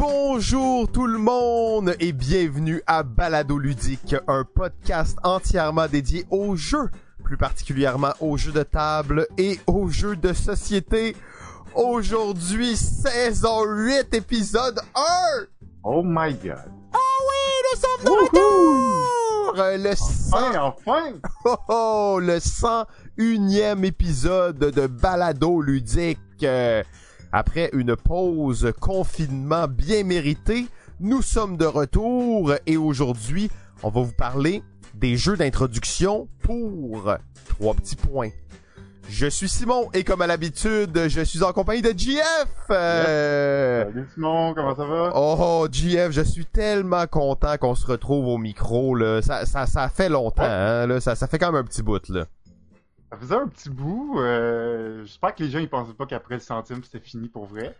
Bonjour tout le monde et bienvenue à Balado Ludique, un podcast entièrement dédié aux jeux, plus particulièrement aux jeux de table et aux jeux de société. Aujourd'hui, saison 8, épisode 1! Oh my god. Oh oui, nous sommes de retour! Euh, Le 100... Enfin, enfin! Oh, oh, le 101e épisode de Balado Ludique. Après une pause confinement bien méritée, nous sommes de retour et aujourd'hui, on va vous parler des jeux d'introduction pour trois petits points. Je suis Simon et comme à l'habitude, je suis en compagnie de GF. Euh, Salut Simon, comment ça va? Oh, GF, je suis tellement content qu'on se retrouve au micro. Là. Ça, ça, ça fait longtemps, Ouais. hein, là. Ça, ça fait quand même un petit bout. Là. Ça faisait un petit bout. euh, J'espère que les gens ils pensaient pas qu'après le centime c'était fini pour vrai.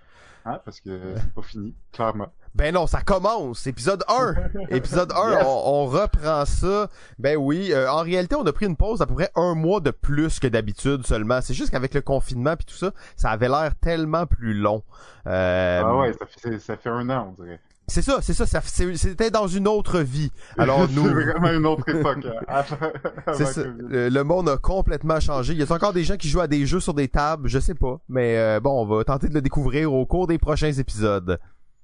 Hein, parce que c'est pas fini, clairement. Ben non, ça commence. Épisode 1. Épisode 1, Yes. on, on reprend ça. Ben oui, euh, en réalité, on a pris une pause d'à peu près un mois de plus que d'habitude seulement. C'est juste qu'avec le confinement puis tout ça, ça avait l'air tellement plus long. Euh, ah ouais, ça fait, ça fait un an, on dirait. C'est ça, c'est ça, c'était dans une autre vie. Alors nous... c'est vraiment une autre époque. hein, ça. Le, le monde a complètement changé. Il y a encore des gens qui jouent à des jeux sur des tables, je sais pas. Mais euh, bon, on va tenter de le découvrir au cours des prochains épisodes.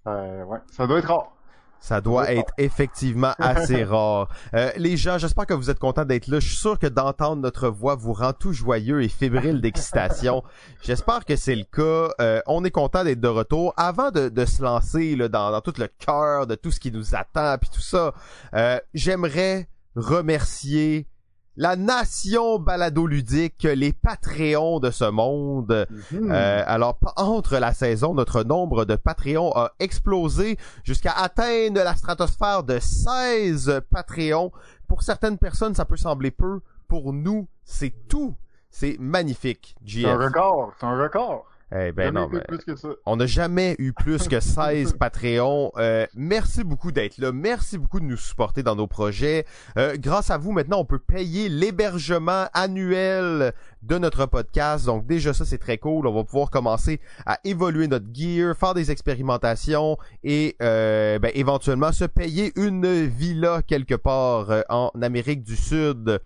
Euh, ouais, ça doit être rare. Ça doit être effectivement assez rare. Euh, les gens, j'espère que vous êtes contents d'être là. Je suis sûr que d'entendre notre voix vous rend tout joyeux et fébrile d'excitation. J'espère que c'est le cas. Euh, on est content d'être de retour. Avant de, de se lancer là, dans, dans tout le cœur de tout ce qui nous attend puis tout ça, euh, j'aimerais remercier la nation balado-ludique, les Patreons de ce monde. Mhm. Euh, alors, entre la saison, notre nombre de Patreons a explosé jusqu'à atteindre la stratosphère de 16 Patreons. Pour certaines personnes, ça peut sembler peu. Pour nous, c'est tout. C'est magnifique, c'est un record, c'est un record. Eh ben Jamais non, fait mais plus que ça. on n'a jamais eu plus que 16 Patreons. Euh, merci beaucoup d'être là. Merci beaucoup de nous supporter dans nos projets. Euh, grâce à vous, maintenant, on peut payer l'hébergement annuel de notre podcast. Donc déjà ça, c'est très cool. On va pouvoir commencer à évoluer notre gear, faire des expérimentations et euh, ben, éventuellement se payer une villa quelque part en Amérique du Sud.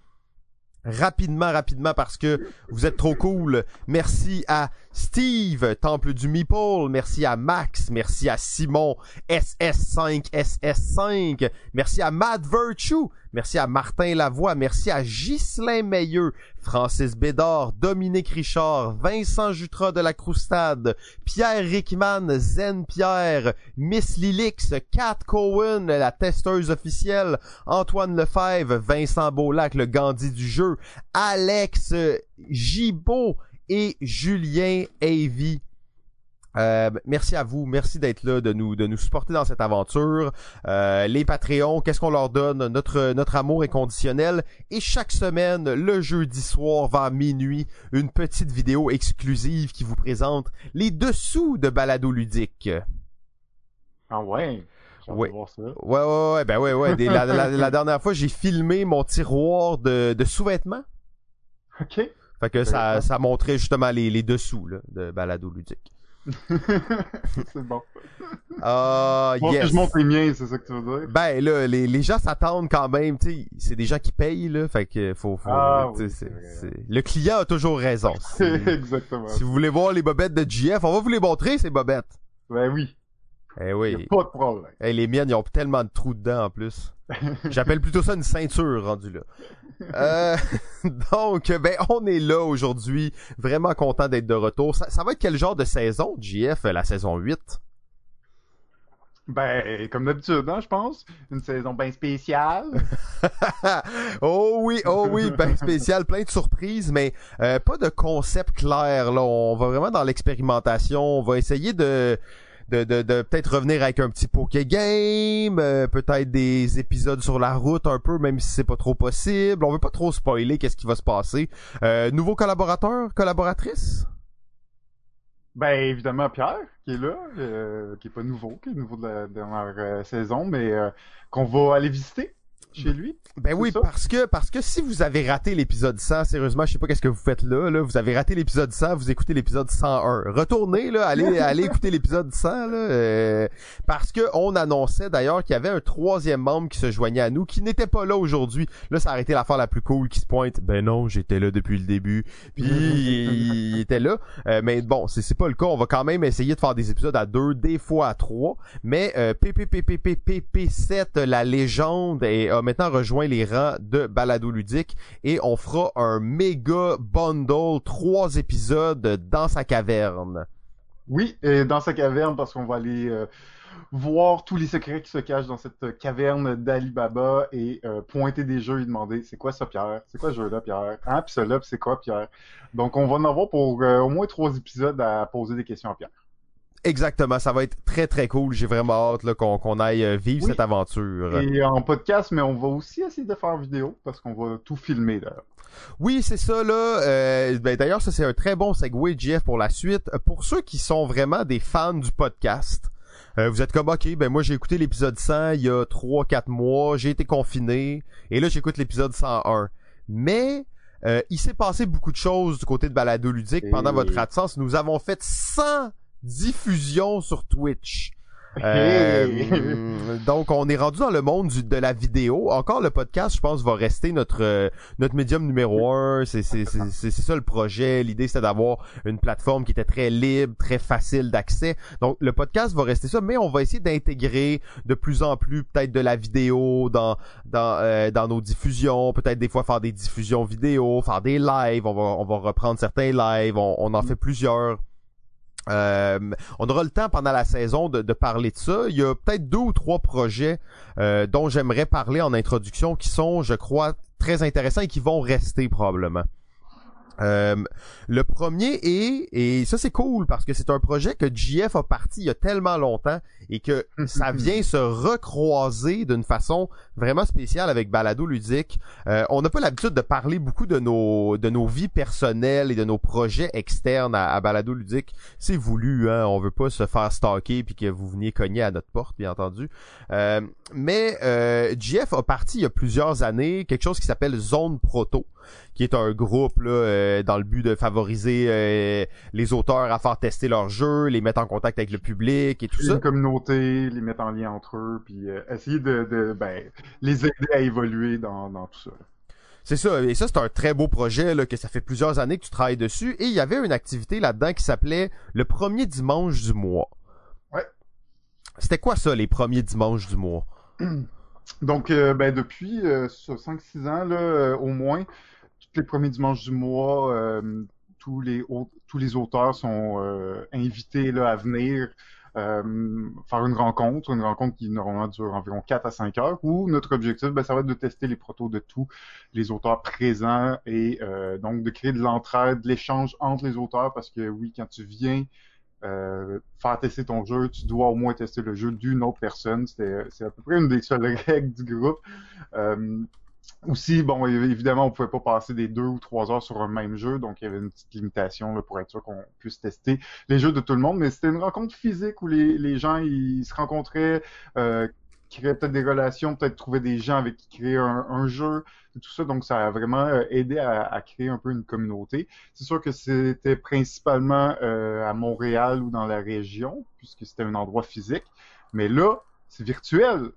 Rapidement, rapidement, parce que vous êtes trop cool. Merci à Steve, Temple du Meeple. Merci à Max. Merci à Simon, SS5, SS5. Merci à Mad Virtue. Merci à Martin Lavoie. Merci à Ghislain Meilleux, Francis Bédard, Dominique Richard, Vincent Jutras de la Croustade, Pierre Rickman, Zen Pierre, Miss Lilix, Kat Cohen, la testeuse officielle, Antoine Lefebvre, Vincent Beaulac, le Gandhi du jeu, Alex Gibault et Julien Avey. Euh, merci à vous, merci d'être là, de nous de nous supporter dans cette aventure. Euh, les Patreons, qu'est-ce qu'on leur donne? Notre notre amour est conditionnel et chaque semaine, le jeudi soir vers minuit, une petite vidéo exclusive qui vous présente les dessous de balado ludique. Ah ouais? Ouais. de voir ça. Ouais ouais ouais ben ouais ouais. Des- la, la- la dernière fois, j'ai filmé mon tiroir de de sous-vêtements. Ok. Fait que ça ça montrait justement les les dessous là, de balado ludique. c'est bon. Ah Bon, yes. que je montre les miens, c'est ça que tu veux dire? Ben là, les, les gens s'attendent quand même, tu sais, c'est des gens qui payent là, fait que faut, faut Ah oui, c'est- le client a toujours raison. Exactement. si vous voulez voir les bobettes de GF, on va vous les montrer ces bobettes. Ben oui, Eh y a oui. pas de problème. Eh, les miennes, ils ont tellement de trous dedans en plus. J'appelle plutôt ça une ceinture rendue là. Euh, donc, ben, on est là aujourd'hui. Vraiment content d'être de retour. Ça, ça va être quel genre de saison, GF, la saison 8? Ben, comme d'habitude, hein, je pense. Une saison bien spéciale. oh oui, oh oui, ben spécial, plein de surprises, mais euh, pas de concept clair. Là, on va vraiment dans l'expérimentation. On va essayer de de, de, de peut-être revenir avec un petit poké game, euh, peut-être des épisodes sur la route un peu, même si c'est pas trop possible. On veut pas trop spoiler qu'est-ce qui va se passer. Euh, nouveau collaborateur, collaboratrice? Ben, évidemment, Pierre, qui est là, euh, qui est pas nouveau, qui est nouveau de la dernière euh, saison, mais euh, qu'on va aller visiter. Chez lui? Ben oui, ça? parce que parce que si vous avez raté l'épisode 100, sérieusement, je sais pas qu'est-ce que vous faites là, là, vous avez raté l'épisode 100, vous écoutez l'épisode 101. Retournez là, allez allez écouter l'épisode 100 là, euh, parce que on annonçait d'ailleurs qu'il y avait un troisième membre qui se joignait à nous qui n'était pas là aujourd'hui. Là, ça a été l'affaire la plus cool qui se pointe. Ben non, j'étais là depuis le début. Puis il, il était là, Euh, mais bon, c'est c'est pas le cas. On va quand même essayer de faire des épisodes à deux, des fois à trois. Mais euh, PPPPPP7, la légende, a maintenant rejoint les rangs de Balado Ludique et on fera un méga bundle, trois épisodes dans sa caverne. Oui, et dans sa caverne, parce qu'on va aller euh, voir tous les secrets qui se cachent dans cette caverne d'Alibaba et euh, pointer des jeux et demander c'est quoi ça, Pierre? C'est quoi ce jeu-là, Pierre? Ah, puis puis c'est quoi, Pierre? Donc, on va en avoir pour euh, au moins trois épisodes à poser des questions à Pierre. Exactement, ça va être très très cool. J'ai vraiment hâte là, qu'on qu'on aille euh, vivre Oui. cette aventure. Et en podcast, mais on va aussi essayer de faire vidéo parce qu'on va tout filmer d'ailleurs. Oui, c'est ça là. Euh, ben, D'ailleurs, ça c'est un très bon segue, Jeff, pour la suite. Pour ceux qui sont vraiment des fans du podcast, euh, vous êtes comme ok, ben moi j'ai écouté l'épisode 100 il y a 3-4 mois, j'ai été confiné, et là j'écoute l'épisode 101. Mais euh, il s'est passé beaucoup de choses du côté de Balado Ludique Et- pendant votre absence. Nous avons fait 100 diffusions sur Twitch. Euh, donc on est rendu dans le monde du- de la vidéo. Encore le podcast, je pense, va rester notre euh, notre médium numéro un. C'est c'est c'est c'est c'est ça le projet. L'idée c'était d'avoir une plateforme qui était très libre, très facile d'accès. Donc le podcast va rester ça, mais on va essayer d'intégrer de plus en plus peut-être de la vidéo dans dans euh, dans nos diffusions. Peut-être des fois faire des diffusions vidéo, faire des lives. On va on va reprendre certains lives. On, on en fait plusieurs. Euh, on aura le temps pendant la saison de, parler de ça. Il y a peut-être deux ou trois projets euh, dont j'aimerais parler en introduction qui sont, je crois, très intéressants et qui vont rester probablement. Euh, le premier est, et ça c'est cool parce que c'est un projet que JF a parti il y a tellement longtemps et que ça vient se recroiser d'une façon vraiment spéciale avec Balado Ludique. Euh, on n'a pas l'habitude de parler beaucoup de nos de nos vies personnelles et de nos projets externes à, à Balado Ludique. C'est voulu, hein. On veut pas se faire stalker puis que vous veniez cogner à notre porte, bien entendu. Euh, mais euh, JF a parti il y a plusieurs années quelque chose qui s'appelle Zone Proto, qui est un groupe là, euh, dans le but de favoriser euh, les auteurs à faire tester leurs jeux, les mettre en contact avec le public et tout ça. Une communauté, les mettre en lien entre eux, puis euh, essayer de, de ben, les aider à évoluer dans, dans tout ça. C'est ça, et ça c'est un très beau projet là, que ça fait plusieurs années que tu travailles dessus. Et il y avait une activité là-dedans qui s'appelait le premier dimanche du mois. Ouais. C'était quoi ça, les premiers dimanches du mois? Donc, euh, ben, depuis euh, 5-6 ans, là, euh, au moins, tous les premiers dimanches du mois, euh, tous, les, tous les auteurs sont euh, invités là, à venir euh, faire une rencontre, une rencontre qui normalement dure environ 4 à 5 heures, où notre objectif, ben, ça va être de tester les protos de tous les auteurs présents et donc de créer de l'entraide, de l'échange entre les auteurs, parce que oui, quand tu viens faire tester ton jeu, tu dois au moins tester le jeu d'une autre personne. C'est à peu près une des seules règles du groupe. Aussi, bon, évidemment, on pouvait pas passer des deux ou trois heures sur un même jeu, donc il y avait une petite limitation pour être sûr qu'on puisse tester les jeux de tout le monde. Mais c'était une rencontre physique où les, les gens ils se rencontraient, euh, créaient peut-être des relations, peut-être trouver des gens avec qui créer un, jeu, tout ça. Donc, ça a vraiment euh, aidé à, à créer un peu une communauté. C'est sûr que c'était principalement euh, à Montréal ou dans la région, puisque c'était un endroit physique. Mais là, c'est virtuel.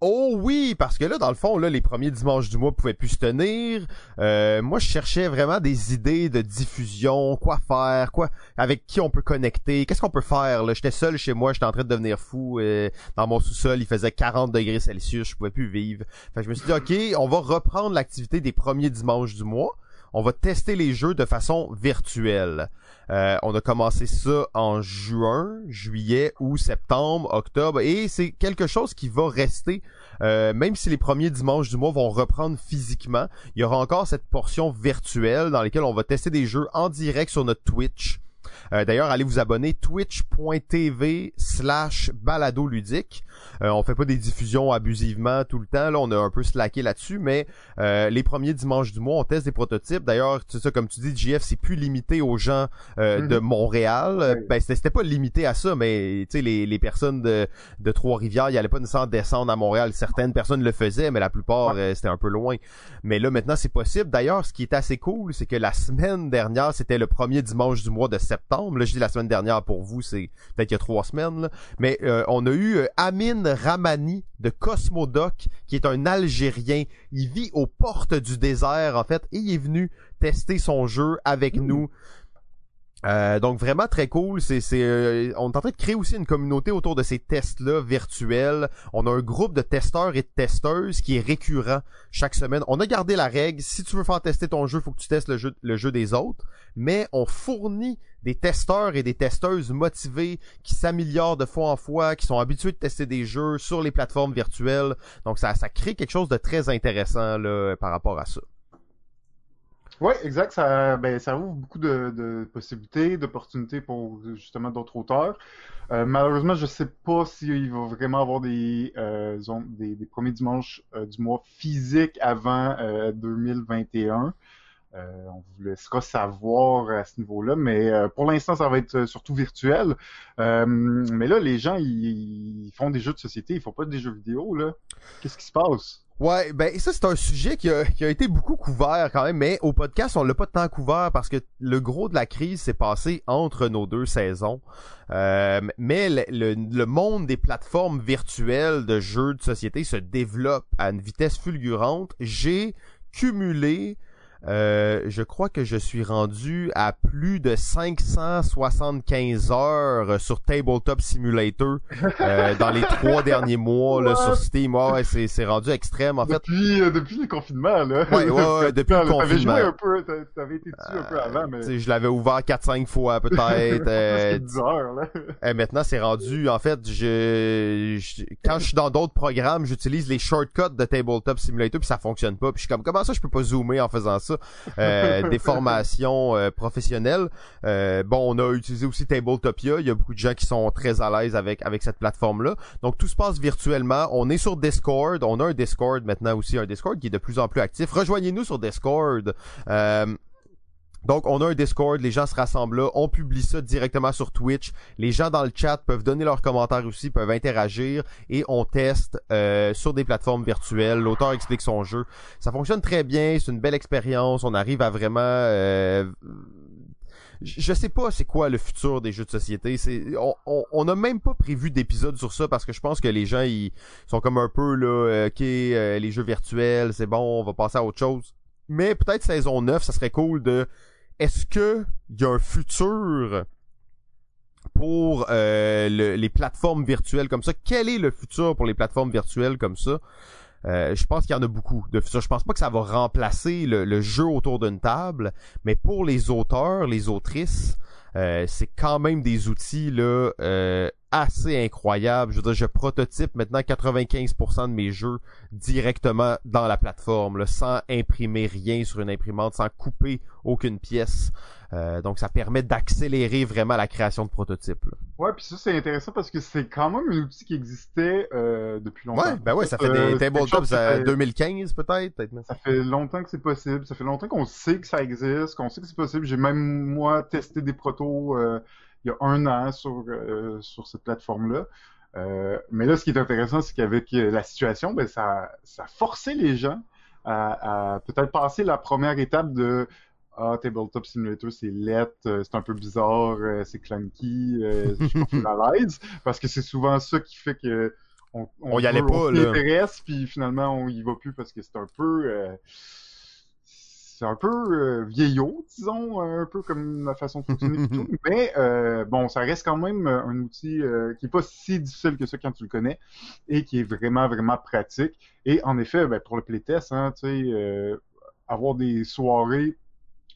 Oh oui, parce que là, dans le fond, là, les premiers dimanches du mois pouvaient plus se tenir. Euh, moi, je cherchais vraiment des idées de diffusion, quoi faire, quoi, avec qui on peut connecter, qu'est-ce qu'on peut faire. Là, j'étais seul chez moi, j'étais en train de devenir fou. euh, dans mon sous-sol, il faisait 40 degrés Celsius, je pouvais plus vivre. Fait que je me suis dit, ok, on va reprendre l'activité des premiers dimanches du mois. On va tester les jeux de façon virtuelle. Euh, on a commencé ça en juin, juillet ou septembre, octobre, et c'est quelque chose qui va rester euh, même si les premiers dimanches du mois vont reprendre physiquement, il y aura encore cette portion virtuelle dans laquelle on va tester des jeux en direct sur notre Twitch. D'ailleurs, allez vous abonner twitch.tv slash balado ludique. on fait pas des diffusions abusivement tout le temps. Là, on a un peu slacké là-dessus, mais les premiers dimanches du mois, on teste des prototypes. D'ailleurs, c'est ça, comme tu dis, JF, c'est plus limité aux gens de mhm. Montréal. Ben, c'était pas limité à ça, mais tu sais, les, les personnes de, de Trois-Rivières, ils allaient pas nécessairement descendre à Montréal. Certaines personnes le faisaient, mais la plupart, euh, c'était un peu loin. Mais là, maintenant, c'est possible. D'ailleurs, ce qui est assez cool, c'est que la semaine dernière, c'était le premier dimanche du mois de septembre. Là, je dis la semaine dernière pour vous, c'est peut-être il y a trois semaines. Mais euh, on a eu euh, Amin Ramani de Cosmodoc, qui est un Algérien. Il vit aux portes du désert, en fait, et il est venu tester son jeu avec mmh. nous. Euh, donc vraiment très cool. Euh, on est en train de créer aussi une communauté autour de ces tests-là virtuels. On a un groupe de testeurs et de testeuses qui est récurrent chaque semaine. On a gardé la règle. Si tu veux faire tester ton jeu, faut que tu testes le jeu, le jeu des autres. Mais on fournit des testeurs et des testeuses motivés qui s'améliorent de fois en fois, qui sont habitués de tester des jeux sur les plateformes virtuelles. Donc ça, ça crée quelque chose de très intéressant là, par rapport à ça. Oui, exact. Ça, ben, ça ouvre beaucoup de, de possibilités, d'opportunités pour justement d'autres auteurs. Euh, malheureusement, je sais pas s'il va vraiment avoir des, euh, des, des, premiers dimanches euh, du mois physiques avant 2021. on vous laissera savoir à ce niveau-là, mais pour l'instant, ça va être surtout virtuel. mais là, les gens, ils, ils, font des jeux de société, ils font pas des jeux vidéo. là. Qu'est-ce qui se passe? Ouais, ben ça c'est un sujet qui a, été beaucoup couvert quand même, mais au podcast on l'a pas tant couvert parce que le gros de la crise s'est passé entre nos deux saisons. Euh, mais le, monde des plateformes virtuelles de jeux de société se développe à une vitesse fulgurante. J'ai cumulé euh, je crois que je suis rendu à plus de 575 heures sur Tabletop Simulator euh, dans les trois derniers mois là, sur Steam. Ouais, c'est, c'est rendu extrême en fait. Depuis, euh, depuis le confinement là. Ouais, ouais, depuis le confinement. T'avais joué un peu, t'avais été dessus un peu avant, mais. Je l'avais ouvert 4-5 fois peut-être. euh, 10 heures là. Et maintenant c'est rendu, en fait, je, quand je suis dans d'autres programmes, j'utilise les shortcuts de Tabletop Simulator puis ça fonctionne pas. Puis je suis comme comment ça je peux pas zoomer en faisant ça euh, des formations euh, professionnelles. Euh, bon, on a utilisé aussi Tabletopia. Il y a beaucoup de gens qui sont très à l'aise avec avec cette plateforme-là. Donc tout se passe virtuellement. On est sur Discord. On a un Discord maintenant aussi, un Discord qui est de plus en plus actif. Rejoignez-nous sur Discord. Donc, on a un Discord, les gens se rassemblent là, on publie ça directement sur Twitch. Les gens dans le chat peuvent donner leurs commentaires aussi, peuvent interagir et on teste euh, sur des plateformes virtuelles. L'auteur explique son jeu. Ça fonctionne très bien, c'est une belle expérience. On arrive à vraiment euh, je sais pas c'est quoi le futur des jeux de société. On n'a même pas prévu d'épisode sur ça parce que je pense que les gens ils sont comme un peu là euh, OK les jeux virtuels, c'est bon, on va passer à autre chose. Mais peut-être saison 9, ça serait cool de est-ce que il y a un futur pour euh, les plateformes virtuelles comme ça? Quel est le futur pour les plateformes virtuelles comme ça? Euh, je pense qu'il y en a beaucoup de futurs. Je pense pas que ça va remplacer le, jeu autour d'une table, mais pour les auteurs, les autrices, euh, c'est quand même des outils là assez incroyables. Je veux dire, je prototype maintenant 95% de mes jeux directement dans la plateforme, là, sans imprimer rien sur une imprimante, sans couper aucune pièce. Euh, donc ça permet d'accélérer vraiment la création de prototypes. Là. Ouais, puis ça c'est intéressant parce que c'est quand même un outil qui existait euh, depuis longtemps. Ouais, ben ouais, ça fait des euh, tabletops à 2015 peut-être. Peut ça fait longtemps que c'est possible, ça fait longtemps qu'on sait que ça existe, qu'on sait que c'est possible. J'ai même moi testé des protos euh, il y a un an sur sur cette plateforme là. Mais là, ce qui est intéressant, c'est qu'avec la situation, ben, ça, ça a forcé les gens à, à peut-être passer la première étape de ah, Tabletop Simulator, c'est lettre, euh, c'est un peu bizarre, euh, c'est clunky, euh, je suis pas à l'aise. Parce que c'est souvent ça qui fait que on, on, y allait pas, on s'intéresse, puis finalement on y va plus parce que c'est un peu c'est un peu vieillot, disons, un peu comme la façon de fonctionner et tout. Mais bon, ça reste quand même un outil qui est pas si difficile que ça quand tu le connais et qui est vraiment, vraiment pratique. Et en effet, ben, pour le playtest, hein, tu sais, avoir des soirées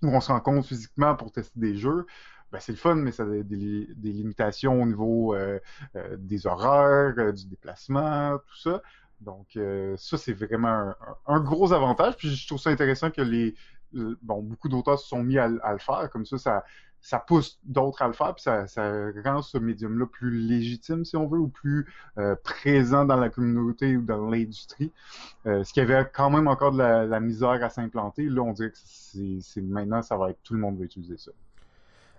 où on se rencontre physiquement pour tester des jeux, ben c'est le fun, mais ça a des, limitations au niveau euh, euh, des horaires, euh, du déplacement, tout ça. Donc ça, c'est vraiment un, gros avantage. Puis je trouve ça intéressant que les bon beaucoup d'auteurs se sont mis à, le faire. Comme ça, ça, ça pousse d'autres à le faire, puis ça, ça rend ce médium-là plus légitime, si on veut, ou plus euh, présent dans la communauté ou dans l'industrie. Euh, ce qui avait quand même encore de la, la misère à s'implanter, là, on dirait que c'est maintenant, ça va être tout le monde va utiliser ça.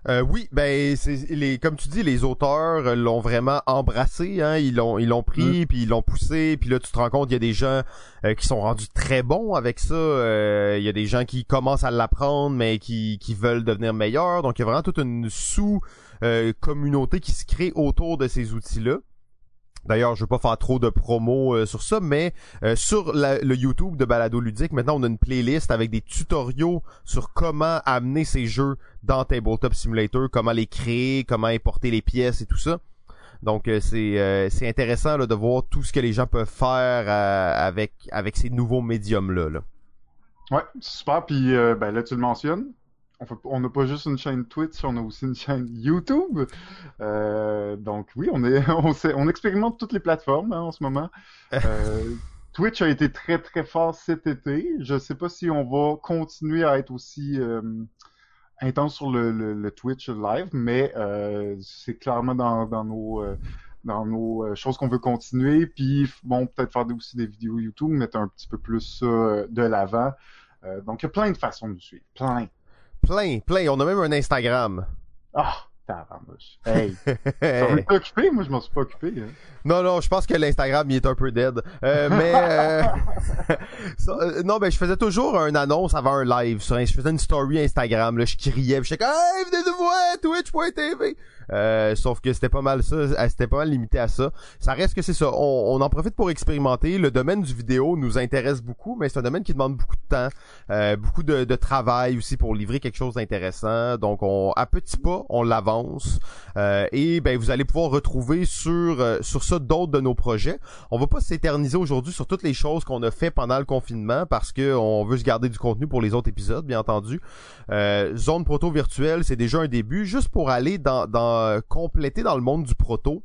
Euh, oui, ben c'est les comme tu dis, les auteurs l'ont vraiment embrassé, hein, ils l'ont ils l'ont pris mm. puis ils l'ont poussé, puis là tu te rends compte il y a des gens euh, qui sont rendus très bons avec ça, euh, il y a des gens qui commencent à l'apprendre mais qui qui veulent devenir meilleurs, donc il y a vraiment toute une sous communauté qui se crée autour de ces outils-là. D'ailleurs, je vais pas faire trop de promo euh, sur ça, mais euh, sur le YouTube de Balado Ludique, maintenant on a une playlist avec des tutoriaux sur comment amener ces jeux dans Tabletop Simulator, comment les créer, comment importer les pièces et tout ça. Donc euh, c'est c'est intéressant là, de voir tout ce que les gens peuvent faire avec avec ces nouveaux médiums là. là. Ouais, super. Puis ben là tu le mentionnes, on n'a pas juste une chaîne Twitch, on a aussi une chaîne YouTube. Euh, donc oui, on est, on, expérimente toutes les plateformes hein, en ce moment. Euh, Twitch a été très très fort cet été. Je ne sais pas si on va continuer à être aussi euh, intense sur le, Twitch live, mais c'est clairement dans, nos dans nos choses qu'on veut continuer. Puis bon, peut-être faire aussi des vidéos YouTube, mettre un petit peu plus de l'avant. donc il y a plein de façons de nous suivre, plein. Plein, plein. On a même un Instagram. Ah, tabarnouche. Hey. Va occupé? Moi, je m'en suis pas occupé. Hein. Non, non, je pense que l'Instagram, il est un peu dead. Euh, mais, euh, euh... non, ben, je faisais toujours une annonce avant un live. Sur, je faisais une story Instagram, là, je criais, je comme, hey, venez nous voir, twitch.tv. Euh, sauf que c'était pas mal ça, euh, c'était pas mal limité à ça. Ça reste que c'est ça. On, en profite pour expérimenter. Le domaine du vidéo nous intéresse beaucoup, mais c'est un domaine qui demande beaucoup de temps, euh, beaucoup de, travail aussi pour livrer quelque chose d'intéressant. Donc, on, à petits pas, on l'avance. et ben, vous allez pouvoir retrouver sur sur ça d'autres de nos projets. On va pas s'éterniser aujourd'hui sur toutes les choses qu'on a fait pendant le confinement parce que on veut se garder du contenu pour les autres épisodes, bien entendu. Zone proto virtuelle, c'est déjà un début, juste pour aller dans, dans euh, compléter dans le monde du proto.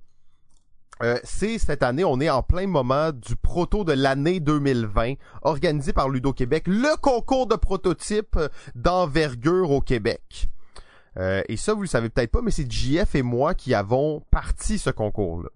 Euh, c'est cette année, on est en plein moment du proto de l'année 2020, organisé par Ludo Québec, le concours de prototypes d'envergure au Québec. Euh, et ça, vous le savez peut-être pas, mais c'est JF et moi qui avons parti ce concours-là.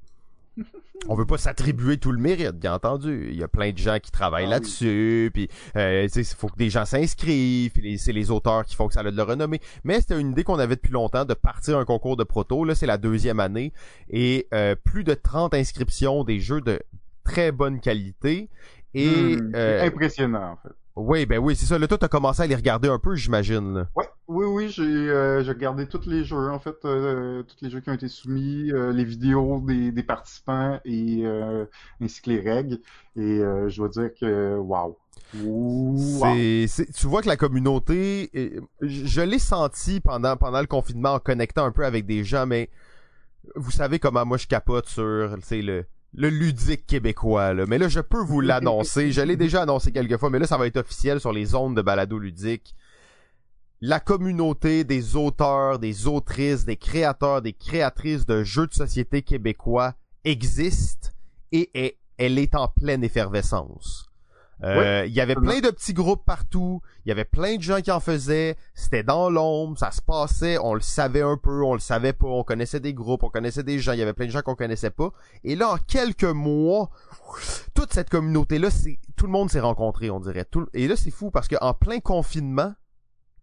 On veut pas s'attribuer tout le mérite, bien entendu. Il y a plein de gens qui travaillent ah là-dessus, puis euh, il faut que des gens s'inscrivent, puis c'est les auteurs qui font que ça a de le renommée. Mais c'était une idée qu'on avait depuis longtemps de partir un concours de proto. Là, c'est la deuxième année et euh, plus de 30 inscriptions des jeux de très bonne qualité. Et hmm, euh, impressionnant en fait. Oui, ben oui, c'est ça. Là, toi, t'as commencé à les regarder un peu, j'imagine. Ouais, oui, oui, j'ai euh, regardé tous les jeux, en fait, euh, tous les jeux qui ont été soumis, euh, les vidéos des, des participants et euh, ainsi que les règles. Et je dois dire que, waouh. Wow. tu vois que la communauté, je l'ai senti pendant pendant le confinement en connectant un peu avec des gens, mais vous savez comment moi je capote sur, le le ludique québécois. Là. Mais là, je peux vous l'annoncer. je l'ai déjà annoncé quelques fois, mais là, ça va être officiel sur les ondes de balado ludique. La communauté des auteurs, des autrices, des créateurs, des créatrices de jeux de société québécois existe et elle est en pleine effervescence. Euh, il y avait plein de petits groupes partout, il y avait plein de gens qui en faisaient, c'était dans l'ombre, ça se passait, on le savait un peu, on le savait pas, on connaissait des groupes, on connaissait des gens, il y avait plein de gens qu'on connaissait pas. Et là, en quelques mois, toute cette communauté-là, c'est tout le monde s'est rencontré, on dirait. Tout, et là, c'est fou parce qu'en plein confinement,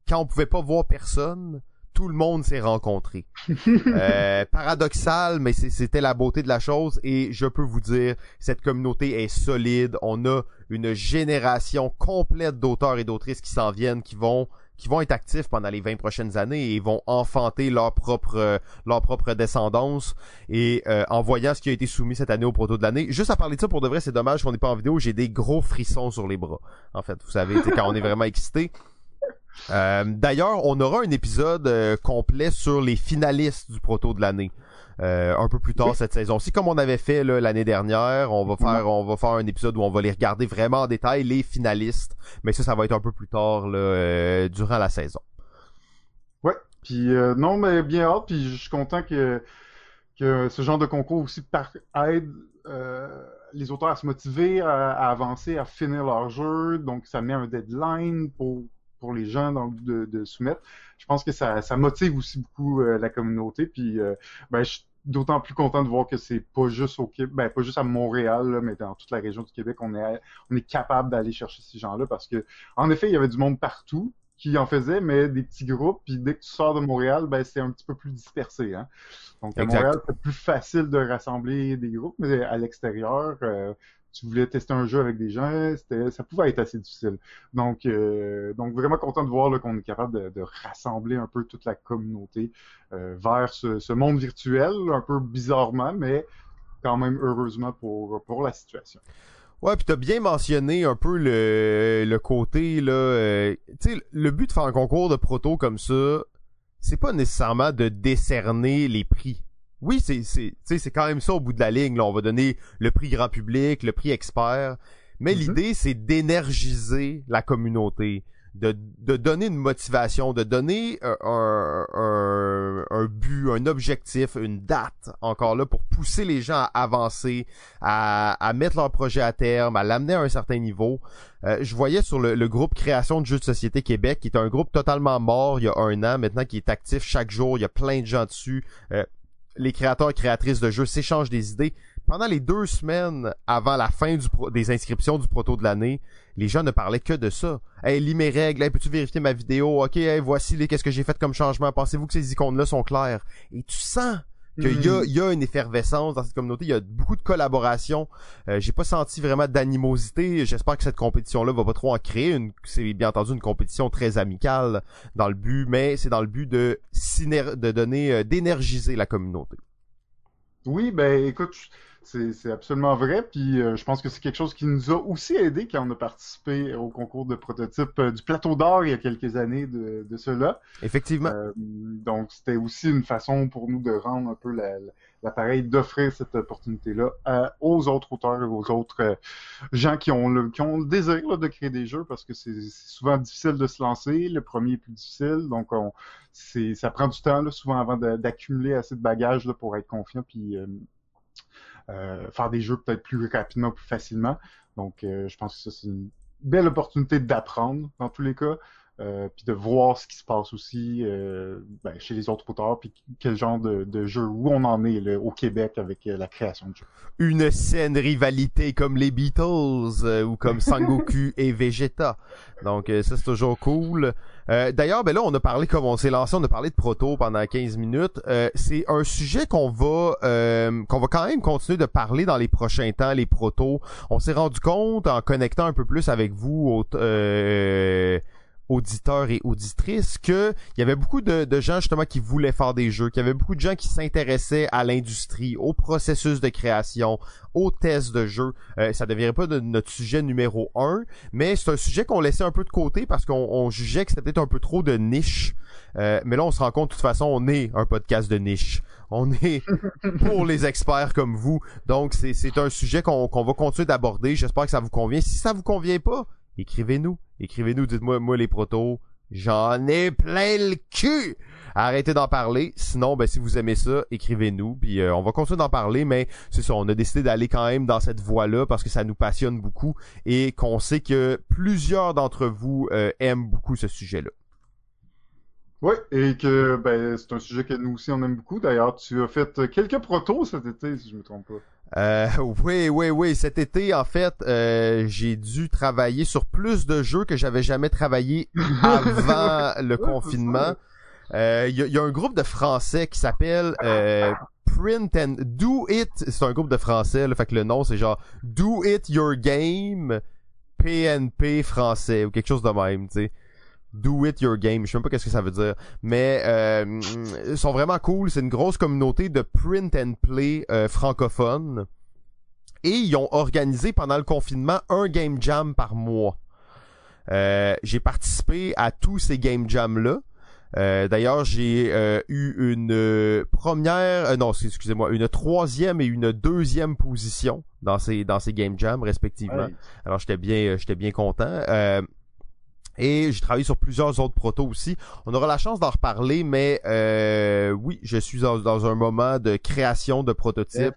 quand on pouvait pas voir personne, tout le monde s'est rencontré. euh, paradoxal, mais c'était la beauté de la chose et je peux vous dire, cette communauté est solide. On a une génération complète d'auteurs et d'autrices qui s'en viennent, qui vont qui vont être actifs pendant les 20 prochaines années et vont enfanter leur propre leur propre descendance et euh, en voyant ce qui a été soumis cette année au proto de l'année juste à parler de ça pour de vrai c'est dommage qu'on n'est pas en vidéo j'ai des gros frissons sur les bras en fait vous savez quand on est vraiment excité euh, d'ailleurs, on aura un épisode euh, complet sur les finalistes du proto de l'année. Euh, un peu plus tard cette saison-ci, comme on avait fait l'année dernière, on va faire on va faire un épisode où on va les regarder vraiment en détail les finalistes, mais ça ça va être un peu plus tard durant la saison. Ouais, puis non mais bien hâte, puis je suis content que que ce genre de concours aussi aide les auteurs à se motiver, à, avancer, à finir leur jeu. Donc, ça met un deadline pour pour les gens donc de, de soumettre. Je pense que ça, ça motive aussi beaucoup la communauté. Puis ben, je d'autant plus content de voir que c'est pas juste au Québec, ben, pas juste à Montréal, mais dans toute la région du Québec, on est, on est capable d'aller chercher ces gens-là parce que, en effet, il y avait du monde partout qui en faisait, mais des petits groupes, puis dès que tu sors de Montréal, ben, c'est un petit peu plus dispersé. Hein? Donc, à Montréal, c'est plus facile de rassembler des groupes, mais à l'extérieur, euh, tu voulais tester un jeu avec des gens, ça pouvait être assez difficile. Donc, euh, donc vraiment content de voir qu'on est capable de, rassembler un peu toute la communauté euh, vers ce, monde virtuel, un peu bizarrement, mais quand même heureusement pour, pour la situation. Ouais, puis t'as bien mentionné un peu le, le côté là, euh, tu sais, le but de faire un concours de proto comme ça, c'est pas nécessairement de décerner les prix oui, c'est c'est c'est quand même ça au bout de la ligne. Là, on va donner le prix grand public, le prix expert, mais mm-hmm. l'idée c'est d'énergiser la communauté, de, de donner une motivation, de donner un, un, un, but, un objectif, une date encore là pour pousser les gens à avancer, à, à mettre leur projet à terme, à l'amener à un certain niveau. Euh, je voyais sur le, le, groupe Création de jeux de société Québec, qui est un groupe totalement mort il y a un an maintenant, qui est actif chaque jour. Il y a plein de gens dessus. Euh, les créateurs et créatrices de jeux s'échangent des idées. Pendant les deux semaines avant la fin des inscriptions du proto de l'année, les gens ne parlaient que de ça. Hey, lis mes règles, hey, peux-tu vérifier ma vidéo? Ok, hey, voici les qu'est-ce que j'ai fait comme changement? Pensez-vous que ces icônes-là sont claires? Et tu sens qu'il y, a, mm. y a une effervescence dans cette communauté, il y a beaucoup de collaboration. Euh, j'ai pas senti vraiment d'animosité. J'espère que cette compétition-là va pas trop en créer. Une, c'est bien entendu une compétition très amicale dans le but, mais c'est dans le but de, de donner, euh, d'énergiser la communauté. Oui, ben écoute, c'est absolument vrai. Puis euh, je pense que c'est quelque chose qui nous a aussi aidé quand on a participé au concours de prototype euh, du Plateau d'Or il y a quelques années de, de cela. Effectivement. Euh, donc c'était aussi une façon pour nous de rendre un peu l'appareil, d'offrir cette opportunité-là aux autres auteurs et aux autres gens qui ont le, qui ont le désir de créer des jeux parce que c'est souvent difficile de se lancer. Le premier est plus difficile. Donc on, ça prend du temps là, souvent avant d'accumuler assez de bagages là, pour être confiant puis euh, faire des jeux peut-être plus rapidement, plus facilement. Donc, euh, je pense que ça, c'est une belle opportunité d'apprendre dans tous les cas. Euh, puis de voir ce qui se passe aussi euh, ben, chez les autres auteurs, puis quel genre de, de, jeu, où on en est au Québec avec euh, la création de jeux. Une saine rivalité comme les Beatles ou comme Sangoku et Vegeta. Donc ça c'est toujours cool. D'ailleurs, ben là on a parlé comme on s'est lancé, on a parlé de proto pendant 15 minutes. c'est un sujet qu'on va qu'on va quand même continuer de parler dans les prochains temps, les protos. On s'est rendu compte en connectant un peu plus avec vous au, auditeurs et auditrices que il y avait beaucoup de, gens justement qui voulaient faire des jeux, qu'il y avait beaucoup de gens qui s'intéressaient à l'industrie, au processus de création, aux tests de jeux. Euh, ça ne deviendrait pas de notre sujet numéro un, mais c'est un sujet qu'on laissait un peu de côté parce qu'on jugeait que c'était peut-être un peu trop de niche. Euh, mais là, on se rend compte, de toute façon, on est un podcast de niche. On est pour les experts comme vous. Donc, c'est un sujet qu'on va continuer d'aborder. J'espère que ça vous convient. Si ça vous convient pas, écrivez-nous. Écrivez-nous, dites-moi, moi les protos, j'en ai plein le cul. Arrêtez d'en parler. Sinon, ben si vous aimez ça, écrivez-nous. Puis euh, on va continuer d'en parler, mais c'est ça. On a décidé d'aller quand même dans cette voie-là parce que ça nous passionne beaucoup et qu'on sait que plusieurs d'entre vous euh, aiment beaucoup ce sujet-là. Oui, et que ben, c'est un sujet que nous aussi on aime beaucoup. D'ailleurs, tu as fait quelques protos cet été, si je me trompe pas. Euh, oui, oui, oui. Cet été, en fait, euh, j'ai dû travailler sur plus de jeux que j'avais jamais travaillé avant le confinement. Il euh, y, a un groupe de Français qui s'appelle euh, Print and Do It. C'est un groupe de Français, là, fait que le nom c'est genre Do It Your Game PNP français ou quelque chose de même, tu sais. Do It Your Game. Je sais même pas qu'est-ce que ça veut dire. Mais euh, ils sont vraiment cool. C'est une grosse communauté de print and play euh, francophone. Et ils ont organisé pendant le confinement un game jam par mois. Euh, j'ai participé à tous ces game jams-là. Euh, d'ailleurs, j'ai euh, eu une première, non, excusez-moi, une troisième et une deuxième position dans ces dans ces game jams respectivement. Alors j'étais bien, j'étais bien content. Et j'ai travaillé sur plusieurs autres protos aussi. On aura la chance d'en reparler, mais euh, oui, je suis dans, un moment de création de prototypes.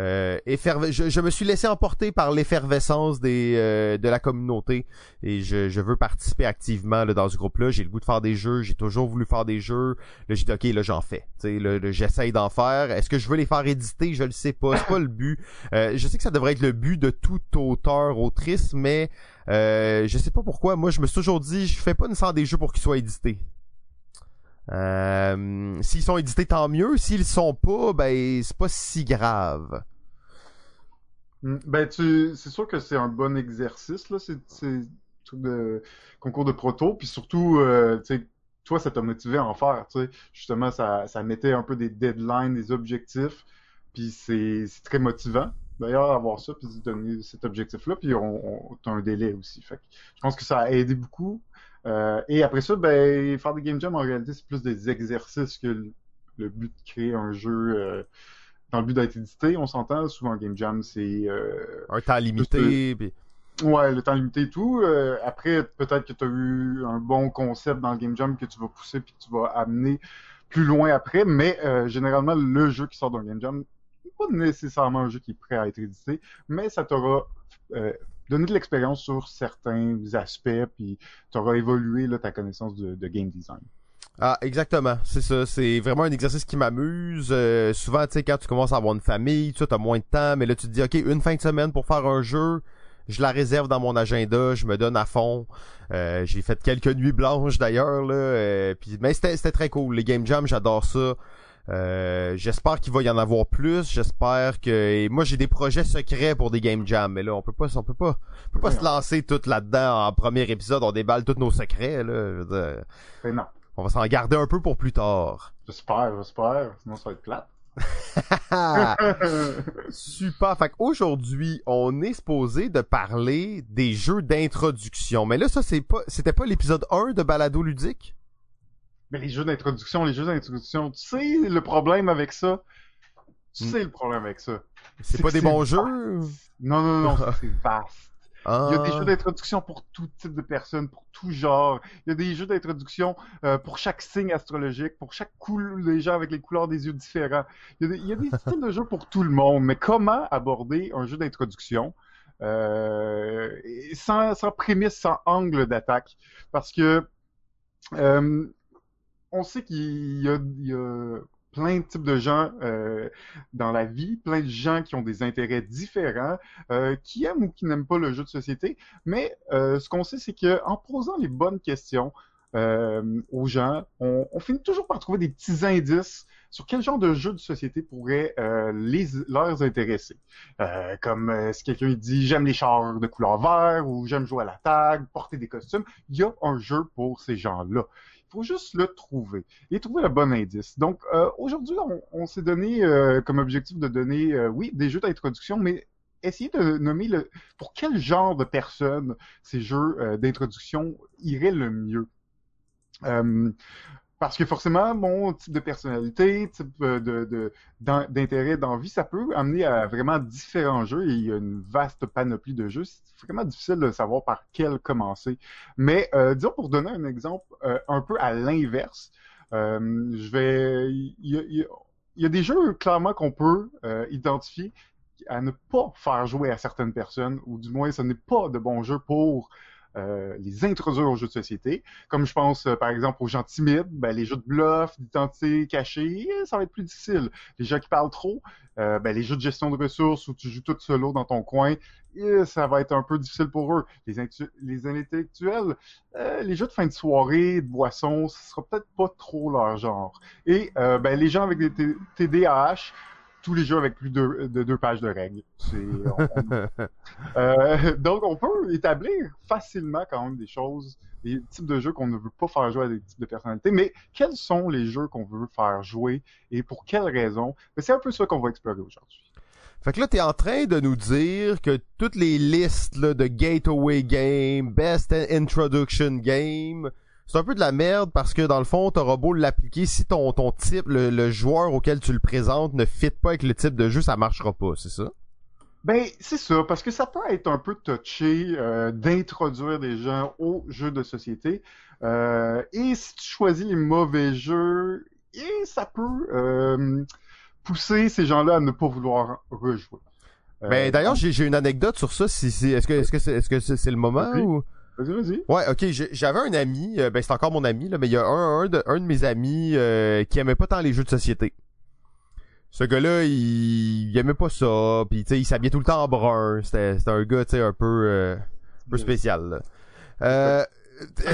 Euh, je, je, me suis laissé emporter par l'effervescence des euh, de la communauté et je, je veux participer activement là, dans ce groupe-là. J'ai le goût de faire des jeux, j'ai toujours voulu faire des jeux. Là, j'ai dit ok, là j'en fais. j'essaye d'en faire. Est-ce que je veux les faire éditer? Je le sais pas. C'est pas le but. Euh, je sais que ça devrait être le but de tout auteur autrice, mais euh, je sais pas pourquoi. Moi, je me suis toujours dit, je fais pas nécessairement des jeux pour qu'ils soient édités. Euh, s'ils sont édités, tant mieux. S'ils sont pas, ben c'est pas si grave. Hmm, ben tu, c'est sûr que c'est un bon exercice là, c'est, de concours de proto, puis surtout, euh, tu sais, toi ça t'a motivé à en faire, tu sais, justement ça, ça mettait un peu des deadlines, des objectifs, puis c'est, très motivant d'ailleurs avoir ça puis se donner cet objectif-là, puis on, on t'as un délai aussi, fait je pense que ça a aidé beaucoup. Euh, et après ça, ben, faire des game jams, en réalité, c'est plus des exercices que le, but de créer un jeu euh, dans le but d'être édité. On s'entend, souvent, game jam, c'est... Euh, un temps limité, puis... Ouais, le temps limité et tout. après, peut-être que tu as eu un bon concept dans le game jam que tu vas pousser puis que tu vas amener plus loin après, mais généralement, le jeu qui sort d'un game jam, pas nécessairement un jeu qui est prêt à être édité, mais ça t'aura donner de l'expérience sur certains aspects, puis tu auras évolué là, ta connaissance de, game design. Ah, exactement. C'est ça. C'est vraiment un exercice qui m'amuse. Euh, souvent, tu sais, quand tu commences à avoir une famille, tu as moins de temps, mais là, tu te dis, OK, une fin de semaine pour faire un jeu, je la réserve dans mon agenda, je me donne à fond. Euh, j'ai fait quelques nuits blanches d'ailleurs, là. Euh, puis, mais c'était très cool. Les game jams, j'adore ça. Euh, j'espère qu'il va y en avoir plus. J'espère que moi j'ai des projets secrets pour des game jams, mais là on peut pas, on peut pas, on peut pas se lancer tout là-dedans en premier épisode. On déballe tous nos secrets là. non. On va s'en garder un peu pour plus tard. J'espère, j'espère. Sinon ça va être plate. Super. Fait aujourd'hui, on est supposé de parler des jeux d'introduction. Mais là, ça, c'est pas, c'était pas l'épisode 1 de Balado Ludique? Mais les jeux d'introduction, les jeux d'introduction, tu sais le problème avec ça? Tu hmm. sais le problème avec ça. C'est pas des bons jeux? Non, non, non, c'est vaste. Il y a des ah. jeux d'introduction pour tout type de personnes, pour tout genre. Il y a des jeux d'introduction euh, pour chaque signe astrologique, pour chaque couleur, les gens avec les couleurs des yeux différents. Il y a des, il y a des styles de jeux pour tout le monde. Mais comment aborder un jeu d'introduction euh, sans, sans prémisse, sans angle d'attaque? Parce que euh, on sait qu'il y, a, plein de types de gens euh, dans la vie, plein de gens qui ont des intérêts différents, euh, qui aiment ou qui n'aiment pas le jeu de société. Mais euh, ce qu'on sait, c'est qu'en posant les bonnes questions aux gens, on, finit toujours par trouver des petits indices sur quel genre de jeu de société pourrait les, leur intéresser. comme si quelqu'un dit j'aime les chars de couleur vert ou j'aime jouer à la tag, porter des costumes, il y a un jeu pour ces gens-là faut juste le trouver et trouver le bon indice. Donc euh, aujourd'hui, on, s'est donné euh, comme objectif de donner, euh, oui, des jeux d'introduction, mais essayer de nommer le pour quel genre de personnes ces jeux d'introduction iraient le mieux. Parce que forcément, mon type de personnalité, type euh, de, d'intérêt, d'envie, ça peut amener à vraiment différents jeux et il y a une vaste panoplie de jeux. C'est vraiment difficile de savoir par quel commencer. Mais euh, disons pour donner un exemple euh, un peu à l'inverse, je vais, il y, a, des jeux clairement qu'on peut identifier à ne pas faire jouer à certaines personnes, ou du moins ce n'est pas de bons jeux pour euh, les introduire aux jeux de société. Comme je pense, euh, par exemple, aux gens timides, ben, les jeux de bluff, d'identité cachée, eh, ça va être plus difficile. Les gens qui parlent trop, euh, ben, les jeux de gestion de ressources où tu joues tout solo dans ton coin, eh, ça va être un peu difficile pour eux. Les, les intellectuels, les jeux de fin de soirée, de boisson, ce sera peut-être pas trop leur genre. Et ben, les gens avec des TDAH, tous les jeux avec plus de, deux pages de règles. Euh, donc, on peut établir facilement quand même des choses, des types de jeux qu'on ne veut pas faire jouer à des types de personnalités, mais quels sont les jeux qu'on veut faire jouer et pour quelles raisons? C'est un peu ça qu'on va explorer aujourd'hui. Fait que là, t'es en train de nous dire que toutes les listes de Gateway Game, Best Introduction Game, c'est un peu de la merde parce que dans le fond, t'auras beau l'appliquer, si ton, ton type, le, joueur auquel tu le présentes ne fit pas avec le type de jeu, ça marchera pas, c'est ça? Ben, c'est ça, parce que ça peut être un peu touché euh, d'introduire des gens aux jeux de société. Euh, et si tu choisis les mauvais jeux, et ça peut euh, pousser ces gens-là à ne pas vouloir rejouer. ben d'ailleurs j'ai une anecdote sur ça. Si, est-ce que est-ce que c'est est-ce que c'est le moment ou? Vas-y, vas-y. Ouais, ok. J'avais un ami, ben c'est encore mon ami là, mais il y a un, un, de, un de mes amis qui aimait pas tant les jeux de société ce gars-là, il... il aimait pas ça, puis tu sais, il s'habillait tout le temps en brun. C'était, un gars, tu sais, un peu, euh, un peu spécial. Là. Euh...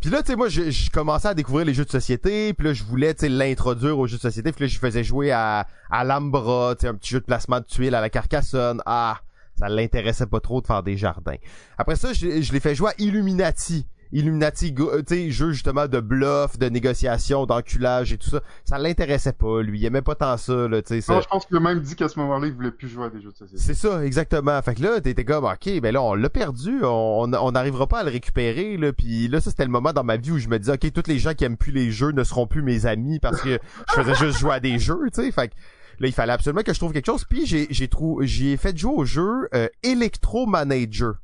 puis là, tu sais, moi, je, commençais à découvrir les jeux de société, puis là, je voulais, tu sais, l'introduire aux jeux de société, puis là, je faisais jouer à, à Lambra, tu sais, un petit jeu de placement de tuiles à la Carcassonne. Ah, ça l'intéressait pas trop de faire des jardins. Après ça, je, je l'ai fait jouer à Illuminati. Illuminati, euh, tu sais, jeu justement de bluff, de négociation, d'enculage et tout ça. Ça l'intéressait pas, lui. Il aimait pas tant ça, là, tu sais. Je pense qu'il a même dit qu'à ce moment-là, il voulait plus jouer à des jeux de société. C'est ça, exactement. Fait que là, t'étais comme, ok, ben là, on l'a perdu, on n'arrivera pas à le récupérer, là. Puis là, ça, c'était le moment dans ma vie où je me disais, ok, tous les gens qui aiment plus les jeux ne seront plus mes amis parce que je faisais juste jouer à des jeux, tu sais. Fait que là, il fallait absolument que je trouve quelque chose. Puis j'ai, j'ai trouvé, j'ai fait jouer au jeu euh, Electro Manager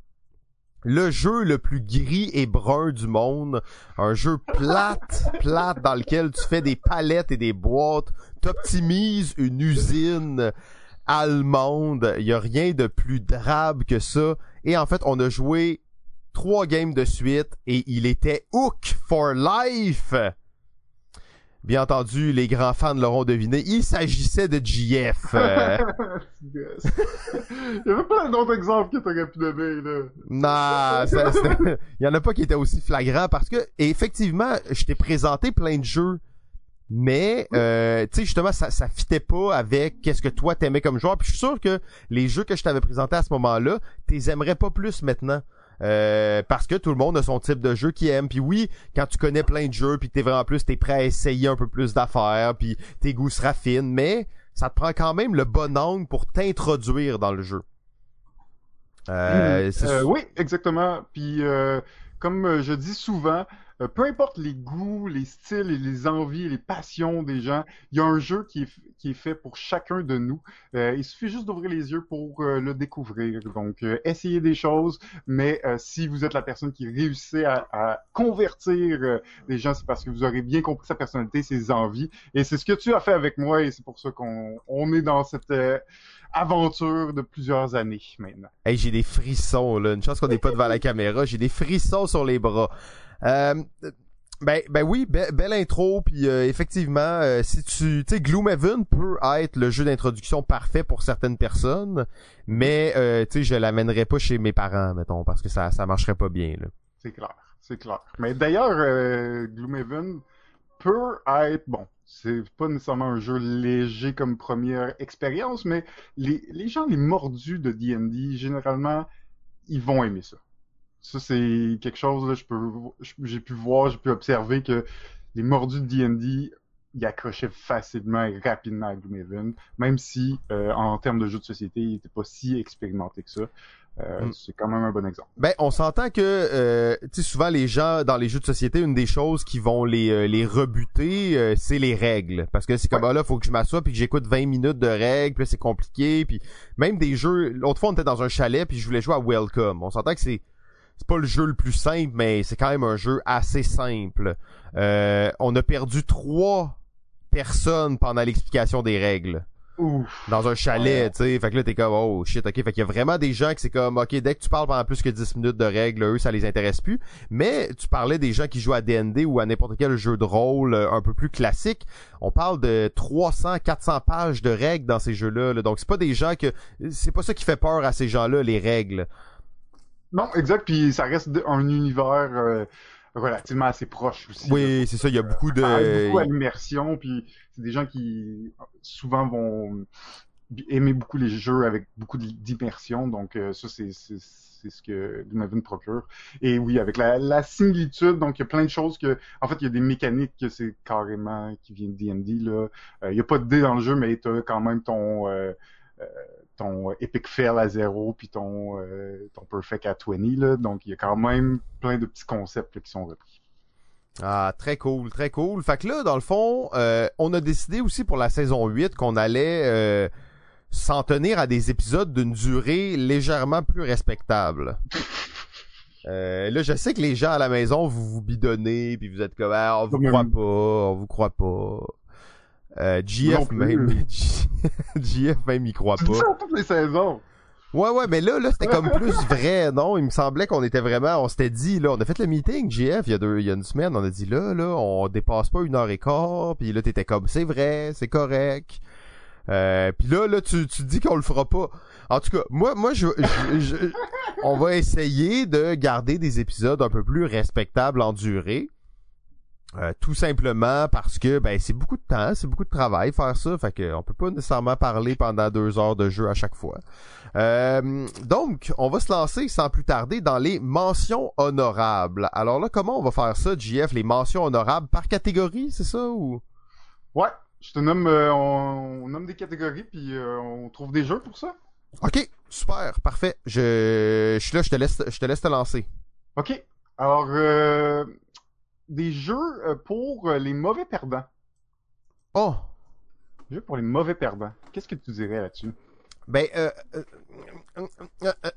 le jeu le plus gris et brun du monde, un jeu plate, plate dans lequel tu fais des palettes et des boîtes, t'optimises une usine allemande, il y a rien de plus drabe que ça. Et en fait, on a joué trois games de suite et il était hook for life. Bien entendu, les grands fans l'auront deviné, il s'agissait de GF. Euh. il y avait plein d'autres exemples que t'aurais pu donner, là. Non, ça, il y en a pas qui étaient aussi flagrants parce que, effectivement, je t'ai présenté plein de jeux, mais, euh, tu sais, justement, ça, ça fitait pas avec qu'est-ce que toi t'aimais comme joueur. Puis je suis sûr que les jeux que je t'avais présentés à ce moment-là, t'es aimerais pas plus maintenant. Euh, parce que tout le monde a son type de jeu qu'il aime. Puis oui, quand tu connais plein de jeux, puis que t'es vraiment plus, t'es prêt à essayer un peu plus d'affaires, puis tes goûts se raffinent, mais ça te prend quand même le bon angle pour t'introduire dans le jeu. Euh, hmm. euh oui, exactement. Puis comme je dis souvent, euh, peu importe les goûts, les styles et les envies, les passions des gens, il y a un jeu qui est, qui est fait pour chacun de nous. Euh, il suffit juste d'ouvrir les yeux pour euh, le découvrir. Donc, essayez des choses, mais si vous êtes la personne qui réussit à, à convertir des gens, c'est parce que vous aurez bien compris sa personnalité, ses envies. Et c'est ce que tu as fait avec moi et c'est pour ça qu'on on est dans cette aventure de plusieurs années maintenant. Hey, j'ai des frissons là. Une chance qu'on n'est pas devant la caméra. J'ai des frissons sur les bras. Euh, ben, ben oui, belle intro, puis euh, effectivement, euh, si tu, tu sais, Gloomhaven peut être le jeu d'introduction parfait pour certaines personnes, mais euh, tu sais, je l'amènerais pas chez mes parents, mettons, parce que ça, ça marcherait pas bien là. C'est clair, c'est clair. Mais d'ailleurs, Gloomhaven peut être bon. C'est pas nécessairement un jeu léger comme première expérience, mais les, les gens les mordus de D&D généralement, ils vont aimer ça. Ça, c'est quelque chose, là, je peux, j'ai pu voir, j'ai pu observer que les mordus de D&D, ils accrochaient facilement et rapidement à Gloomhaven, même si, euh, en termes de jeu de société, il n'était pas si expérimenté que ça. Euh, mm. C'est quand même un bon exemple. Ben, on s'entend que, euh, tu sais, souvent les gens dans les jeux de société, une des choses qui vont les euh, les rebuter, c'est les règles, parce que c'est comme ah, là, faut que je m'assoie puis que j'écoute 20 minutes de règles, puis c'est compliqué, puis même des jeux. L'autre fois, on était dans un chalet puis je voulais jouer à Welcome. On s'entend que c'est c'est pas le jeu le plus simple, mais c'est quand même un jeu assez simple. Euh, on a perdu trois personnes pendant l'explication des règles. Ouf. Dans un chalet, tu sais. Fait que là, t'es comme, oh shit, ok. Fait qu'il y a vraiment des gens qui c'est comme, ok, dès que tu parles pendant plus que 10 minutes de règles, eux, ça les intéresse plus. Mais tu parlais des gens qui jouent à D&D ou à n'importe quel jeu de rôle euh, un peu plus classique. On parle de 300, 400 pages de règles dans ces jeux-là. Là. Donc, c'est pas des gens que, c'est pas ça qui fait peur à ces gens-là, les règles. Non, exact. Puis ça reste un univers euh, relativement assez proche aussi. Oui, c'est ça. Il y a beaucoup de. Il beaucoup d'immersion. Puis c'est des gens qui souvent vont aimer beaucoup les jeux avec beaucoup d'immersion. Donc euh, ça, c'est c'est ce que Gloomhaven procure. Et oui, avec la, la, similitude, donc il y a plein de choses que, en fait, il y a des mécaniques que c'est carrément qui viennent de D&D là. Euh, il y a pas de dés dans le jeu, mais tu as quand même ton ton Epic Fail à zéro puis ton, euh, ton Perfect à 20. Là. Donc, il y a quand même plein de petits concepts qui sont repris. Ah, très cool, très cool. Fait que là, dans le fond, euh, on a décidé aussi pour la saison 8 qu'on allait euh, s'en tenir à des épisodes d'une durée légèrement plus respectable. là, je sais que les gens à la maison, vous vous bidonnez, puis vous êtes comme, ah, on vous croit pas, on vous croit pas. Euh, GF même, GF même y croit pas. toutes les saisons. Ouais, ouais, mais là, là, c'était comme plus vrai, non? Il me semblait qu'on était vraiment, on s'était dit, là, on a fait le meeting, GF, il y a deux, il y a une semaine, on a dit, là, là, on dépasse pas une heure et quart, puis là, t'étais comme, c'est vrai, c'est correct. Euh, puis là, là, tu, tu dis qu'on le fera pas. En tout cas, moi, moi, je, on va essayer de garder des épisodes un peu plus respectables en durée. Euh, tout simplement parce que ben c'est beaucoup de temps, c'est beaucoup de travail faire ça, fait que on peut pas nécessairement parler pendant deux heures de jeu à chaque fois. Euh, donc, on va se lancer sans plus tarder dans les mentions honorables. Alors là, comment on va faire ça, JF, les mentions honorables par catégorie, c'est ça ou? Ouais, je te nomme, euh, on, nomme des catégories puis on trouve des jeux pour ça. Ok, super, parfait. Je, je suis là, je te laisse, je te laisse te lancer. Ok. Alors, des jeux euh, pour euh, les mauvais perdants. Oh! Jeux pour les mauvais perdants. Qu'est-ce que tu dirais là-dessus? Ben, euh,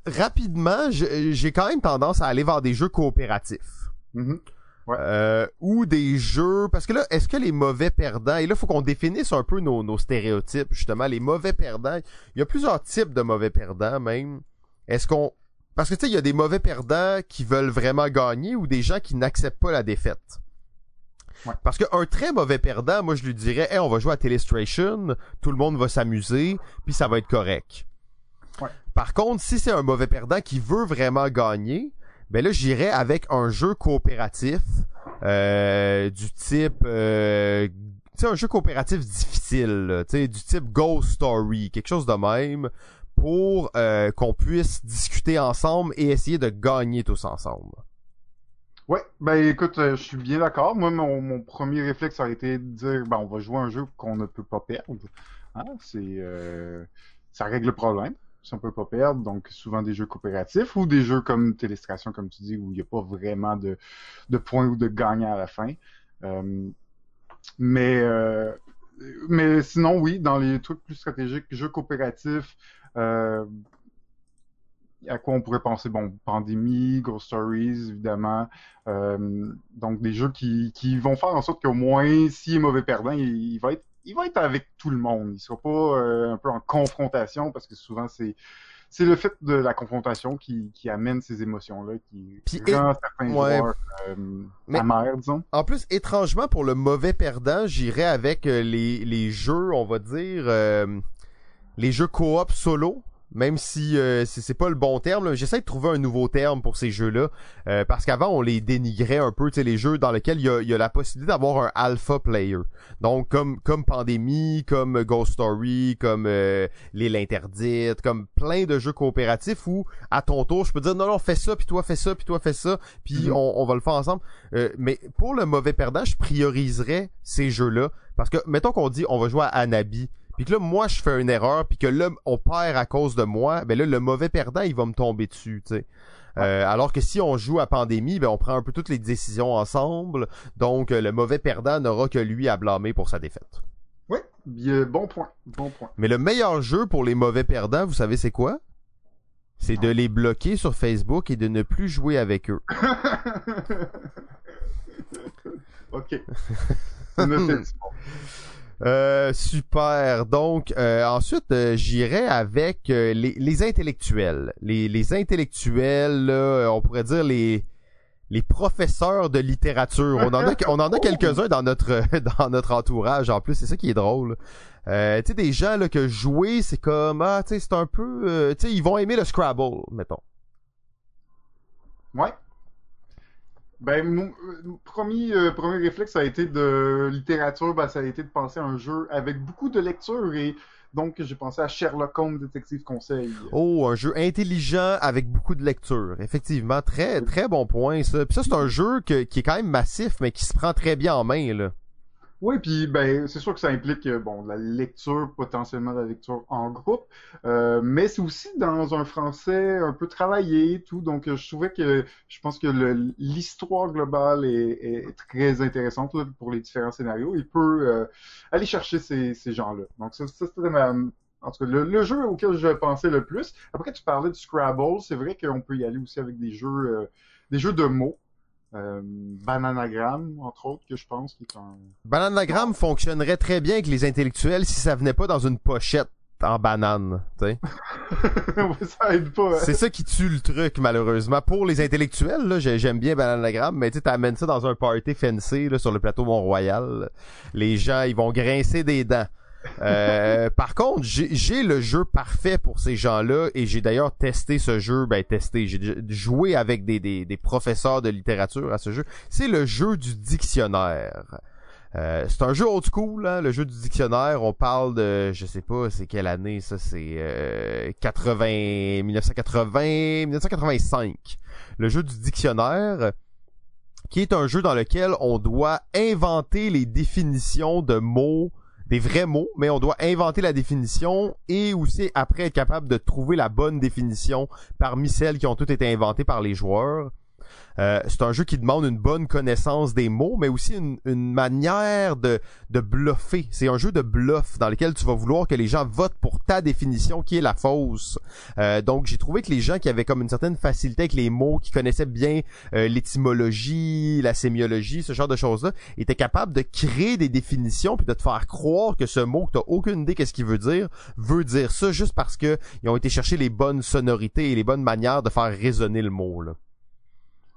rapidement, j'ai quand même tendance à aller vers des jeux coopératifs. Mm-hmm. ou des jeux parce que là est-ce que les mauvais perdants et là il faut qu'on définisse un peu nos, nos, stéréotypes justement les mauvais perdants il y a plusieurs types de mauvais perdants même est-ce qu'on parce que tu sais, il y a des mauvais perdants qui veulent vraiment gagner ou des gens qui n'acceptent pas la défaite. Ouais. Parce qu'un très mauvais perdant, moi je lui dirais, hey, on va jouer à Telestration, tout le monde va s'amuser, puis ça va être correct. Ouais. Par contre, si c'est un mauvais perdant qui veut vraiment gagner, ben là j'irais avec un jeu coopératif euh, du type euh, tu sais un jeu coopératif difficile, tu sais du type Ghost Story, quelque chose de même pour euh, qu'on puisse discuter ensemble et essayer de gagner tous ensemble. Ouais, ben écoute, euh, je suis bien d'accord. Moi, mon, premier réflexe aurait été de dire, ben on va jouer un jeu qu'on ne peut pas perdre. Hein, c'est, euh, ça règle le problème si on peut pas perdre. Donc souvent des jeux coopératifs ou des jeux comme Télestration, comme tu dis, où il n'y a pas vraiment de, de points ou de gagnants à la fin. mais mais sinon, oui, dans les trucs plus stratégiques, jeux coopératifs, euh, à quoi on pourrait penser? Bon, Pandémie, Ghost Stories, évidemment. Euh, donc des jeux qui, qui vont faire en sorte qu'au moins, s'il est mauvais perdant, il, va être il va être avec tout le monde. Il sera pas euh, un peu en confrontation parce que souvent c'est c'est le fait de la confrontation qui, qui amène ces émotions-là, qui rend certains joueurs amers, disons. En plus, étrangement, pour le mauvais perdant, j'irais avec les, les jeux, on va dire, les jeux coop solo, même si euh, c'est pas le bon terme, j'essaie de trouver un nouveau terme pour ces jeux-là, euh, parce qu'avant on les dénigrait un peu, tu sais, les jeux dans lesquels il y a, y a, la possibilité d'avoir un alpha player. Donc comme comme Pandémie, comme Ghost Story, comme euh, l'île interdite, comme plein de jeux coopératifs où à ton tour je peux dire non non fais ça puis toi fais ça puis toi fais ça puis mm-hmm. on, on, va le faire ensemble. mais pour le mauvais perdant, je prioriserais ces jeux-là parce que mettons qu'on dit on va jouer à Anabi puis que là moi je fais une erreur puis que là on perd à cause de moi ben là le mauvais perdant il va me tomber dessus tu sais. Euh, alors que si on joue à pandémie ben on prend un peu toutes les décisions ensemble donc euh, le mauvais perdant n'aura que lui à blâmer pour sa défaite. Oui bon point bon point. Mais le meilleur jeu pour les mauvais perdants vous savez c'est quoi? C'est de les bloquer sur Facebook et de ne plus jouer avec eux. Ok Euh, super. Donc, euh, ensuite, euh, j'irai avec les, les, intellectuels. Les, les intellectuels, on pourrait dire les les professeurs de littérature. On en a, on en a quelques-uns dans notre dans notre entourage. En plus, c'est ça qui est drôle. tu sais, des gens là que jouer, c'est comme ah, tu sais, c'est un peu, tu sais, ils vont aimer le Scrabble, mettons. Ouais. Ben, mon euh, premier, euh, premier réflexe, ça a été de littérature, ben, ça a été de penser à un jeu avec beaucoup de lecture et donc j'ai pensé à Sherlock Holmes Détective Conseil. Oh, un jeu intelligent avec beaucoup de lecture. Effectivement, très très bon point ça. Puis ça c'est un jeu qui est quand même massif mais qui se prend très bien en main là. Oui, puis ben c'est sûr que ça implique euh, bon la lecture, potentiellement la lecture en groupe, euh, mais c'est aussi dans un français un peu travaillé tout. Donc euh, je trouvais que je pense que l'histoire globale est, très intéressante pour les différents scénarios. Il peut aller chercher ces, gens-là. Donc ça, c'était ma en tout cas, le, jeu auquel je pensais le plus. Après, tu parlais du Scrabble. C'est vrai qu'on peut y aller aussi avec des jeux, des jeux de mots. Euh, Bananagram, entre autres, que je pense qui est un... Bananagram fonctionnerait très bien avec les intellectuels si ça venait pas dans une pochette en banane, tu sais. ça aide pas. hein. C'est ça qui tue le truc, malheureusement. Pour les intellectuels, là, j'ai- j'aime bien Bananagram, mais tu t'amènes ça dans un party fancy, là, sur le plateau Mont-Royal. Les gens, ils vont grincer des dents. Euh, par contre, j'ai le jeu parfait pour ces gens-là et j'ai d'ailleurs testé ce jeu, ben testé, j'ai joué avec des, des, des professeurs de littérature à ce jeu. C'est le jeu du dictionnaire. Euh, c'est un jeu old school, hein, le jeu du dictionnaire. On parle de, je sais pas, c'est quelle année ça, c'est euh, 80, 1980, 1985. Le jeu du dictionnaire, qui est un jeu dans lequel on doit inventer les définitions de mots, des vrais mots, mais on doit inventer la définition et aussi après être capable de trouver la bonne définition parmi celles qui ont toutes été inventées par les joueurs. Euh, c'est un jeu qui demande une bonne connaissance des mots, mais aussi une, manière de, de bluffer. C'est un jeu de bluff dans lequel tu vas vouloir que les gens votent pour ta définition qui est la fausse. Euh, donc j'ai trouvé que les gens qui avaient comme une certaine facilité avec les mots, qui connaissaient bien euh, l'étymologie, la sémiologie, ce genre de choses-là, étaient capables de créer des définitions puis de te faire croire que ce mot que t'as aucune idée qu'est-ce qu'il veut dire, veut dire ça juste parce que ils ont été chercher les bonnes sonorités et les bonnes manières de faire résonner le mot là.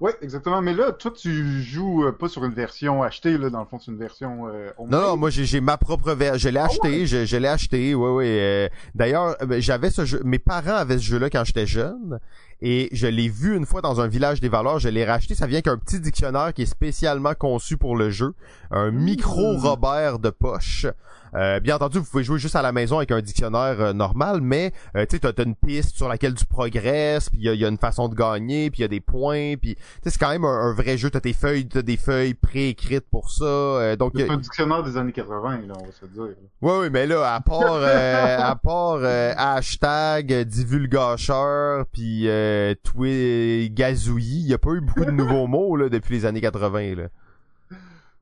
Ouais, exactement. Mais là, toi, tu joues euh, pas sur une version achetée, là, dans le fond, c'est une version euh, Non, non, moi j'ai ma propre version. Je l'ai acheté, je, je l'ai acheté, oui, oui. euh, D'ailleurs, euh, ben, j'avais ce jeu. Mes parents avaient ce jeu-là quand j'étais jeune, et je l'ai vu une fois dans un village des valeurs. Je l'ai racheté. Ça vient qu'un petit dictionnaire qui est spécialement conçu pour le jeu, un micro Robert de poche. Euh, bien entendu, vous pouvez jouer juste à la maison avec un dictionnaire euh, normal, mais euh, tu sais, t'as t'as une piste sur laquelle tu progresses, puis il y y a une façon de gagner, puis il y a des points, puis c'est quand même un, un vrai jeu. T'as tes feuilles, t'as des feuilles préécrites pour ça. euh, donc C'est un dictionnaire des années 80, là, on va se dire. oui, oui, mais là, à part, euh, à part euh, hashtag divulgacheur puis euh, twi gazouillis, il y a pas eu beaucoup de nouveaux mots là depuis les années 80 là.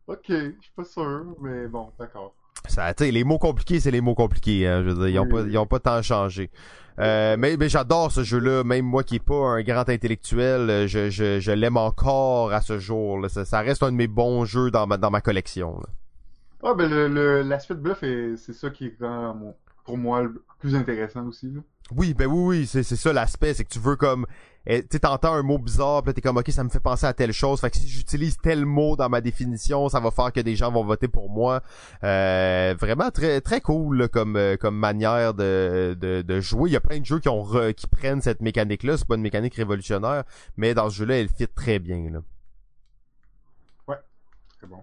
Ok, je suis pas sûr, mais bon, d'accord. Ça, les mots compliqués, c'est les mots compliqués, hein, je veux dire, ils ont pas, oui. ils ont pas tant changé. Euh, mais mais j'adore ce jeu-là, même moi qui est pas un grand intellectuel, euh, je, je, je l'aime encore à ce jour. Là. Ça, ça reste un de mes bons jeux dans ma dans ma collection. Là. Ah, ben, le- le- l'aspect de bluff, est- c'est ça qui est pour moi le plus intéressant aussi, là. Oui, ben oui, oui, c'est c'est ça l'aspect, c'est que tu veux comme, tu sais, t'entends un mot bizarre, puis t'es comme, ok, ça me fait penser à telle chose, fait que si j'utilise tel mot dans ma définition, ça va faire que des gens vont voter pour moi. Euh, vraiment très très cool là, comme euh, comme manière de, de de jouer. Il y a plein de jeux qui ont re- qui prennent cette mécanique là, c'est pas une mécanique révolutionnaire, mais dans ce jeu-là, elle fit très bien là. Très bon.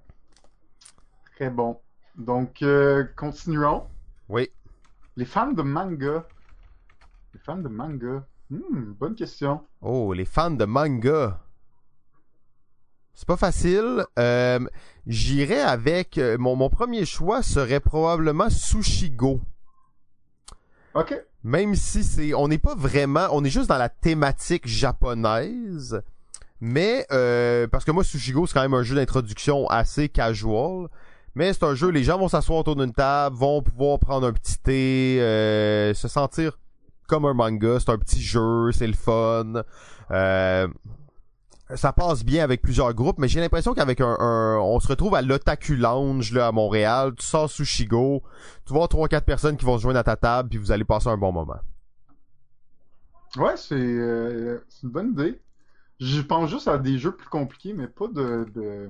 Très bon. Donc, euh, continuons. Oui. Les fans de manga. Les fans de manga. Hmm, bonne question. Oh, les fans de manga. C'est pas facile. Euh, J'irais avec euh, mon mon premier choix serait probablement Sushigo. Ok. Même si c'est, on n'est pas vraiment, on est juste dans la thématique japonaise, mais euh, parce que moi Sushigo c'est quand même un jeu d'introduction assez casual, mais c'est un jeu, les gens vont s'asseoir autour d'une table, vont pouvoir prendre un petit thé, euh, se sentir comme un manga, c'est un petit jeu, c'est le fun. Euh, ça passe bien avec plusieurs groupes, mais j'ai l'impression qu'avec un, on se retrouve à l'Otaku Lounge là à Montréal, tu sors Sushigo, tu avoir trois quatre personnes qui vont se joindre à ta table puis vous allez passer un bon moment. Ouais, c'est euh, une bonne idée. Je pense juste à des jeux plus compliqués, mais pas de, de,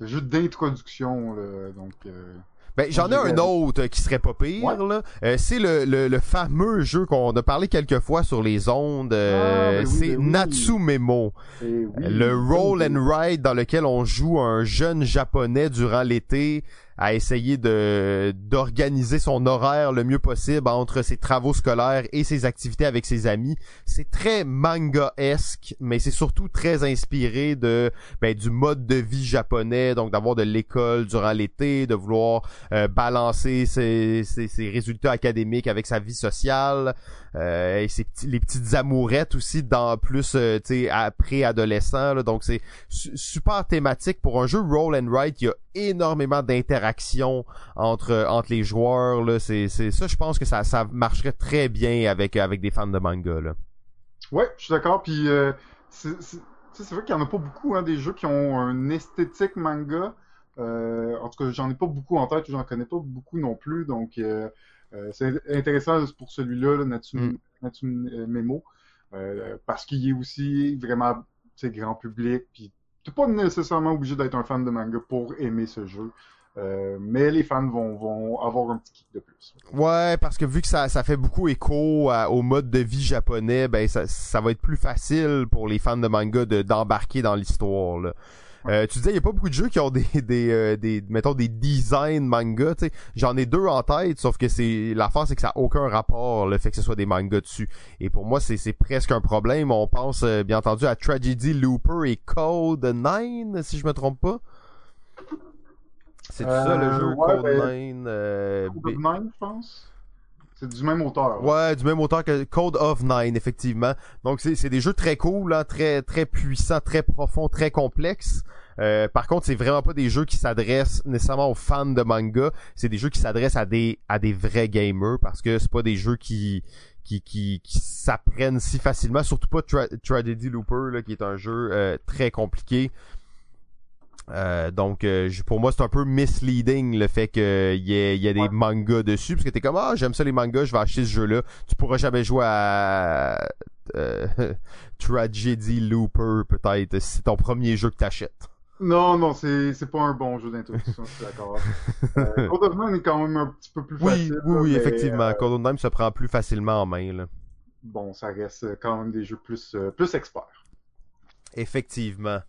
de jeux d'introduction. Donc, euh, Ben, j'en ai un autre euh, qui serait pas pire, Ouais. là. Euh, c'est le, le, le fameux jeu qu'on a parlé quelques fois sur les ondes. euh, Ah, ben oui, c'est ben oui. Natsumemo. oui, le roll and ride dans lequel on joue un jeune japonais durant l'été à essayer de d'organiser son horaire le mieux possible entre ses travaux scolaires et ses activités avec ses amis. C'est très manga-esque, mais c'est surtout très inspiré de ben, du mode de vie japonais, donc d'avoir de l'école durant l'été, de vouloir euh, balancer ses, ses, ses résultats académiques avec sa vie sociale, euh, et ses les petites amourettes aussi dans plus euh, tu sais là. donc c'est su- super thématique pour un jeu roll and write il y a énormément d'interactions entre entre les joueurs là c'est c'est ça je pense que ça ça marcherait très bien avec avec des fans de manga là Ouais, je suis d'accord. Puis euh, c'est- vrai qu'il n'y en a pas beaucoup, hein, des jeux qui ont un esthétique manga. Euh, en tout cas, j'en ai pas beaucoup en tête, j'en connais pas beaucoup non plus, donc euh, euh, c'est intéressant pour celui-là, là, Natsume, mm. Memo, parce qu'il est aussi vraiment grand public, puis t'es pas nécessairement obligé d'être un fan de manga pour aimer ce jeu. Euh, mais les fans vont, vont, avoir un petit kick de plus. Ouais, parce que vu que ça, ça fait beaucoup écho au mode de vie japonais, ben ça, ça va être plus facile pour les fans de manga de, d'embarquer dans l'histoire. Là. Euh, tu disais, il n'y a pas beaucoup de jeux qui ont des, des, euh, des mettons, des designs manga, tu sais. J'en ai deux en tête, sauf que c'est, l'affaire, c'est que ça n'a aucun rapport, le fait que ce soit des mangas dessus. Et pour moi, c'est, c'est presque un problème. On pense, bien entendu, à Tragedy Looper et Code 9, si je me trompe pas. C'est ça le jeu Code 9 euh, Code 9, je pense. C'est du même auteur. Ouais. du même auteur que Code of Nine, effectivement. Donc c'est des jeux très cool, hein, très très puissants, très profonds, très complexes. Euh, par contre, c'est vraiment pas des jeux qui s'adressent nécessairement aux fans de manga. C'est des jeux qui s'adressent à des à des vrais gamers parce que c'est pas des jeux qui qui qui, s'apprennent si facilement. Surtout pas Tragedy Looper là, qui est un jeu euh, très compliqué. Euh, donc euh, pour moi c'est un peu misleading le fait qu'il y ait, y a des mangas dessus parce que t'es comme ah j'aime ça les mangas je vais acheter ce jeu là tu pourras jamais jouer à euh, Tragedy Looper peut-être si c'est ton premier jeu que t'achètes. Non non c'est c'est pas un bon jeu d'introduction je suis d'accord. Code of Nine est quand même un petit peu plus facile oui oui effectivement. Code of Nine se prend plus facilement en main là. bon ça reste quand même des jeux plus plus experts. Effectivement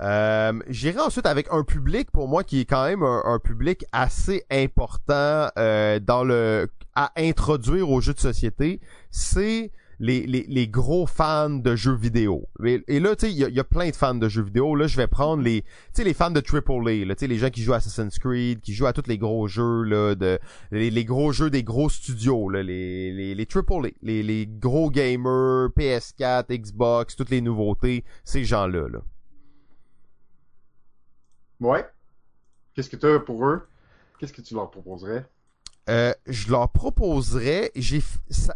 euh, J'irai ensuite avec un public pour moi qui est quand même un, public assez important euh, dans le à introduire aux jeux de société. C'est les, les, les, gros fans de jeux vidéo. Et, là, tu sais, il y, a, plein de fans de jeux vidéo. Là, je vais prendre les, tu les fans de AAA, là, tu les gens qui jouent à Assassin's Creed, qui jouent à tous les gros jeux, là, de, les, gros jeux des gros studios, là, les, les, les AAA, les, les gros gamers, PS4, Xbox, toutes les nouveautés, ces gens-là, là. Ouais. Qu'est-ce que tu as pour eux? Qu'est-ce que tu leur proposerais? Euh, je leur proposerais, j'ai,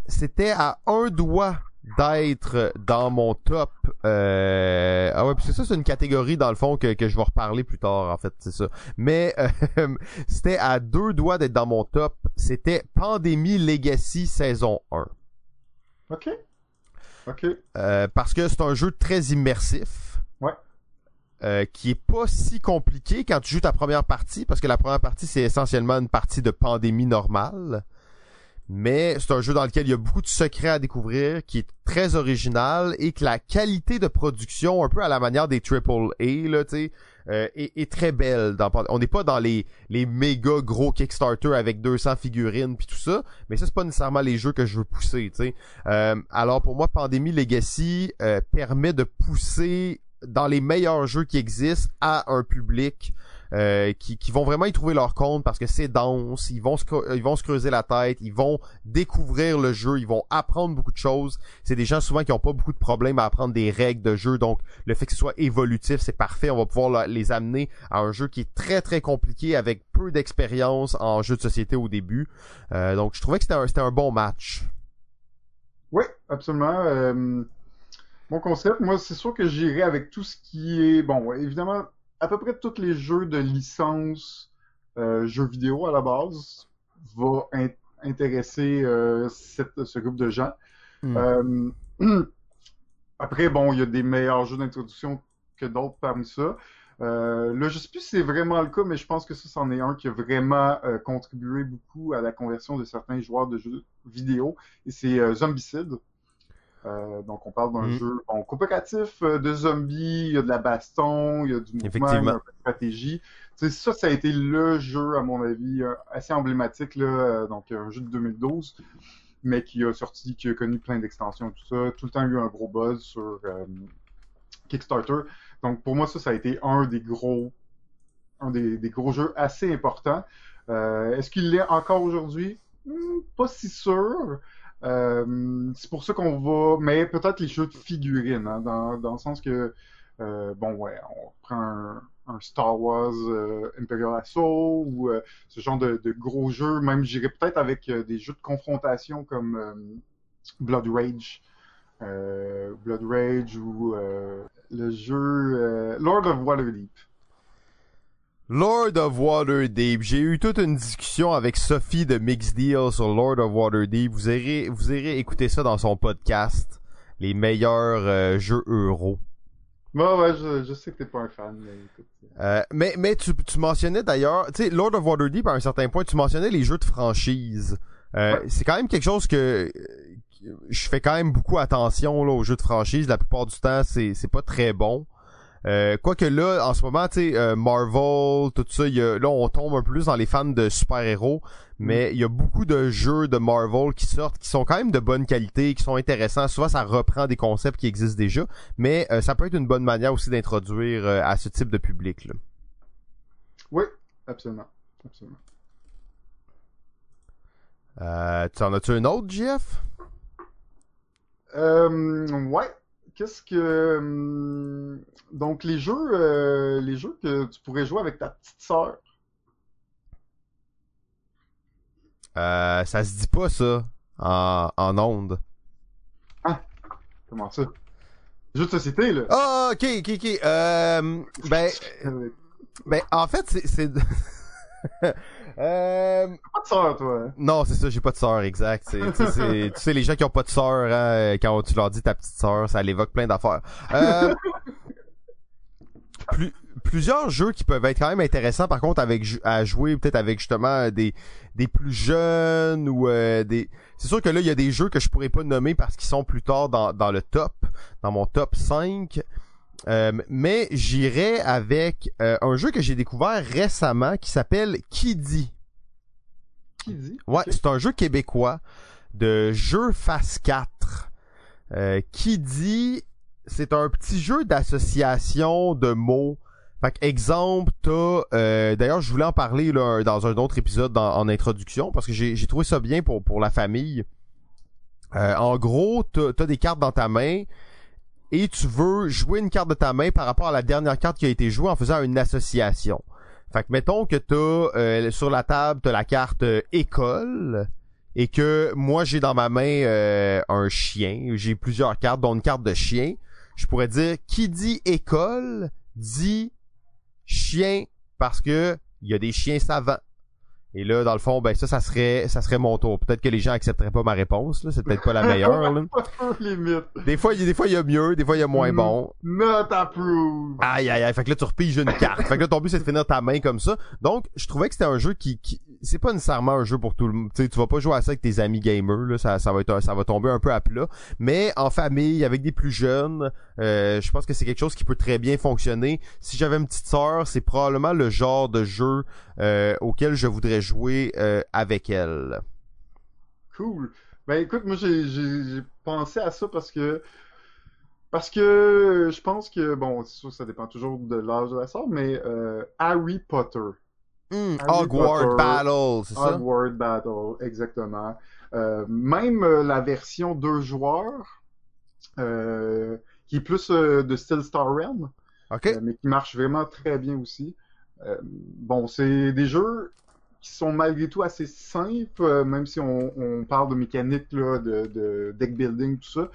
c'était à un doigt d'être dans mon top. Euh, ah ouais, parce que ça c'est une catégorie dans le fond que, que je vais reparler plus tard en fait, c'est ça. Mais euh, c'était à deux doigts d'être dans mon top. C'était Pandémie Legacy saison 1. Ok. Ok. Euh, parce que c'est un jeu très immersif. Euh, qui est pas si compliqué quand tu joues ta première partie, parce que la première partie, c'est essentiellement une partie de pandémie normale. Mais c'est un jeu dans lequel il y a beaucoup de secrets à découvrir, qui est très original et que la qualité de production, un peu à la manière des AAA, là, tu sais, euh, est, très belle. on n'est pas dans les, les méga gros Kickstarter avec 200 figurines puis tout ça, mais ça c'est pas nécessairement les jeux que je veux pousser. Euh, alors pour moi, Pandémie Legacy permet de pousser dans les meilleurs jeux qui existent à un public euh, qui, qui, vont vraiment y trouver leur compte parce que c'est dense, ils vont, se, ils vont se creuser la tête, ils vont découvrir le jeu, ils vont apprendre beaucoup de choses. C'est des gens souvent qui ont pas beaucoup de problèmes à apprendre des règles de jeu, donc le fait que ce soit évolutif, c'est parfait. On va pouvoir les amener à un jeu qui est très très compliqué avec peu d'expérience en jeu de société au début. Euh, donc je trouvais que c'était un, un bon match. Oui, absolument. Euh, mon concept, moi, c'est sûr que j'irai avec tout ce qui est, bon, évidemment, à peu près tous les jeux de licence euh, jeux vidéo à la base va intéresser euh, ce groupe de gens. Hmm. Euh, après, bon, il y a des meilleurs jeux d'introduction que d'autres parmi ça. là, je sais plus si c'est vraiment le cas, mais je pense que ça, c'en est un qui a vraiment contribué beaucoup à la conversion de certains joueurs de jeux vidéo. Et c'est Zombicide. Euh, donc, on parle d'un mm. jeu coopératif euh, de zombies, il y a de la baston, il y a du mouvement, il y a de stratégie. ça, ça a été le jeu, à mon avis, euh, assez emblématique, là, donc un jeu de 2012, mais qui a sorti, qui a connu plein d'extensions, tout ça. Tout le temps eu un gros buzz sur Kickstarter. Donc, pour moi, ça, ça a été un des gros, un des, gros jeux assez importants. Est-ce qu'il l'est encore aujourd'hui? Hmm, pas si sûr. Euh, c'est pour ça qu'on va, mais peut-être les jeux de figurines, hein, dans, dans, le sens que, euh, bon, ouais, on prend un, Star Wars euh, Imperial Assault ou ce genre de, gros jeux, même j'irais peut-être avec des jeux de confrontation comme Blood Rage. Blood Rage ou le jeu Lord of Waterdeep. Lord of Waterdeep. J'ai eu toute une discussion avec Sophie de Mix Deal sur Lord of Waterdeep. Vous irez, vous irez écouter ça dans son podcast. Les meilleurs euh, jeux euros. Bon, ouais, je, je sais que t'es pas un fan, mais écoute. Euh, mais mais tu, tu mentionnais d'ailleurs, tu sais, Lord of Waterdeep à un certain point, tu mentionnais les jeux de franchise. Euh, Ouais. C'est quand même quelque chose que que je fais quand même beaucoup attention là, aux jeux de franchise. La plupart du temps, c'est c'est pas très bon. Euh, Quoique là, en ce moment, tu sais, euh, Marvel, tout ça, il y a, là, on tombe un peu plus dans les fans de super-héros, mais il y a beaucoup de jeux de Marvel qui sortent, qui sont quand même de bonne qualité, qui sont intéressants. Souvent, ça reprend des concepts qui existent déjà, mais euh, ça peut être une bonne manière aussi d'introduire à ce type de public. Là. Oui, absolument. absolument. Euh, tu en as-tu un autre, Jeff? Euh, ouais. Qu'est-ce que hum, donc les jeux euh, les jeux que tu pourrais jouer avec ta petite sœur? Euh, ça se dit pas ça en, en onde. Comment ça? Jeux de société là. Ah, ok, ok, ok. Euh, ben, ben, en fait, c'est... euh, Pas de sœur toi. hein? non, c'est ça, j'ai pas de sœur, exact. Tu sais, les gens qui ont pas de sœur, hein, quand tu leur dis ta petite sœur, ça l'évoque plein d'affaires. Euh, plus- plusieurs jeux qui peuvent être quand même intéressants, par contre, avec à jouer peut-être avec justement des des plus jeunes ou euh, des. C'est sûr que là, il y a des jeux que je pourrais pas nommer parce qu'ils sont plus tard dans, dans le top, dans mon top 5. Euh, mais j'irai avec euh, un jeu que j'ai découvert récemment qui s'appelle Kiddy. Dit Ouais, c'est un jeu québécois de jeu Phase 4. Euh, c'est un petit jeu d'association de mots. Fait que, exemple, t'as euh, d'ailleurs je voulais en parler là, dans un autre épisode dans- en introduction parce que j'ai j'ai trouvé ça bien pour, pour la famille. Euh, en gros, t'as as des cartes dans ta main et tu veux jouer une carte de ta main par rapport à la dernière carte qui a été jouée en faisant une association. Fait que mettons que t'as euh, sur la table t'as la carte euh, école et que moi j'ai dans ma main euh, un chien, j'ai plusieurs cartes dont une carte de chien. Je pourrais dire qui dit école dit chien parce que il y a des chiens savants. Et là, dans le fond, ben ça, ça serait, ça serait mon tour. Peut-être que les gens accepteraient pas ma réponse. Là, c'est peut-être pas la meilleure. là. Limite. Des fois, il y a- des fois, il y a mieux, des fois, il y a moins Mm. bon. Not approved. Aïe, aïe, aïe. Fait que là, tu repiges une carte. fait que là, ton but, c'est de finir ta main comme ça. Donc, je trouvais que c'était un jeu qui, qui... c'est pas nécessairement un jeu pour tout le monde. Tu vas pas jouer à ça avec tes amis gamers, là. Ça, va tomber un peu à plat. Mais en famille, avec des plus jeunes, euh, je pense que c'est quelque chose qui peut très bien fonctionner. Si j'avais une petite sœur, c'est probablement le genre de jeu, euh, auquel je voudrais jouer, euh, avec elle. Cool. Ben écoute, moi j'ai pensé à ça parce que parce que je pense que bon, c'est sûr ça dépend toujours de l'âge de la sœur, mais Harry Potter. Hmm, Hogwarts Potter. Battle, c'est ça? Hogwarts Battle, exactement. Euh, même euh, la version deux joueurs, euh, qui est plus euh, de style Star Realm, mais qui marche vraiment très bien aussi. Bon, c'est des jeux qui sont malgré tout assez simples, même si on, on parle de mécanique, là, de, de deck building, tout ça.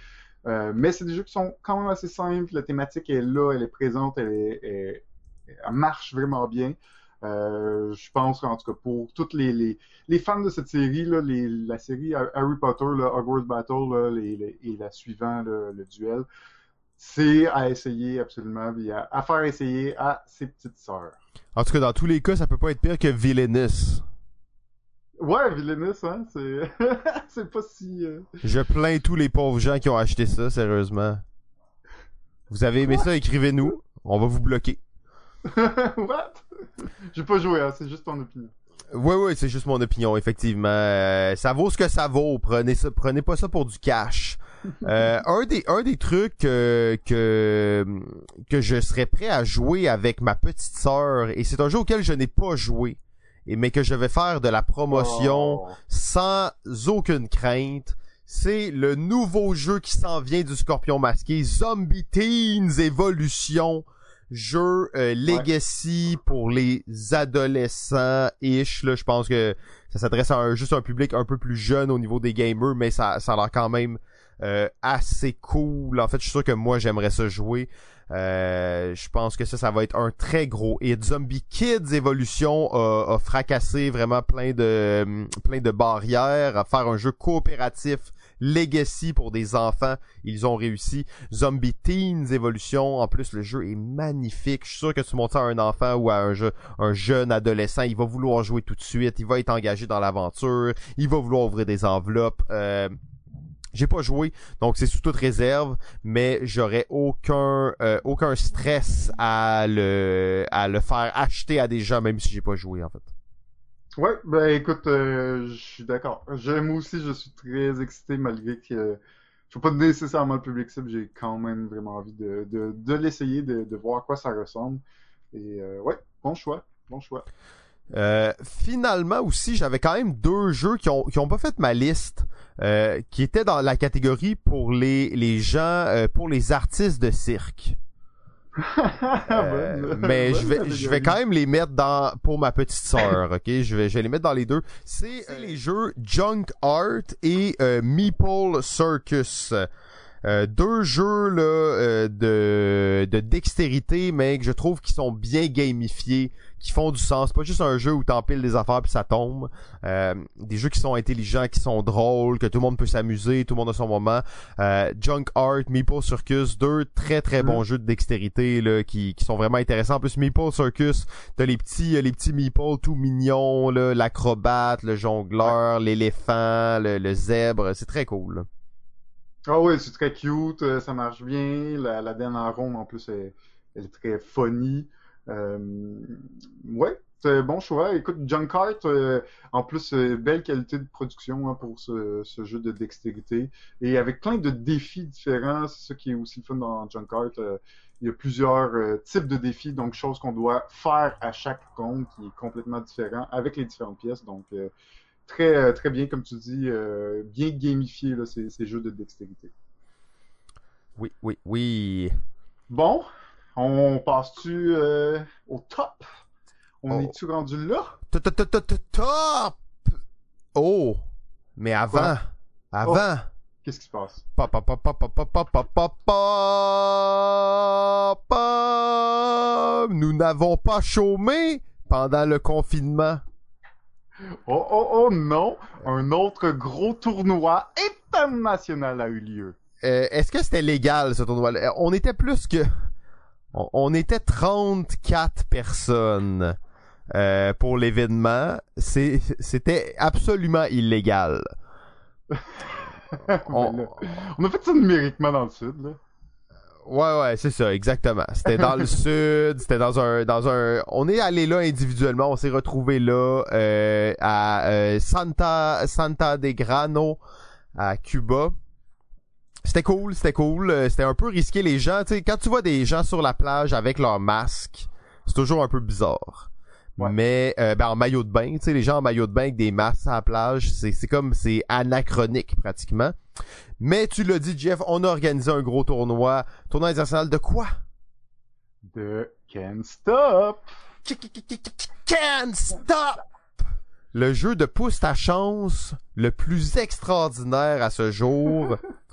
Euh, mais c'est des jeux qui sont quand même assez simples. La thématique est là, elle est présente, elle, est, elle- elle marche vraiment bien. Euh, je pense en tout cas pour toutes les, les, les fans de cette série, là, les, la série Harry Potter, là, Hogwarts Battle là, les- les- et la suivante, le duel, c'est à essayer absolument, puis à, à faire essayer à ses petites sœurs. En tout cas, dans tous les cas, ça peut pas être pire que Villainous. Ouais, Villainous, hein, c'est c'est pas si. euh, Je plains tous les pauvres gens qui ont acheté ça, sérieusement. Vous avez aimé ça, écrivez-nous. On va vous bloquer. What? J'ai pas joué, hein, c'est juste ton opinion. Oui, oui, c'est juste mon opinion, effectivement. Euh, ça vaut ce que ça vaut. Prenez ça, prenez pas ça pour du cash. Euh, un des un des trucs euh, que que je serais prêt à jouer avec ma petite sœur et c'est un jeu auquel je n'ai pas joué et mais que je vais faire de la promotion Oh. sans aucune crainte. C'est le nouveau jeu qui s'en vient du Scorpion masqué, Zombie Teens Evolution, jeu euh, Legacy pour les adolescents ish. Là, je pense que ça s'adresse à un, juste un public un peu plus jeune au niveau des gamers, mais ça, ça a l'air quand même euh, assez cool. En fait, je suis sûr que moi j'aimerais ça jouer. Euh, je pense que ça, ça va être un très gros hit. Zombie Kids Evolution a, a fracassé vraiment plein de plein de barrières à faire un jeu coopératif Legacy pour des enfants, ils ont réussi. Zombie Teens Evolution, en plus le jeu est magnifique. Je suis sûr que tu montes ça à un enfant ou à un, jeu, un jeune adolescent, il va vouloir jouer tout de suite, il va être engagé dans l'aventure, il va vouloir ouvrir des enveloppes. Euh, j'ai pas joué, donc c'est sous toute réserve, mais j'aurais aucun euh, stress à le à le faire acheter à des gens même si j'ai pas joué en fait. Ouais, ben écoute, euh, je suis d'accord. Moi aussi, je suis très excité malgré que je suis pas nécessairement le public cible. J'ai quand même vraiment envie de, de, l'essayer, de, voir à quoi ça ressemble. Et euh, ouais, bon choix, bon choix. Euh, finalement aussi, j'avais quand même deux jeux qui ont qui pas fait ma liste, euh, qui étaient dans la catégorie pour les les gens, euh, pour les artistes de cirque. Euh, mais je vais je vais quand même les mettre dans pour ma petite sœur, ok? Je vais je vais les mettre dans les deux. C'est les jeux Junk Art et euh, Meeple Circus. Euh, deux jeux là euh, de, de dextérité, mais que je trouve qui sont bien gamifiés, qui font du sens. Pas juste un jeu où t'empiles des affaires puis ça tombe. Euh, des jeux qui sont intelligents, qui sont drôles, que tout le monde peut s'amuser, tout le monde a son moment. Junk Art, Meeple Circus, deux très très bons mm. jeux de dextérité là, qui, qui sont vraiment intéressants. En plus, Meeple Circus, t'as les petits les petits Meeple tout mignons, l'acrobate, le jongleur, l'éléphant, le, le, zèbre, c'est très cool. Ah oui, c'est très cute, euh, ça marche bien. La, la dernière ronde, en plus, elle, est très funny. Euh, ouais, c'est bon choix. Écoute, Junkart, euh, en plus, euh, belle qualité de production hein, pour ce, ce, jeu de dextérité. Et avec plein de défis différents, c'est ça qui est aussi le fun dans Junkart. Euh, il y a plusieurs types de défis, donc choses qu'on doit faire à chaque ronde qui est complètement différent avec les différentes pièces. Donc, très, très bien, comme tu dis, euh, bien gamifié, là, ces, ces, jeux de dextérité. Oui, oui, oui. Bon, on passe-tu euh, au top? On oh. est-tu rendu là? Top! Oh! Mais avant, avant. Oh. Qu'est-ce qui se passe? Nous n'avons pas chômé pendant le confinement. Oh, oh, oh non! Un autre gros tournoi international a eu lieu. Euh, Est-ce que c'était légal, ce tournoi -là? On était plus que... On, on était 34 personnes euh, pour l'événement. C'était absolument illégal. on... on a fait ça numériquement dans le sud, là. Ouais, ouais, c'est ça, exactement. C'était dans le sud, c'était dans un, dans un. On est allé là individuellement, on s'est retrouvé là euh, à euh, Santa, Santa de Grano à Cuba. C'était cool, c'était cool. Euh, c'était un peu risqué les gens. Tu sais, quand tu vois des gens sur la plage avec leur masque, c'est toujours un peu bizarre. Mais euh, ben, en maillot de bain, tu sais, les gens en maillot de bain avec des masques à la plage, c'est, c'est comme c'est anachronique pratiquement. Mais tu l'as dit, Jeff, on a organisé un gros tournoi. Tournoi international de quoi? De Can't Stop! Can't Stop! Le jeu de pousse ta chance le plus extraordinaire à ce jour.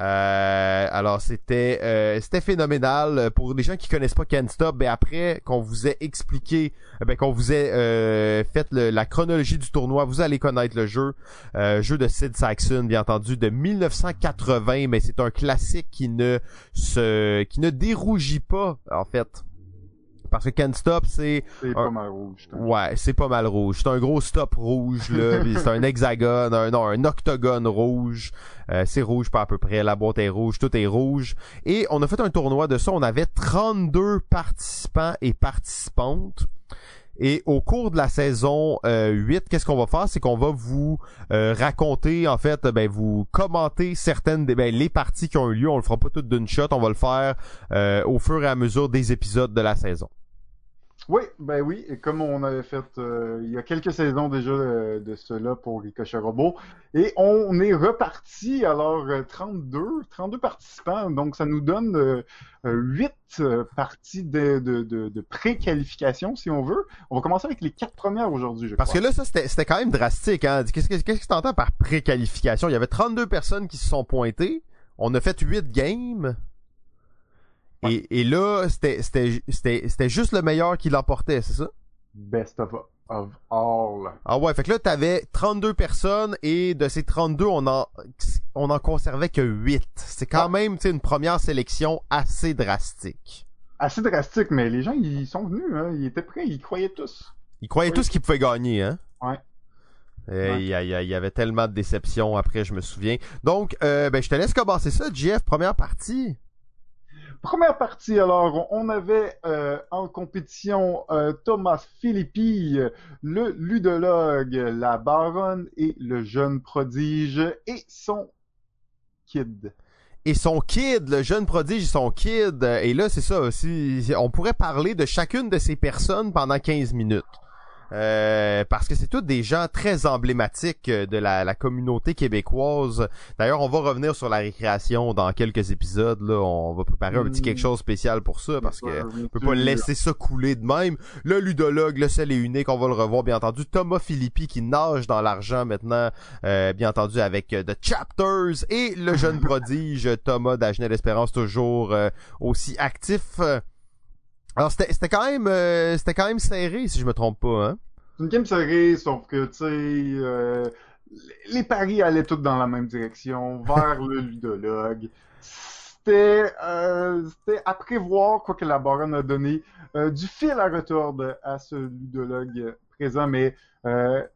Euh, alors c'était euh, c'était phénoménal pour les gens qui connaissent pas Can't Stop. Ben après qu'on vous ait expliqué, ben qu'on vous ait euh, fait la chronologie du tournoi, vous allez connaître le jeu, euh, jeu de Sid Saxon bien entendu de 1980, mais c'est un classique qui ne se qui ne dérougit pas en fait. Parce que Can't Stop, c'est... C'est pas mal rouge. Ouais, c'est pas mal rouge. C'est un gros stop rouge, là. c'est un hexagone, un, non, un octogone rouge. Euh, c'est rouge pas à peu près. La boîte est rouge, tout est rouge. Et on a fait un tournoi de ça. On avait 32 participants et participantes. Et au cours de la saison euh, 8, qu'est-ce qu'on va faire? C'est qu'on va vous euh, raconter, en fait, ben vous commenter certaines des ben, les parties qui ont eu lieu. On le fera pas toutes d'une shot, on va le faire euh, au fur et à mesure des épisodes de la saison. Oui, ben oui, et comme on avait fait euh, il y a quelques saisons déjà euh, de cela pour Ricochet Robot, et on est reparti alors 32, 32 participants, donc ça nous donne 8 parties de, de, de, de pré-qualification si on veut. On va commencer avec les quatre premières aujourd'hui, je Parce crois. que là, ça c'était quand même drastique. Hein? Qu'est-ce que qu'est-ce que t'entends par pré-qualification? Il y avait 32 personnes qui se sont pointées. On a fait 8 games. Et, et là, c'était juste le meilleur qui l'emportait, c'est ça? Best of, of all. Ah ouais, fait que là, t'avais 32 personnes et de ces 32, on en, on en conservait que 8. C'est quand même, tu sais, une première sélection assez drastique. Assez drastique, mais les gens, ils sont venus, hein. Ils étaient prêts, ils croyaient tous. Ils croyaient tous qu'ils pouvaient gagner, hein? Ouais. Il y, y, avait tellement de déceptions après, je me souviens. Donc, euh, ben, je te laisse commencer ça, Jeff, première partie. Première partie, alors, on avait euh, en compétition euh, Thomas Philippi, le ludologue, la baronne et le jeune prodige et son kid. Et son kid, le jeune prodige et son kid. Et là, c'est ça aussi. On pourrait parler de chacune de ces personnes pendant 15 minutes. Euh, parce que c'est tous des gens très emblématiques de la, la communauté québécoise. D'ailleurs, on va revenir sur la récréation dans quelques épisodes. Là, on va préparer un petit quelque chose spécial pour ça parce que on peut pas laisser ça couler de même. Le ludologue, le seul et unique, on va le revoir bien entendu. Thomas Philippi qui nage dans l'argent maintenant, euh, bien entendu avec The Chapters et le jeune prodige Thomas d'Agenel Espérance toujours euh, aussi actif. Alors c'était quand même euh, c'était quand même serré si je me trompe pas hein. C'est une game serrée sauf que tu sais euh, les paris allaient tous dans la même direction vers le ludologue. C'était euh, c'était à prévoir quoi que la baronne a donné euh, du fil à retordre à ce ludologue présent mais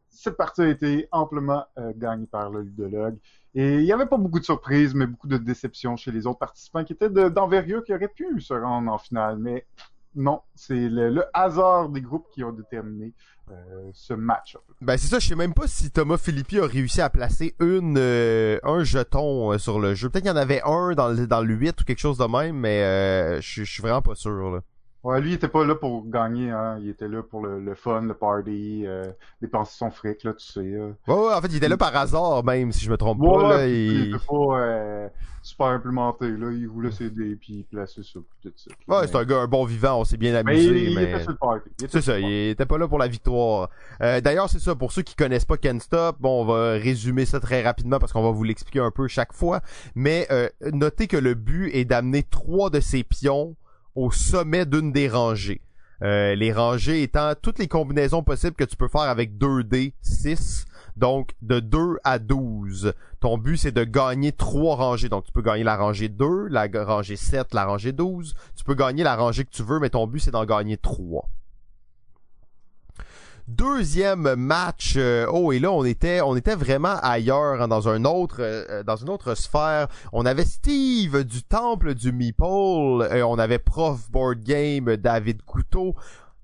cette partie a été amplement gagnée par le ludologue. Et il n'y avait pas beaucoup de surprises, mais beaucoup de déceptions chez les autres participants qui étaient d'envergure qui auraient pu se rendre en finale. Mais non, c'est le, le, hasard des groupes qui ont déterminé euh, ce match. Ben c'est ça, je sais même pas si Thomas Philippi a réussi à placer une euh, un jeton euh, sur le jeu. Peut-être qu'il y en avait un dans le, dans le 8 ou quelque chose de même, mais euh, je suis vraiment pas sûr. Là. Ouais, lui, il était pas là pour gagner, hein. Il était là pour le, le fun, le party, euh, dépenser son fric, là, tu sais. Euh. Ouais, ouais, en fait, il était là par hasard, même, si je me trompe ouais, pas, là. Il... Il... était pas euh, super implémenté, là. Il roulait ses dés, puis il plaçait ça, puis tout ça. Ouais, mais... c'est un gars, un bon vivant, on s'est bien amusé, mais... Il, mais... il était sur le party. C'est ça, il était pas là pour la victoire. Euh, D'ailleurs, c'est ça, pour ceux qui connaissent pas Ken Stop, bon, on va résumer ça très rapidement parce qu'on va vous l'expliquer un peu chaque fois. Mais euh, notez que le but est d'amener trois de ses pions au sommet d'une des rangées. Euh, les rangées étant toutes les combinaisons possibles que tu peux faire avec 2D 6. Donc, de 2 à 12. Ton but, c'est de gagner trois rangées. Donc, tu peux gagner la rangée 2, la rangée 7, la rangée 12. Tu peux gagner la rangée que tu veux, mais ton but, c'est d'en gagner trois. Deuxième match, euh, oh et là on était on était vraiment ailleurs hein, dans un autre euh, dans une autre sphère. On avait Steve du temple du Meeple, et on avait Prof Board Game David Couteau,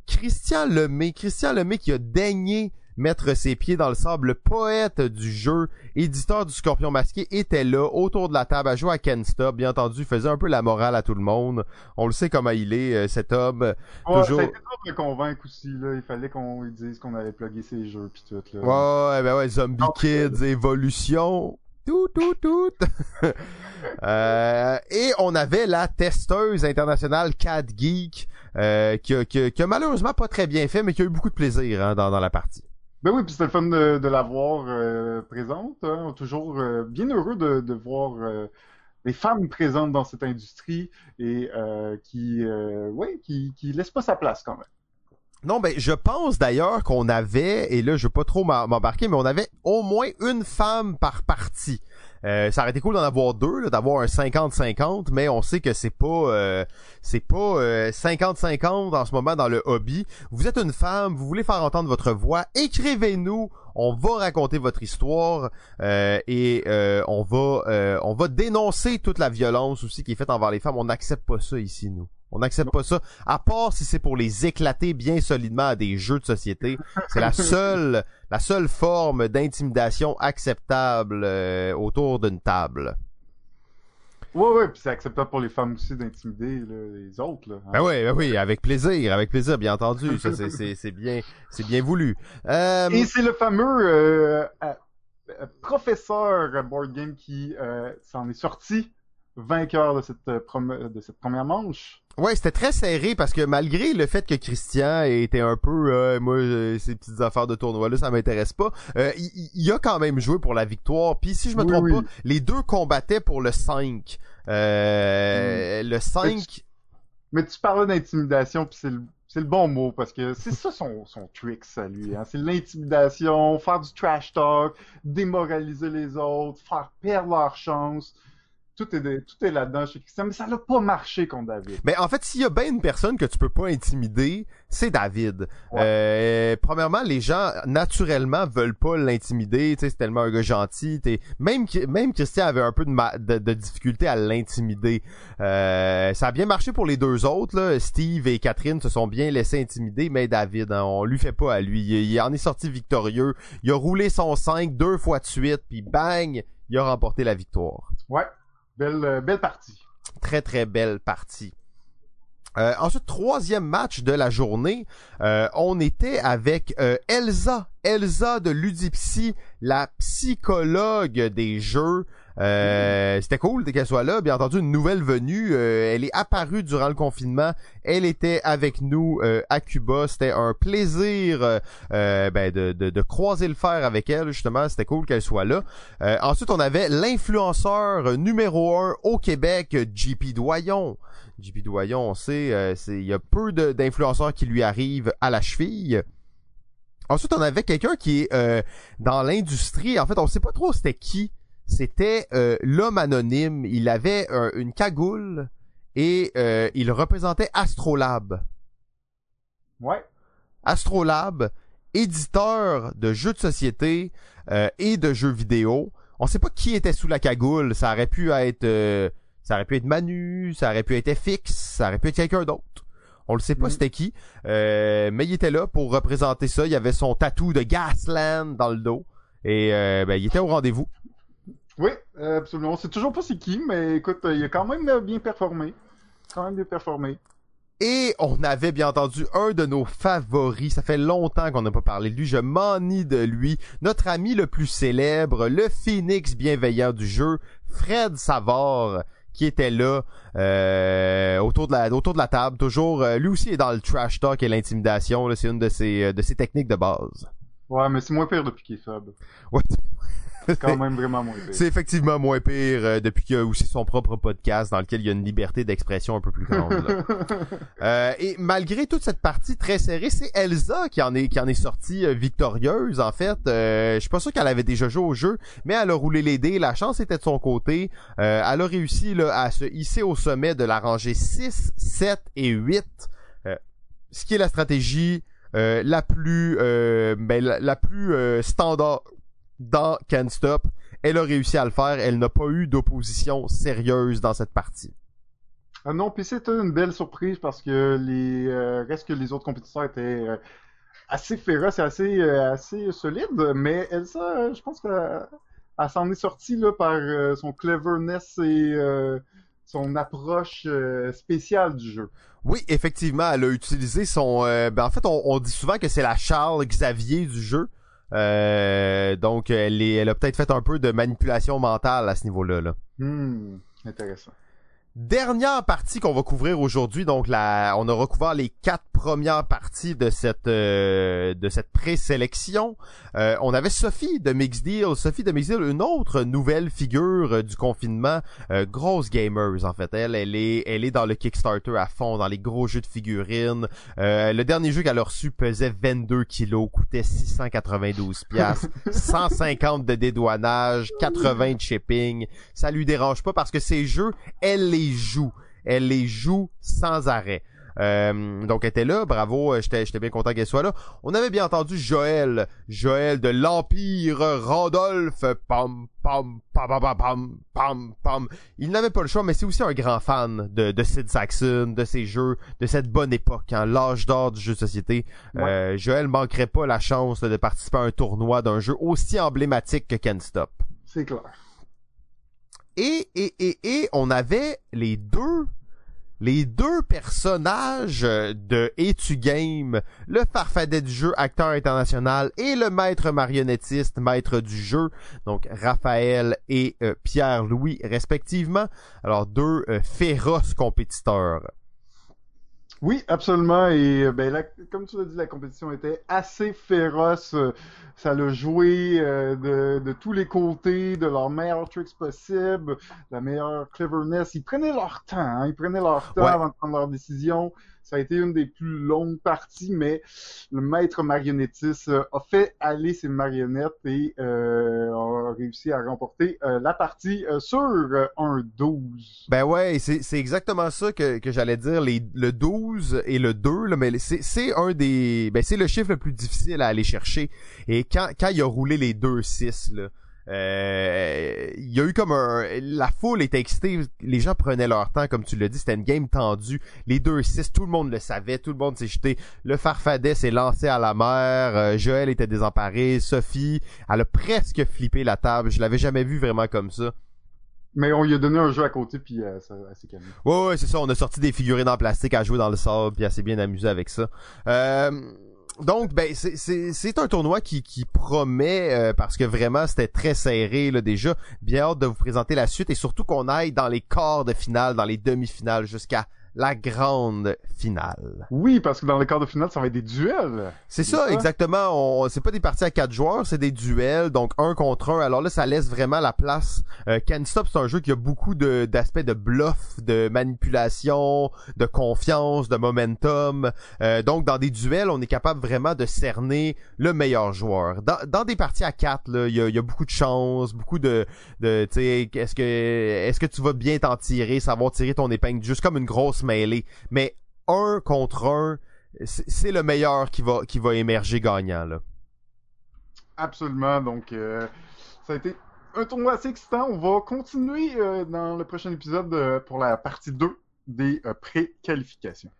Christian Lemay, Christian Lemay qui a daigné mettre ses pieds dans le sable, le poète du jeu, éditeur du Scorpion Masqué, était là, autour de la table, à jouer à Ken Stop. Bien entendu, il faisait un peu la morale à tout le monde. On le sait comment il est, euh, cet homme. Ouais, toujours... ça a été de convaincre aussi, là. Il fallait qu'on dise qu'on allait plugger ses jeux, pis tout, là. Ouais, ben ouais, Zombie Donc, Kids, Évolution. Tout, tout, tout. euh, et on avait la testeuse internationale Cat Geek, euh, qui, a, qui, a, qui, a, malheureusement pas très bien fait, mais qui a eu beaucoup de plaisir hein, dans, dans la partie. Ben oui, puis c'était le fun de, la voir euh, présente. Hein. Toujours euh, bien heureux de, voir euh, les femmes présentes dans cette industrie et euh, qui, ouais, qui laissent pas sa place quand même. Non, ben je pense d'ailleurs qu'on avait, et là je veux pas trop m'embarquer, mais on avait au moins une femme par partie. Euh, ça aurait été cool d'en avoir deux, d'avoir un 50-50, mais on sait que c'est pas euh, c'est pas 50-50 en ce moment dans le hobby. Vous êtes une femme, vous voulez faire entendre votre voix, écrivez-nous, on va raconter votre histoire euh, et on va on va dénoncer toute la violence aussi qui est faite envers les femmes. On n'accepte pas ça ici, nous. On n'accepte pas ça, à part si c'est pour les éclater bien solidement à des jeux de société. C'est la seule, la seule forme d'intimidation acceptable euh, autour d'une table. Ouais, ouais, puis c'est acceptable pour les femmes aussi d'intimider les autres. Là, Ben oui, ben oui, avec plaisir, avec plaisir, bien entendu. Ça, c'est, c'est, c'est bien, c'est bien voulu. Euh... Et c'est le fameux euh, professeur board game qui s'en est sorti vainqueur de cette, de cette première manche. Ouais, c'était très serré parce que malgré le fait que Christian était un peu euh, moi euh, ces petites affaires de tournoi là, ça m'intéresse pas. Euh, il, a quand même joué pour la victoire. Puis si je me trompe pas, les deux combattaient pour le 5. Euh, hmm. le 5 mais tu, parles d'intimidation puis c'est le c'est le bon mot parce que c'est ça son, son trick, ça lui. Hein? C'est l'intimidation, faire du trash talk, démoraliser les autres, faire perdre leur chance tout est, tout est là-dedans chez Christian, mais ça n'a pas marché contre David. Mais en fait, s'il y a bien une personne que tu peux pas intimider, c'est David. Euh, premièrement, les gens naturellement veulent pas l'intimider, tu sais, c'est tellement un gars gentil. Même même Christian avait un peu de, de, difficulté à l'intimider. Euh, ça a bien marché pour les deux autres. Là. Steve et Catherine se sont bien laissés intimider, mais David, hein, on lui fait pas à lui. Il, il en est sorti victorieux. Il a roulé son 5 deux fois de suite, puis bang, il a remporté la victoire. Ouais. Belle, euh, belle partie. Très, très belle partie. Euh, ensuite, troisième match de la journée, euh, on était avec Elsa, Elsa de Ludipsy, la psychologue des jeux. Euh, c'était cool qu'elle soit là. Bien entendu, une nouvelle venue. Euh, elle est apparue durant le confinement. Elle était avec nous euh, à Cuba. C'était un plaisir ben, de, de, de, croiser le fer avec elle, justement. C'était cool qu'elle soit là. ensuite, on avait l'influenceur numéro un au Québec, JP Doyon. JP Doyon, on sait, il y a peu d'influenceurs qui lui arrivent à la cheville. Ensuite, on avait quelqu'un qui est dans l'industrie. En fait, on sait pas trop c'était qui c'était euh, l'homme anonyme. Il avait euh, une cagoule et euh, il représentait Astrolab. Ouais. Astrolab, éditeur de jeux de société et de jeux vidéo. On sait pas qui était sous la cagoule. Ça aurait pu être, ça aurait pu être Manu, ça aurait pu être FX, ça aurait pu être quelqu'un d'autre. On le sait pas mm. c'était qui, mais il était là pour représenter ça. Il avait son tatou de Gasland dans le dos et ben, il était au rendez-vous. Oui, absolument. On sait toujours pas c'est qui, mais écoute, il a quand même bien performé. Quand même bien performé. Et on avait bien entendu un de nos favoris. Ça fait longtemps qu'on n'a pas parlé de lui. Je m'ennuie de lui. Notre ami le plus célèbre, le phoenix bienveillant du jeu, Fred Savard, qui était là euh, autour de la autour de la table. Toujours, euh, lui aussi est dans le trash talk et l'intimidation. C'est une de ses euh, de ses techniques de base. Ouais, mais c'est moins pire depuis qu'il est faible. Ouais, c'est quand même vraiment moins pire. C'est effectivement moins pire euh, depuis qu'il a aussi son propre podcast dans lequel il y a une liberté d'expression un peu plus grande. euh, et malgré toute cette partie très serrée, c'est Elsa qui en est qui en est sortie euh, victorieuse en fait. Euh, je suis pas sûr qu'elle avait déjà joué au jeu, mais elle a roulé les dés. La chance était de son côté. elle a réussi là, à se hisser au sommet de la rangée 6, 7 et 8. ce qui est la stratégie la plus ben, la plus standard dans Can't Stop. Elle a réussi à le faire. Elle n'a pas eu d'opposition sérieuse dans cette partie. Ah non, puis c'était une belle surprise parce que les euh, reste que les autres compétiteurs étaient euh, assez féroces et assez euh, assez solides, mais Elsa, je pense qu'elle s'en est sortie là par son cleverness et son approche spéciale du jeu. Oui, effectivement, elle a utilisé son. ben en fait, on, on dit souvent que c'est la Charles Xavier du jeu. Euh, donc, elle, elle a peut-être fait un peu de manipulation mentale à ce niveau-là. Là. Hmm, intéressant. Dernière partie qu'on va couvrir aujourd'hui, donc la, on a recouvert les quatre premières parties de cette euh, de cette présélection. Euh, on avait Sophie de Mixed Deal, Sophie de Mixed Deal, une autre nouvelle figure euh, du confinement, grosse gamers en fait. Elle, elle est elle est dans le Kickstarter à fond, dans les gros jeux de figurines. le dernier jeu qu'elle a reçu pesait 22 kilos, coûtait 692 pièces, 150 de dédouanage, 80 de shipping. Ça lui dérange pas parce que ces jeux, elle les joue. Elle les joue sans arrêt. Euh, donc elle était là, bravo, euh, j'étais, j'étais bien content qu'elle soit là. On avait bien entendu Joël, Joël de l'Empire Randolph, pam pam pam pam pam pam pam. Il n'avait pas le choix, mais c'est aussi un grand fan de, de Sid Saxon, de ses jeux, de cette bonne époque, hein, l'âge d'or du jeu de société. Euh, Joël manquerait pas la chance de participer à un tournoi d'un jeu aussi emblématique que Can't Stop. C'est clair. Et, et, et, et on avait les deux les deux personnages de Etu Game, le farfadet du jeu, acteur international, et le maître marionnettiste, maître du jeu, donc Raphaël et euh, Pierre-Louis respectivement. Alors deux euh, féroces compétiteurs. Oui, absolument. Et euh, ben là, comme tu l'as dit, la compétition était assez féroce. Ça l'a joué euh, de, de, tous les côtés, de leurs meilleurs tricks possibles, la meilleure cleverness. Ils prenaient leur temps. Hein, ils prenaient leur temps avant de prendre leur décision. Ça a été une des plus longues parties, mais le maître marionnettiste euh, a fait aller ses marionnettes et euh, a réussi à remporter euh, la partie sur un 12. Ben ouais, c'est exactement ça que, que j'allais dire. Les, le 12 et le 2, là, mais c'est un des... Ben c'est le chiffre le plus difficile à aller chercher. Et quand, quand il a roulé les 2-6, là, euh, il y a eu comme un... La foule était excitée, les gens prenaient leur temps, comme tu l'as dit, c'était une game tendue. Les deux 6 tout le monde le savait, tout le monde s'est jeté. Le farfadet s'est lancé à la mer, euh, Joël était désemparé, Sophie, elle a presque flippé la table, je l'avais jamais vu vraiment comme ça. Mais on lui a donné un jeu à côté, puis euh, ça, s'est. Ouais, ouais, c'est ça, on a sorti des figurines en plastique à jouer dans le sable, puis elle s'est bien amusée avec ça. Euh donc, ben, c'est un tournoi qui, promet euh, parce que vraiment c'était très serré là déjà. Bien hâte de vous présenter la suite et surtout qu'on aille dans les quarts de finale, dans les demi-finales jusqu'à la grande finale. Oui, parce que dans le quart de finale, ça va être des duels. C'est ça, exactement. On, c'est pas des parties à quatre joueurs, c'est des duels, donc un contre un. Alors là, ça laisse vraiment la place. Euh, Can't Stop, c'est un jeu qui a beaucoup de, d'aspects de bluff, de manipulation, de confiance, de momentum. Euh, donc, dans des duels, on est capable vraiment de cerner le meilleur joueur. Dans, dans des parties à quatre, il y a, y a, beaucoup de chance, beaucoup de, de tu sais, est-ce que, est-ce que tu vas bien t'en tirer, savoir tirer ton épingle, juste comme une grosse Mais un contre un, c'est le meilleur qui va, qui va émerger gagnant. Absolument. Donc, euh, ça a été un tournoi assez excitant. On va continuer euh, dans le prochain épisode euh, pour la partie 2 des pré-qualifications.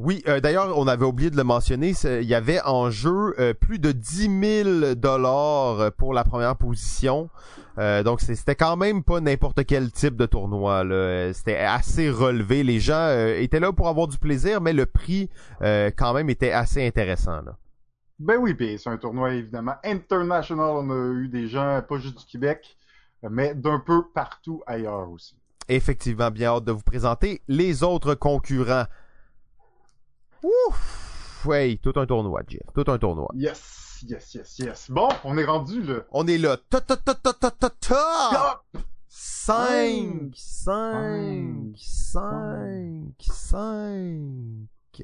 Oui, euh, d'ailleurs, on avait oublié de le mentionner, il y avait en jeu euh, plus de 10 000 dollars pour la première position. Euh, donc c'était quand même pas n'importe quel type de tournoi. C'était assez relevé. Les gens étaient là pour avoir du plaisir, mais le prix quand même était assez intéressant. Là. Ben oui, puis c'est un tournoi évidemment international. On a eu des gens pas juste du Québec, mais d'un peu partout ailleurs aussi. Effectivement, bien hâte de vous présenter les autres concurrents. Ouf! Ouais, tout un tournoi, Jeff. Tout un tournoi. Yes, yes, yes, yes. Bon, on est rendu là. On est là. Ta ta ta ta ta ta ta! 5, 5, 5, 5.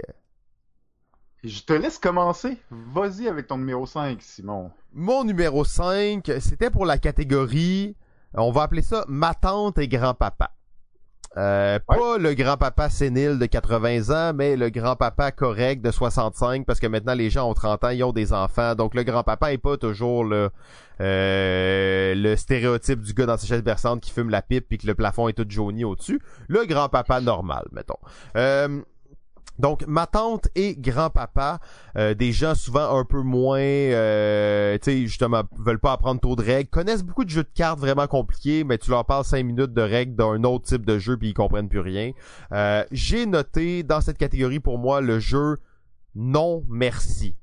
Je te laisse commencer. Vas-y avec ton numéro 5, Simon. Mon numéro 5, c'était pour la catégorie, on va appeler ça ma tante et grand-papa. Euh, pas le grand-papa sénile de 80 ans, mais le grand-papa correct de 65, parce que maintenant les gens ont 30 ans, ils ont des enfants. Donc le grand-papa est pas toujours le, euh, le stéréotype du gars dans sa chaise berçante qui fume la pipe puis que le plafond est tout jauni au-dessus. Le grand-papa normal, mettons. Euh, donc, ma tante et grand-papa, euh, des gens souvent un peu moins, euh, tu sais, justement, veulent pas apprendre trop de règles, connaissent beaucoup de jeux de cartes vraiment compliqués, mais tu leur parles cinq minutes de règles d'un autre type de jeu puis ils comprennent plus rien. Euh, j'ai noté dans cette catégorie pour moi le jeu Non Merci.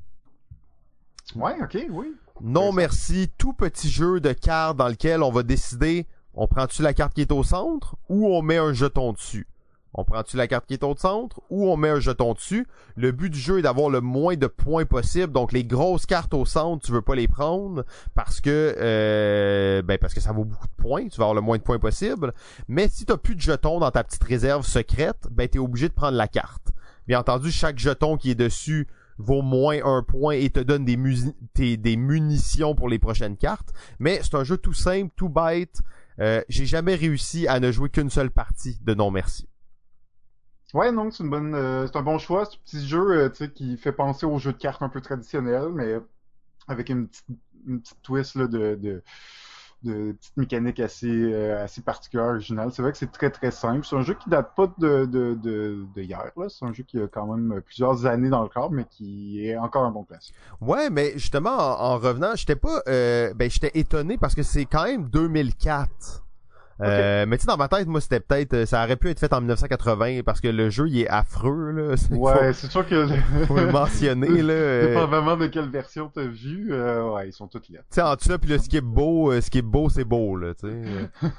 Ouais, ok, oui. Non Merci, tout petit jeu de cartes dans lequel on va décider, on prend-tu la carte qui est au centre ou on met un jeton dessus? On prend-tu la carte qui est au centre ou on met un jeton dessus? Le but du jeu est d'avoir le moins de points possible. Donc les grosses cartes au centre, tu veux pas les prendre parce que euh, ben parce que ça vaut beaucoup de points. Tu vas avoir le moins de points possible. Mais si tu plus de jetons dans ta petite réserve secrète, ben es obligé de prendre la carte. Bien entendu, chaque jeton qui est dessus vaut moins un point et te donne des, des munitions pour les prochaines cartes. Mais c'est un jeu tout simple, tout bête. Euh, J'ai jamais réussi à ne jouer qu'une seule partie de non merci. Ouais, non, c'est une bonne, euh, c'est un bon choix. C'est un petit jeu, euh, tu sais, qui fait penser aux jeux de cartes un peu traditionnels, mais avec une petite, une petite twist là, de, de, de petite mécanique assez, euh, assez particulière, originale. C'est vrai que c'est très très simple. C'est un jeu qui date pas de, de, de, hier. Là. C'est un jeu qui a quand même plusieurs années dans le corps, mais qui est encore un bon classique. Ouais, mais justement, en, en revenant, j'étais pas, ben j'étais étonné parce que c'est quand même 2004. Euh, mais tu sais, dans ma tête, moi, c'était peut-être, euh, ça aurait pu être fait en 1980 parce que le jeu, il est affreux, là. Ouais, c'est sûr que... faut le mentionner, là. Euh... vraiment de quelle version t'as vu, euh, ouais, ils sont toutes là. Tu sais, en tout puis le skip beau, ce qui est beau, c'est beau, là, tu sais.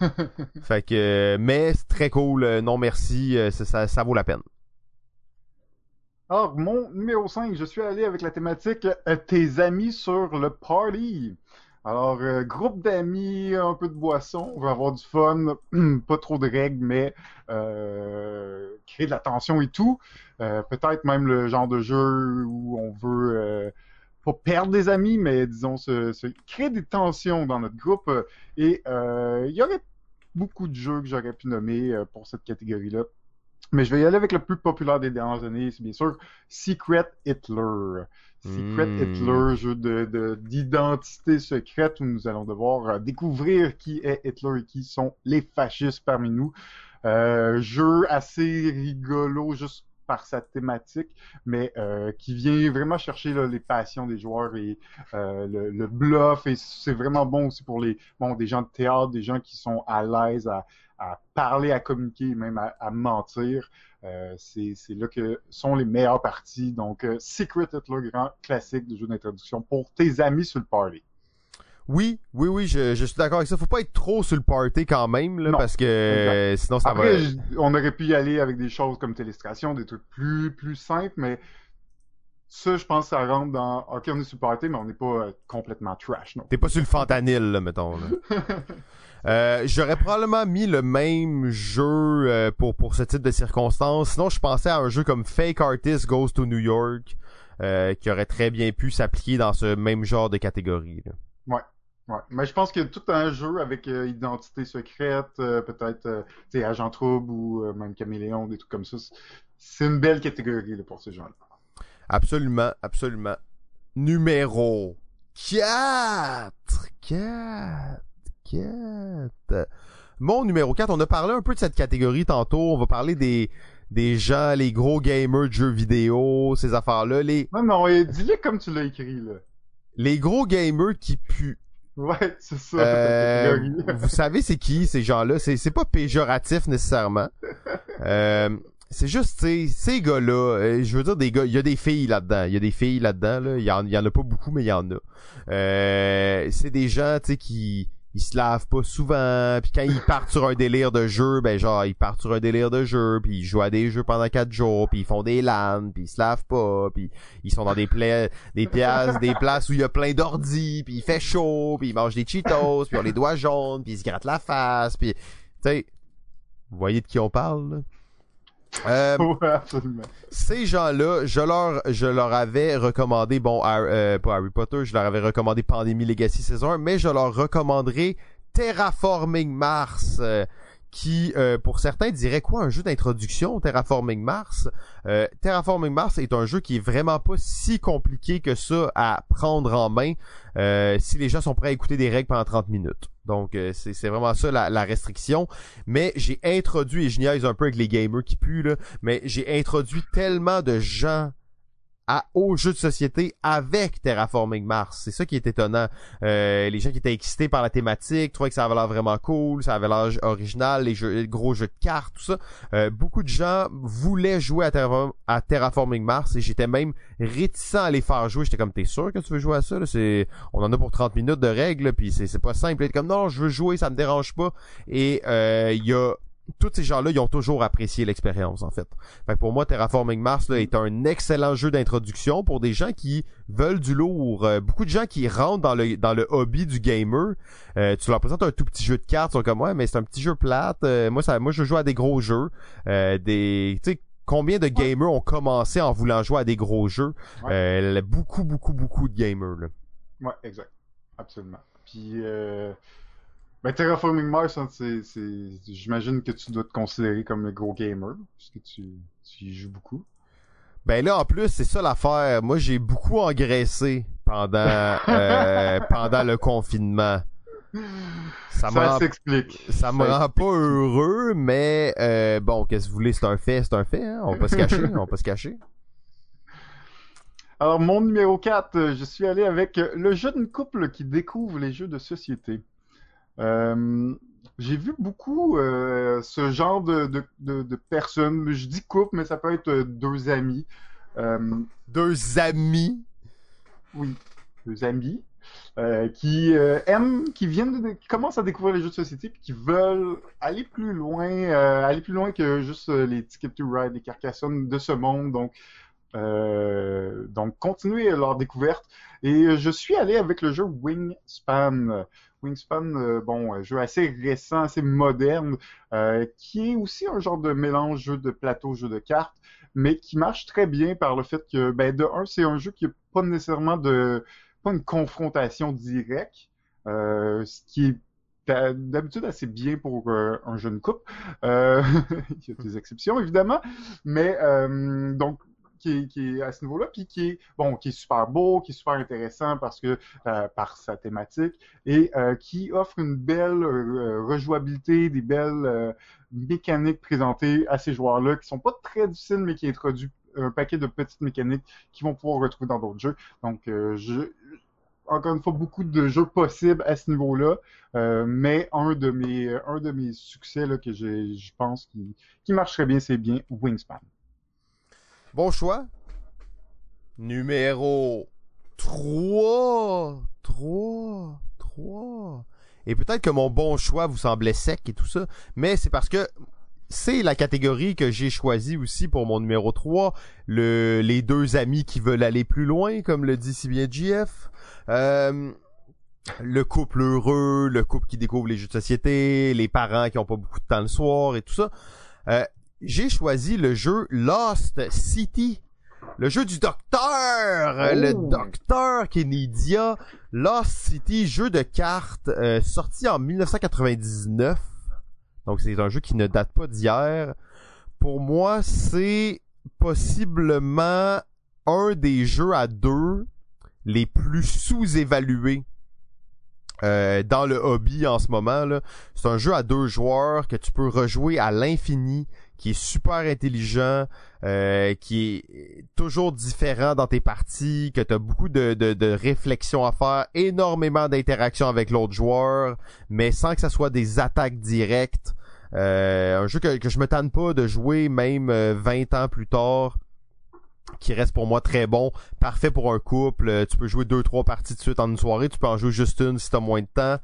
fait que, mais c'est très cool, non merci, ça, ça vaut la peine. Alors, mon numéro 5, je suis allé avec la thématique euh, Tes amis sur le party. Alors, euh, groupe d'amis, un peu de boisson, on va avoir du fun, pas trop de règles, mais euh, créer de la tension et tout. Peut-être même le genre de jeu où on veut pas perdre des amis, mais disons se, créer des tensions dans notre groupe. Et il y aurait beaucoup de jeux que j'aurais pu nommer pour cette catégorie-là. Mais je vais y aller avec le plus populaire des dernières années, c'est bien sûr Secret Hitler. Secret hmm. Hitler, jeu de, d'identité secrète où nous allons devoir euh, découvrir qui est Hitler et qui sont les fascistes parmi nous. Euh, jeu assez rigolo juste par sa thématique, mais euh, qui vient vraiment chercher les passions des joueurs et le, bluff. Et c'est vraiment bon aussi pour les bon des gens de théâtre, des gens qui sont à l'aise à, à parler, à communiquer, même à, mentir. Euh, c'est là que sont les meilleures parties. Donc, euh, Secret Hitler, grand classique de jeu d'introduction pour tes amis sur le party. Oui, oui, oui, je, suis d'accord avec ça. Faut pas être trop sur le party quand même, là, parce que sinon ça Après, on aurait pu y aller avec des choses comme Télestration, des trucs plus, plus simples, mais ça, je pense, ça rentre dans. Ok, on est sur le party, mais on n'est pas euh, complètement trash, non. T'es pas sur le fentanyl, là, mettons. Là. Euh, j'aurais probablement mis le même jeu euh, pour pour ce type de circonstances. Sinon, je pensais à un jeu comme Fake Artist Goes to New York, euh, qui aurait très bien pu s'appliquer dans ce même genre de catégorie. Là. Ouais. Ouais. Mais je pense que tout un jeu avec identité secrète, peut-être sais Agent Trouble ou même Caméléon, des trucs comme ça, c'est une belle catégorie là, pour ces gens-là. Absolument, absolument. Numéro 4. 4. Mon numéro 4, on a parlé un peu de cette catégorie tantôt. On va parler des, des gens, les gros gamers de jeux vidéo, ces affaires-là. Les... Non, non, dis-le comme tu l'as écrit, là. Les gros gamers qui puent. Ouais, c'est ça. Euh, vous savez c'est qui ces gens-là? C'est c'est pas péjoratif nécessairement. euh, c'est juste ces gars-là, euh, je veux dire des gars, il y a des filles là-dedans, il y a des filles là-dedans là, il y en, y en a pas beaucoup mais il y en a. Euh, c'est des gens tu sais qui ils se lavent pas souvent, puis quand ils partent sur un délire de jeu, ben genre ils partent sur un délire de jeu, puis ils jouent à des jeux pendant quatre jours, puis ils font des LAN, puis ils se lavent pas, puis ils sont dans des pla des places, des places où il y a plein d'ordi, puis il fait chaud, puis ils mangent des Cheetos, puis ils ont les doigts jaunes, puis ils se grattent la face, puis tu sais, vous voyez de qui on parle là? Euh, ces gens-là, je leur, je leur avais recommandé, bon, euh, pas Harry Potter, je leur avais recommandé Pandémie Legacy saison 1, mais je leur recommanderai Terraforming Mars, euh, qui, euh, pour certains, dirait quoi un jeu d'introduction, Terraforming Mars? Euh, Terraforming Mars est un jeu qui est vraiment pas si compliqué que ça à prendre en main euh, si les gens sont prêts à écouter des règles pendant 30 minutes. Donc c'est vraiment ça la, la restriction. Mais j'ai introduit, et je niaise un peu avec les gamers qui puent, là, mais j'ai introduit tellement de gens à, aux jeux de société avec Terraforming Mars. C'est ça qui est étonnant. Euh, les gens qui étaient excités par la thématique trouvaient que ça avait l'air vraiment cool, ça avait l'air original, les, jeux, gros jeux de cartes, tout ça. Euh, beaucoup de gens voulaient jouer à, Terraforming Mars et j'étais même réticent à les faire jouer. J'étais comme, t'es sûr que tu veux jouer à ça? C'est, on en a pour 30 minutes de règles, puis c'est pas simple. comme, non, je veux jouer, ça me dérange pas. Et euh, il y a tous ces gens-là, ils ont toujours apprécié l'expérience, en fait. Fait pour moi, Terraforming Mars là, est un excellent jeu d'introduction pour des gens qui veulent du lourd. Euh, beaucoup de gens qui rentrent dans le dans le hobby du gamer, euh, tu leur présentes un tout petit jeu de cartes, ils sont comme ouais, mais c'est un petit jeu plate. Euh, moi, ça, moi, je joue à des gros jeux. des, tu sais, combien de gamers ont commencé en voulant jouer à des gros jeux? Beaucoup, beaucoup, beaucoup de gamers. Là. Ouais, exact, absolument. Puis ben, Terraforming Mars, hein, c'est, j'imagine que tu dois te considérer comme un gros gamer, puisque tu, tu y joues beaucoup. Ben là, en plus, c'est ça l'affaire. Moi, j'ai beaucoup engraissé pendant, euh, pendant le confinement. Ça, ça s'explique. Ça, me rend pas heureux, mais euh, bon, qu'est-ce que vous voulez, c'est un fait, c'est un fait, hein? on peut se cacher, on peut se cacher. Alors, mon numéro 4, euh, je suis allé avec le jeune couple qui découvre les jeux de société. Euh, j'ai vu beaucoup euh, ce genre de, de, de, de personnes. Je dis couple, mais ça peut être euh, deux amis. Euh, Deux amis? oui, deux amis. euh, qui aiment, qui viennent, de, qui commencent à découvrir les jeux de société, puis qui veulent aller plus loin, aller plus loin que juste les Ticket to Ride, les Carcassonne de ce monde. Donc, donc continuer leur découverte. Et je suis allé avec le jeu Wingspan. Wingspan, euh, bon, un jeu assez récent, assez moderne, euh, qui est aussi un genre de mélange jeu de plateau, jeu de cartes, mais qui marche très bien par le fait que, ben, de un, c'est un jeu qui n'a pas nécessairement de, pas une confrontation directe, euh, ce qui est d'habitude assez bien pour euh, un jeune couple. Euh, il y a des exceptions évidemment, mais euh, donc qui est, qui est à ce niveau-là, puis qui est bon, qui est super beau, qui est super intéressant parce que euh, par sa thématique et euh, qui offre une belle euh, rejouabilité, des belles euh, mécaniques présentées à ces joueurs-là qui sont pas très difficiles mais qui introduisent un paquet de petites mécaniques qu'ils vont pouvoir retrouver dans d'autres jeux. Donc, euh, je, encore une fois, beaucoup de jeux possibles à ce niveau-là, euh, mais un de mes, un de mes succès là, que je pense qui, qui marcherait bien, c'est bien Wingspan. Bon choix. Numéro 3. 3. 3. Et peut-être que mon bon choix vous semblait sec et tout ça, mais c'est parce que c'est la catégorie que j'ai choisie aussi pour mon numéro 3. Le, les deux amis qui veulent aller plus loin, comme le dit si bien JF. Euh, le couple heureux, le couple qui découvre les jeux de société, les parents qui ont pas beaucoup de temps le soir et tout ça. Euh, j'ai choisi le jeu Lost City. Le jeu du docteur, euh, le Oh. docteur Kennedy. Lost City, jeu de cartes euh, sorti en 1999. Donc c'est un jeu qui ne date pas d'hier. Pour moi, c'est possiblement un des jeux à deux les plus sous-évalués euh, dans le hobby en ce moment. C'est un jeu à deux joueurs que tu peux rejouer à l'infini, qui est super intelligent, euh, qui est toujours différent dans tes parties, que tu as beaucoup de, de, de réflexion à faire, énormément d'interactions avec l'autre joueur, mais sans que ça soit des attaques directes. Euh, un jeu que, que je me tanne pas de jouer même euh, 20 ans plus tard qui reste pour moi très bon, parfait pour un couple. Euh, Tu peux jouer deux trois parties de suite en une soirée, tu peux en jouer juste une si t'as moins de temps.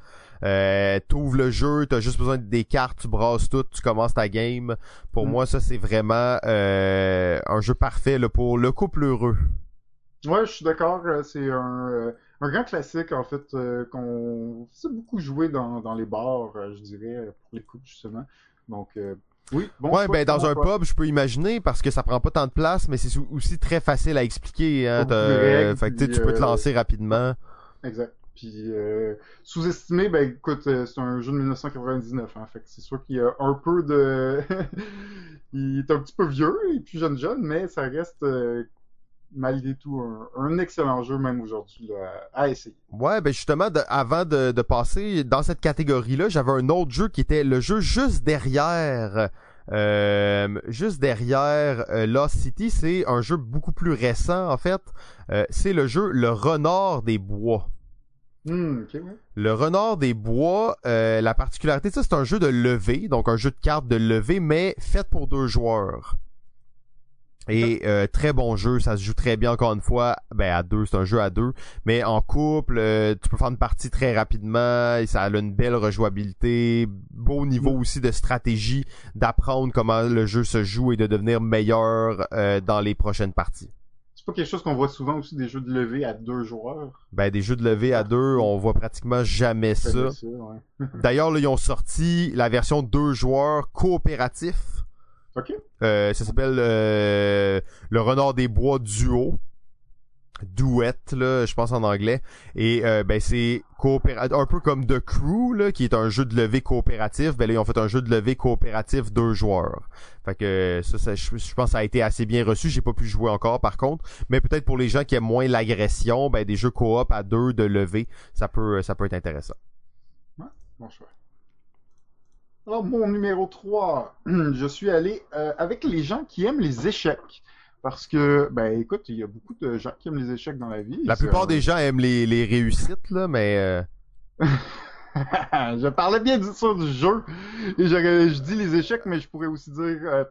Euh, T'ouvres le jeu, t'as juste besoin des cartes, tu brasses tout, tu commences ta game. Pour Mm. moi, ça c'est vraiment euh, un jeu parfait là, pour le couple heureux. Ouais, je suis d'accord. euh, C'est un, un grand classique, en fait, euh, qu'on sait beaucoup jouer dans, dans les bars, je dirais, pour les couples, justement. Donc, euh, oui, bon ouais, ben dans un pub, je peux imaginer parce que ça prend pas tant de place, mais c'est aussi très facile à expliquer. Hein, règles, fait que tu puis, peux te euh, lancer rapidement. Exact. Puis, euh, sous-estimé, ben écoute, euh, c'est un jeu de 1999, hein, fait que c'est sûr qu'il y a un peu de... Il est un petit peu vieux, est plus jeune jeune, mais ça reste, euh, malgré tout, un, un excellent jeu, même aujourd'hui, à essayer. Ouais, ben justement, de- avant de, de passer dans cette catégorie-là, j'avais un autre jeu qui était le jeu juste derrière. euh, juste derrière euh, Lost City, c'est un jeu beaucoup plus récent en fait. Euh, c'est le jeu Le Renard des Bois. Hmm, ouais. Le Renard des Bois, euh, la particularité de ça, c'est un jeu de levée, donc un jeu de cartes de levée, mais fait pour deux joueurs. Et euh, très bon jeu, ça se joue très bien encore une fois. Ben à deux, c'est un jeu à deux, mais en couple, euh, tu peux faire une partie très rapidement. Et ça a une belle rejouabilité, beau niveau aussi de stratégie, d'apprendre comment le jeu se joue et de devenir meilleur euh, dans les prochaines parties. C'est pas quelque chose qu'on voit souvent aussi, des jeux de levée à deux joueurs? Ben des jeux de levée à deux, on voit pratiquement jamais ça. Ça, ouais. D'ailleurs, là, ils ont sorti la version deux joueurs coopératif. Ok. Euh, ça s'appelle euh, le Renard des Bois Duo. Duet, là, je pense en anglais. Et euh, ben c'est un peu comme The Crew, là, qui est un jeu de levée coopératif. Ben là, ils ont fait un jeu de levée coopératif deux joueurs. Fait que ça, ça je, je pense que ça a été assez bien reçu. J'ai pas pu jouer encore, par contre. Mais peut-être pour les gens qui aiment moins l'agression, ben des jeux coop à deux de levée, ça peut, ça peut être intéressant. Bon choix. Alors, mon numéro 3, je suis allé euh, avec les gens qui aiment les échecs. Parce que, ben écoute, il y a beaucoup de gens qui aiment les échecs dans la vie. La plupart des gens aiment les, les réussites, là, mais euh, je parlais bien du, ça, du jeu. Et je, je dis les échecs, mais je pourrais aussi dire euh,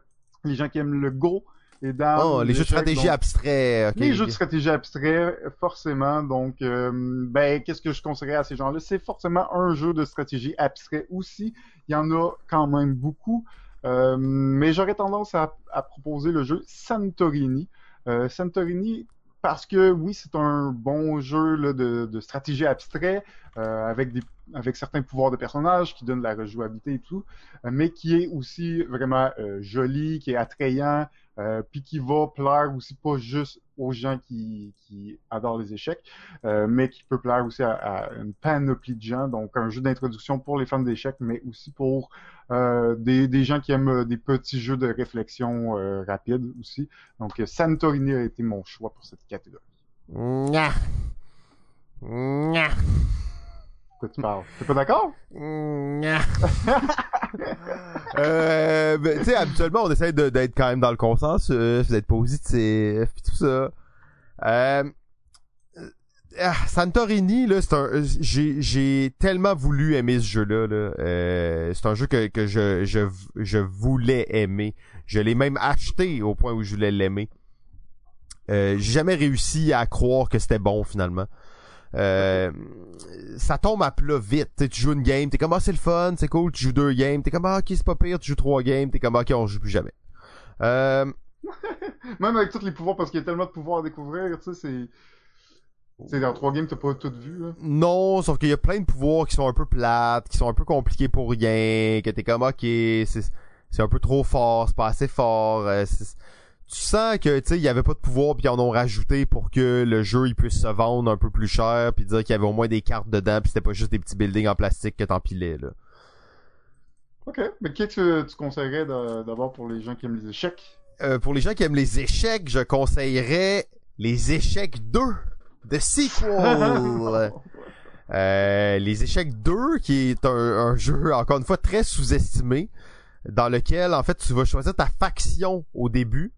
les gens qui aiment le Go. Et dans oh, les, jeux de stratégie abstraits. les jeux de stratégie abstraits, forcément. Donc, euh, ben, qu'est-ce que je conseillerais à ces gens-là? C'est forcément un jeu de stratégie abstrait aussi. Il y en a quand même beaucoup. Euh, mais j'aurais tendance à, à, proposer le jeu Santorini. Euh, Santorini, parce que oui, c'est un bon jeu là, de, de, stratégie abstrait avec, des, avec certains pouvoirs de personnages qui donnent la rejouabilité et tout, mais qui est aussi vraiment joli, qui est attrayant, euh, puis qui va plaire aussi pas juste aux gens qui, qui adorent les échecs, euh, mais qui peut plaire aussi à, à, une panoplie de gens. Donc un jeu d'introduction pour les fans d'échecs, mais aussi pour euh, des, des, gens qui aiment des petits jeux de réflexion euh, rapides aussi. Donc Santorini a été mon choix pour cette catégorie. Nya. Nya. Quoi tu parles? T'es pas d'accord? Euh, ben, tu sais, habituellement, on essaie d'être quand même dans le consensus, d'être positif, pis tout ça. Euh, ah, Santorini, là, c'est un, j'ai, j'ai tellement voulu aimer ce jeu-là, là. Euh, c'est un jeu que, que je, je, je voulais aimer. Je l'ai même acheté au point où je voulais l'aimer. Euh, j'ai jamais réussi à croire que c'était bon finalement. Euh, ça tombe à plat vite. T'sais, tu joues une game, t'es comme ah c'est le fun, c'est cool, tu joues deux games, t'es comme ah ok c'est pas pire, tu joues trois games, t'es comme ah, ok on joue plus jamais. Euh... Même avec tous les pouvoirs, parce qu'il y a tellement de pouvoirs à découvrir, tu sais, c'est. C'est dans trois games, t'as pas tout vu, là. Non, sauf qu'il y a plein de pouvoirs qui sont un peu plates, qui sont un peu compliqués pour rien, que t'es comme ok, c'est c'est un peu trop fort, c'est pas assez fort. Euh, tu sens que tu sais il y avait pas de pouvoir puis ils en ont rajouté pour que le jeu il puisse se vendre un peu plus cher puis dire qu'il y avait au moins des cartes dedans puis c'était pas juste des petits buildings en plastique que t'empilais là. Ok, mais qu'est-ce que tu conseillerais d'abord pour les gens qui aiment les échecs? Euh, Pour les gens qui aiment les échecs, je conseillerais les échecs 2 de sequel. euh, les échecs 2 qui est un, un jeu encore une fois très sous-estimé dans lequel en fait tu vas choisir ta faction au début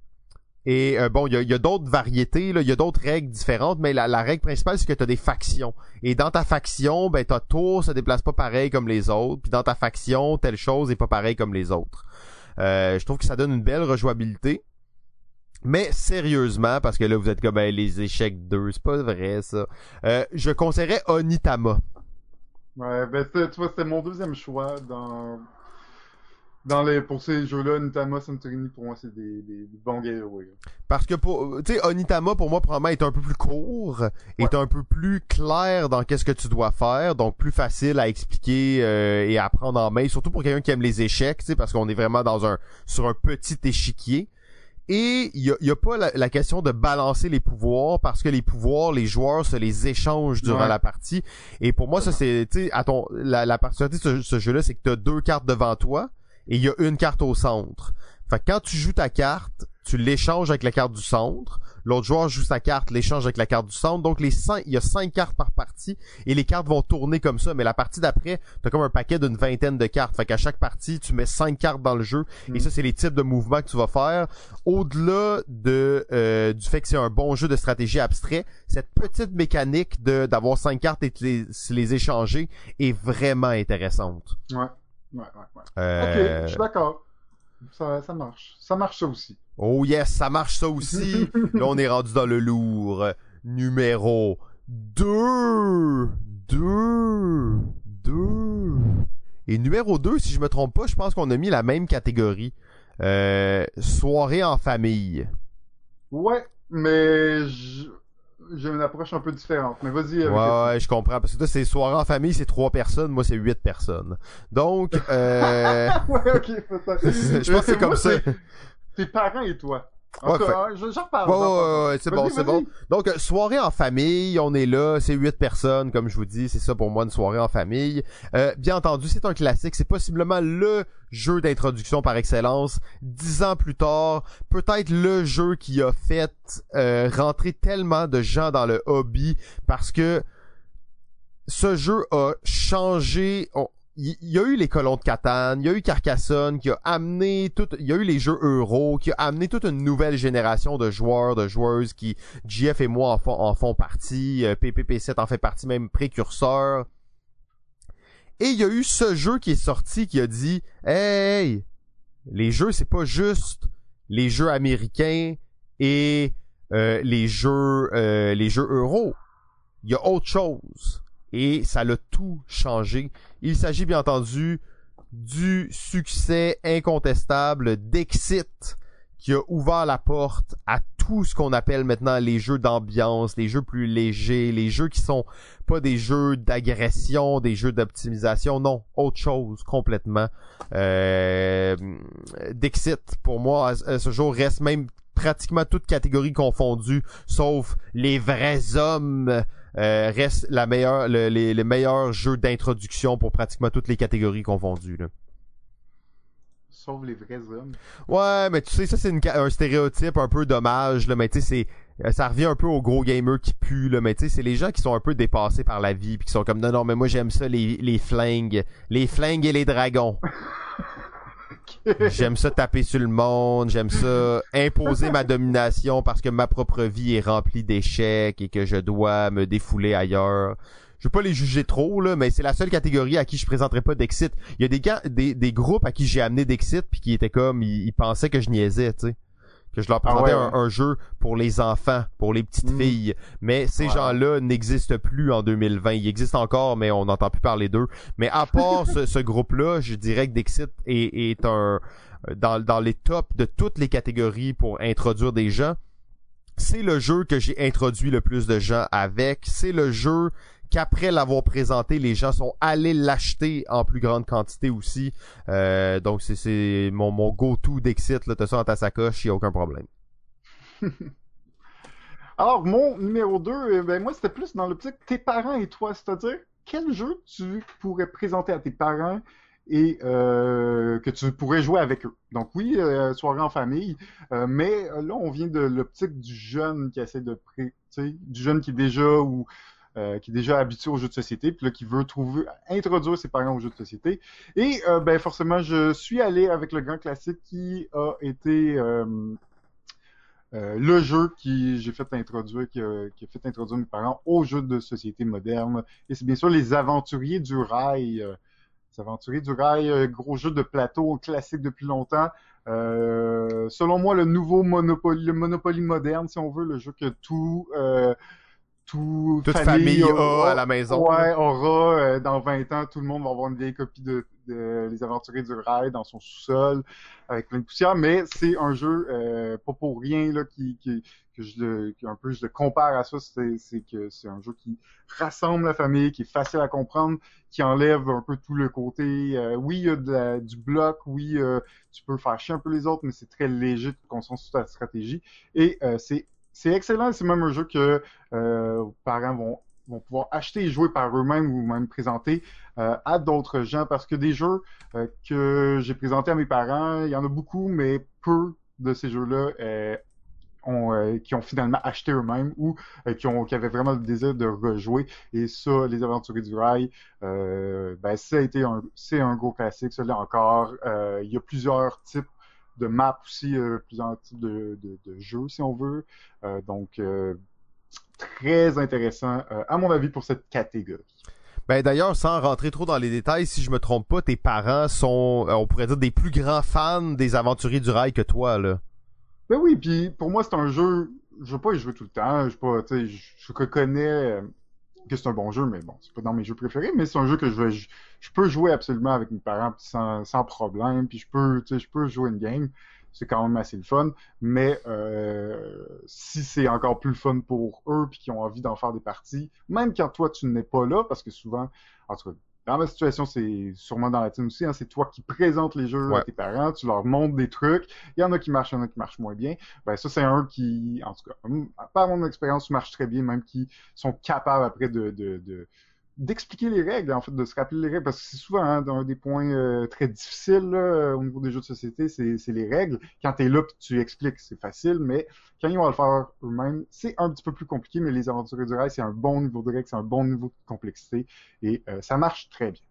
et euh, bon, il y a, a d'autres variétés, il y a d'autres règles différentes, mais la, la règle principale, c'est que tu as des factions. Et dans ta faction, ben ta tour se déplace pas pareil comme les autres. Puis dans ta faction, telle chose est pas pareil comme les autres. Euh, je trouve que ça donne une belle rejouabilité. Mais sérieusement, parce que là vous êtes comme ben, les échecs 2, c'est pas vrai ça. Euh, je conseillerais Onitama. Ouais, ben tu vois, c'était mon deuxième choix dans dans les, pour ces jeux-là, Onitama, Santorini, pour moi, c'est des, des, des, bons gameways. Parce que pour, tu sais, Onitama, pour moi, probablement, est un peu plus court, ouais. est un peu plus clair dans qu'est-ce que tu dois faire, donc plus facile à expliquer euh, et à prendre en main, surtout pour quelqu'un qui aime les échecs, tu sais, parce qu'on est vraiment dans un, sur un petit échiquier. Et il y a, a, pas la, la, question de balancer les pouvoirs parce que les pouvoirs, les joueurs se les échangent durant ouais. la partie. Et pour moi, ça c'est, tu sais, à ton, la, la particularité de ce, ce jeu-là, c'est que tu as deux cartes devant toi et il y a une carte au centre. Fait que quand tu joues ta carte, tu l'échanges avec la carte du centre. L'autre joueur joue sa carte, l'échange avec la carte du centre. Donc les cinq, il y a cinq cartes par partie et les cartes vont tourner comme ça. Mais la partie d'après, t'as comme un paquet d'une vingtaine de cartes. Fait qu'à chaque partie, tu mets cinq cartes dans le jeu. Mm. Et ça, c'est les types de mouvements que tu vas faire. Au-delà de euh, du fait que c'est un bon jeu de stratégie abstrait, cette petite mécanique de d'avoir cinq cartes et de les, les échanger est vraiment intéressante. Ouais. Ouais, ouais, ouais. Euh... Ok, je suis d'accord. Ça, ça marche. Ça marche ça aussi. Oh yes, ça marche ça aussi. Là, on est rendu dans le lourd. Numéro 2. 2. 2. Et numéro 2, si je me trompe pas, je pense qu'on a mis la même catégorie. Euh, soirée en famille. Ouais, mais je j'ai une approche un peu différente. Mais vas-y. Ouais, ouais, je comprends. Parce que toi, c'est soirée en famille, c'est trois personnes. Moi, c'est huit personnes. Donc, euh... ouais, ok, c'est ça. je pense que c'est comme ça. Tes parents et toi. Ouais, reparle. Ouais, ouais, ouais, c'est bon, c'est bon. Donc, euh, soirée en famille, on est là, c'est huit personnes, comme je vous dis, c'est ça pour moi une soirée en famille. Euh, bien entendu, c'est un classique, c'est possiblement le jeu d'introduction par excellence. Dix ans plus tard, peut-être le jeu qui a fait euh, rentrer tellement de gens dans le hobby parce que ce jeu a changé. On, il y, a eu les colons de Catane, il y a eu Carcassonne qui a amené tout, il y a eu les jeux euro qui a amené toute une nouvelle génération de joueurs, de joueuses qui, JF et moi en font, partie, euh, PPP7 en fait partie même précurseur. Et il y a eu ce jeu qui est sorti qui a dit Hey, les jeux, c'est pas juste les jeux américains et euh, les jeux euh, les jeux euros. Il y a autre chose. Et ça l'a tout changé. Il s'agit bien entendu du succès incontestable d'Exit qui a ouvert la porte à tout ce qu'on appelle maintenant les jeux d'ambiance, les jeux plus légers, les jeux qui sont pas des jeux d'agression, des jeux d'optimisation, non, autre chose complètement. Euh, Dixit, pour moi, ce jour, reste même pratiquement toutes catégories confondues, sauf les vrais hommes, euh, reste la meilleure, les, les meilleurs jeux d'introduction pour pratiquement toutes les catégories confondues. Là sauf les vrais hommes. Ouais, mais tu sais, ça c'est un stéréotype un peu dommage, là, mais tu sais, c'est euh, ça revient un peu aux gros gamers qui puent, là, mais tu sais, c'est les gens qui sont un peu dépassés par la vie, puis qui sont comme, non, non, mais moi j'aime ça, les, les flingues, les flingues et les dragons. J'aime ça taper sur le monde, j'aime ça imposer ma domination parce que ma propre vie est remplie d'échecs et que je dois me défouler ailleurs je veux pas les juger trop là, mais c'est la seule catégorie à qui je présenterai pas d'exit. Il y a des gars, des, des groupes à qui j'ai amené d'exit puis qui étaient comme ils, pensaient que je niaisais, tu sais. Que je leur ah présentais un, jeu pour les enfants, pour les petites mm. filles. Mais ces gens-là n'existent plus en 2020. Ils existent encore, mais on n'entend plus parler d'eux. Mais à part ce, ce groupe-là, je dirais que Dexit est, est un dans, dans les tops de toutes les catégories pour introduire des gens. C'est le jeu que j'ai introduit le plus de gens avec. C'est le jeu qu'après l'avoir présenté, les gens sont allés l'acheter en plus grande quantité aussi. Euh, donc c'est mon, go-to d'Exit, t'as ça dans ta sacoche, y a aucun problème. Alors, mon numéro 2, euh, ben moi, c'était plus dans l'optique tes parents et toi, c'est-à-dire quel jeu tu pourrais présenter à tes parents et euh, que tu pourrais jouer avec eux? Donc oui, soirée en famille, mais là, on vient de l'optique du jeune qui essaie de pré... du jeune qui est déjà ou euh, qui est déjà habitué aux jeux de société, puis là, qui veut trouver, introduire ses parents aux jeux de société. Et euh, ben forcément, je suis allé avec le grand classique qui a été euh, le jeu qui j'ai fait introduire, qui a, fait introduire mes parents aux jeux de société moderne. Et c'est bien sûr les Aventuriers du Rail. les Aventuriers du Rail, gros jeu de plateau classique depuis longtemps. selon moi, le nouveau Monopoly, le Monopoly moderne, si on veut, le jeu que tout toute famille, aura, à la maison. Ouais, aura euh, dans 20 ans, tout le monde va avoir une vieille copie de, Les Aventuriers du Rail dans son sous-sol avec plein de poussière, mais c'est un jeu euh, pas pour rien là qui, qui que je le, un peu je le compare à ça, c'est que c'est un jeu qui rassemble la famille, qui est facile à comprendre, qui enlève un peu tout le côté. Euh, oui, il y a du bloc, oui, tu peux faire chier un peu les autres, mais c'est très léger, tu concentres sur ta stratégie et c'est c'est excellent. C'est même un jeu que euh, parents vont, pouvoir acheter et jouer par eux-mêmes ou même présenter euh, à d'autres gens parce que des jeux euh, que j'ai présentés à mes parents, il y en a beaucoup, mais peu de ces jeux-là qui ont finalement acheté eux-mêmes ou qui, avaient vraiment le désir de rejouer. Et ça, Les Aventuriers du Rail, ben, ça a été c'est un gros classique. Celui-là encore, il y a plusieurs types de maps aussi, euh, plusieurs types de, jeux, si on veut. Euh, donc, euh, très intéressant, à mon avis, pour cette catégorie. Ben d'ailleurs, sans rentrer trop dans les détails, si je me trompe pas, tes parents sont, on pourrait dire, des plus grands fans des aventuriers du rail que toi, là. Ben oui, puis pour moi, c'est un jeu, je veux pas y jouer tout le temps, je pas, tu sais, je reconnais que c'est un bon jeu, mais bon, c'est pas dans mes jeux préférés, mais c'est un jeu que je, je, je, peux jouer absolument avec mes parents sans, sans problème, puis je peux, je peux jouer une game, c'est quand même assez le fun, mais euh, si c'est encore plus fun pour eux, puis qu'ils ont envie d'en faire des parties, même quand toi tu n'es pas là, parce que souvent, en tout cas, dans ma situation, c'est sûrement dans la tienne aussi, hein, c'est toi qui présentes les jeux à tes parents, tu leur montres des trucs, il y en a qui marchent, il y en a qui marchent moins bien. Ben ça, c'est un qui, en tout cas, par mon expérience, marche très bien, même qui sont capables après de, de, de d'expliquer les règles, en fait, de se rappeler les règles, parce que c'est souvent hein, un des points euh, très difficiles là, au niveau des jeux de société, c'est les règles. Quand tu es là, tu expliques, c'est facile, mais quand ils vont le faire eux-mêmes, c'est un petit peu plus compliqué, mais les aventuriers du rail, c'est un bon niveau de règles, c'est un bon niveau de complexité, et euh, ça marche très bien.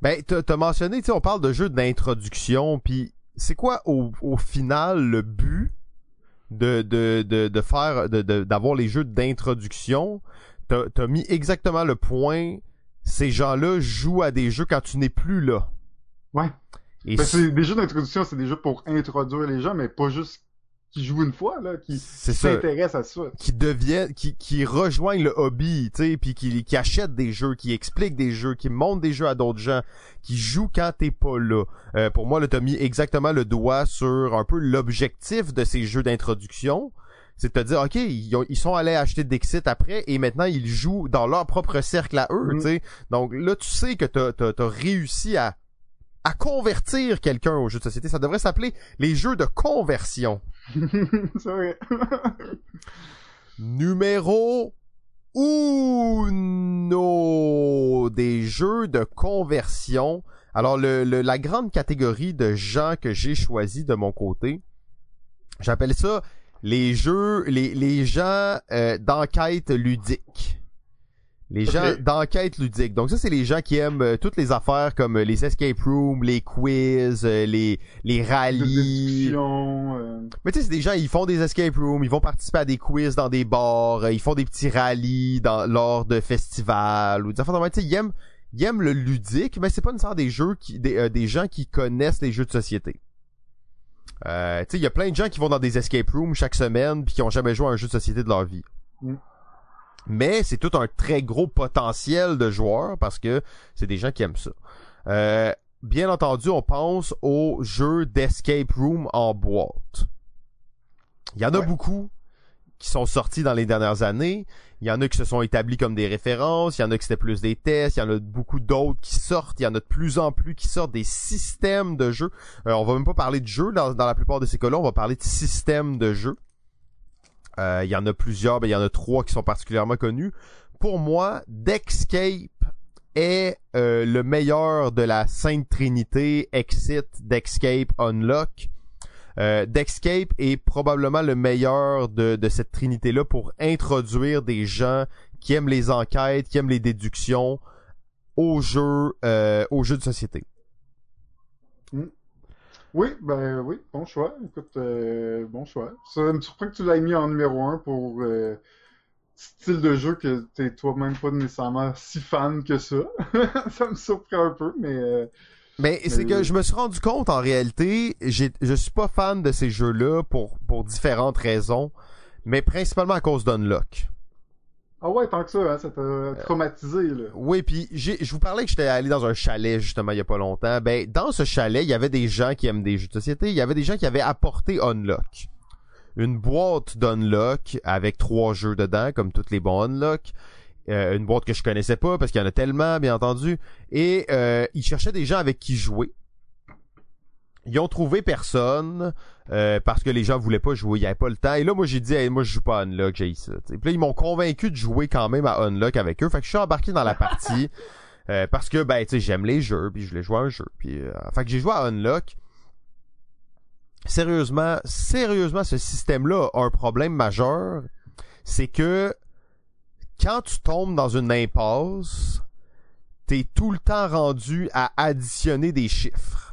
Ben, t'as mentionné, tu on parle de jeux d'introduction, puis c'est quoi au, au final le but de, de, de, de faire, d'avoir les jeux d'introduction? T'as as mis exactement le point. ces gens-là jouent à des jeux quand tu n'es plus là. Ouais. Et Ben, c'est des jeux d'introduction, c'est des jeux pour introduire les gens, mais pas juste qui jouent une fois, là, qui s'intéressent à ça. qui deviennent, qui, qui rejoignent le hobby, tu sais, puis qui, qui achètent des jeux, qui expliquent des jeux, qui montrent des jeux à d'autres gens, qui jouent quand t'es pas là. Euh, pour moi, là, t'as mis exactement le doigt sur un peu l'objectif de ces jeux d'introduction. C'est de te dire, OK, ils, ont- ils sont allés acheter Dixit après et maintenant ils jouent dans leur propre cercle à eux, Mm. tu sais. Donc là, tu sais que t'as, t'as, t'as réussi à, à convertir quelqu'un au jeu de société. Ça devrait s'appeler les jeux de conversion. c'est vrai. Numéro uno des jeux de conversion. Alors, le, le- la grande catégorie de gens que j'ai choisi de mon côté, j'appelle ça les jeux, les, les gens euh, d'enquête ludique. Les gens d'enquête ludique. Donc ça, c'est les gens qui aiment euh, toutes les affaires comme euh, les escape rooms, les quiz, euh, les, les rallyes. euh, Mais tu sais, c'est des gens, ils font des escape rooms, ils vont participer à des quiz dans des bars, euh, ils font des petits rallyes dans, lors de festivals ou des affaires de. Tu sais, ils aiment, ils aiment le ludique, mais c'est pas nécessairement des jeux qui, des, euh, des gens qui connaissent les jeux de société. Euh, tu sais, il y a plein de gens qui vont dans des escape rooms chaque semaine puis qui ont jamais joué à un jeu de société de leur vie. Mm. Mais c'est tout un très gros potentiel de joueurs parce que c'est des gens qui aiment ça. Euh, bien entendu, on pense aux jeux d'escape room en boîte. Il y en a beaucoup qui sont sortis dans les dernières années. Il y en a qui se sont établis comme des références. Il y en a qui c'était plus des tests. Il y en a beaucoup d'autres qui sortent. Il y en a de plus en plus qui sortent des systèmes de jeux. Euh, on va même pas parler de jeux dans, dans la plupart de ces cas-là. On va parler de systèmes de jeux. Euh, il y en a plusieurs. Ben, il y en a trois qui sont particulièrement connus. Pour moi, Dexcape est euh, le meilleur de la Sainte Trinité, Exit, Dexcape, Unlock. Euh, Dexcape est probablement le meilleur de, cette trinité-là pour introduire des gens qui aiment les enquêtes, qui aiment les déductions aux jeux, euh, aux jeux de société. Oui, ben oui, bon choix. Écoute, euh, bon choix. Ça me surprend que tu l'aies mis en numéro un pour euh, style de jeu que t'es toi-même pas nécessairement si fan que ça. ça me surprend un peu, mais Mais c'est que je me suis rendu compte en réalité, je suis pas fan de ces jeux-là pour, pour différentes raisons, mais principalement à cause d'Unlock. ah ouais, tant que ça, hein, ça t'a traumatisé là. Oui, puis j'ai, je vous parlais que j'étais allé dans un chalet justement il y a pas longtemps. Ben dans ce chalet, il y avait des gens qui aiment des jeux de société. Il y avait des gens qui avaient apporté Unlock, une boîte d'Unlock avec trois jeux dedans, comme toutes les bons Unlock. Euh, une boîte que je connaissais pas parce qu'il y en a tellement, bien entendu. Et euh, ils cherchaient des gens avec qui jouer. Ils ont trouvé personne euh, parce que les gens voulaient pas jouer, il y avait pas le temps. Et là, moi j'ai dit, Hey, moi je joue pas à Unlock, j'ai ça. t'sais. Puis là, ils m'ont convaincu de jouer quand même à Unlock avec eux. Fait que je suis embarqué dans la partie euh, parce que ben tu sais j'aime les jeux, puis je voulais jouer à un jeu. Puis euh, fait que j'ai joué à Unlock. Sérieusement, sérieusement, ce système-là a un problème majeur, c'est que quand tu tombes dans une impasse, t'es tout le temps rendu à additionner des chiffres.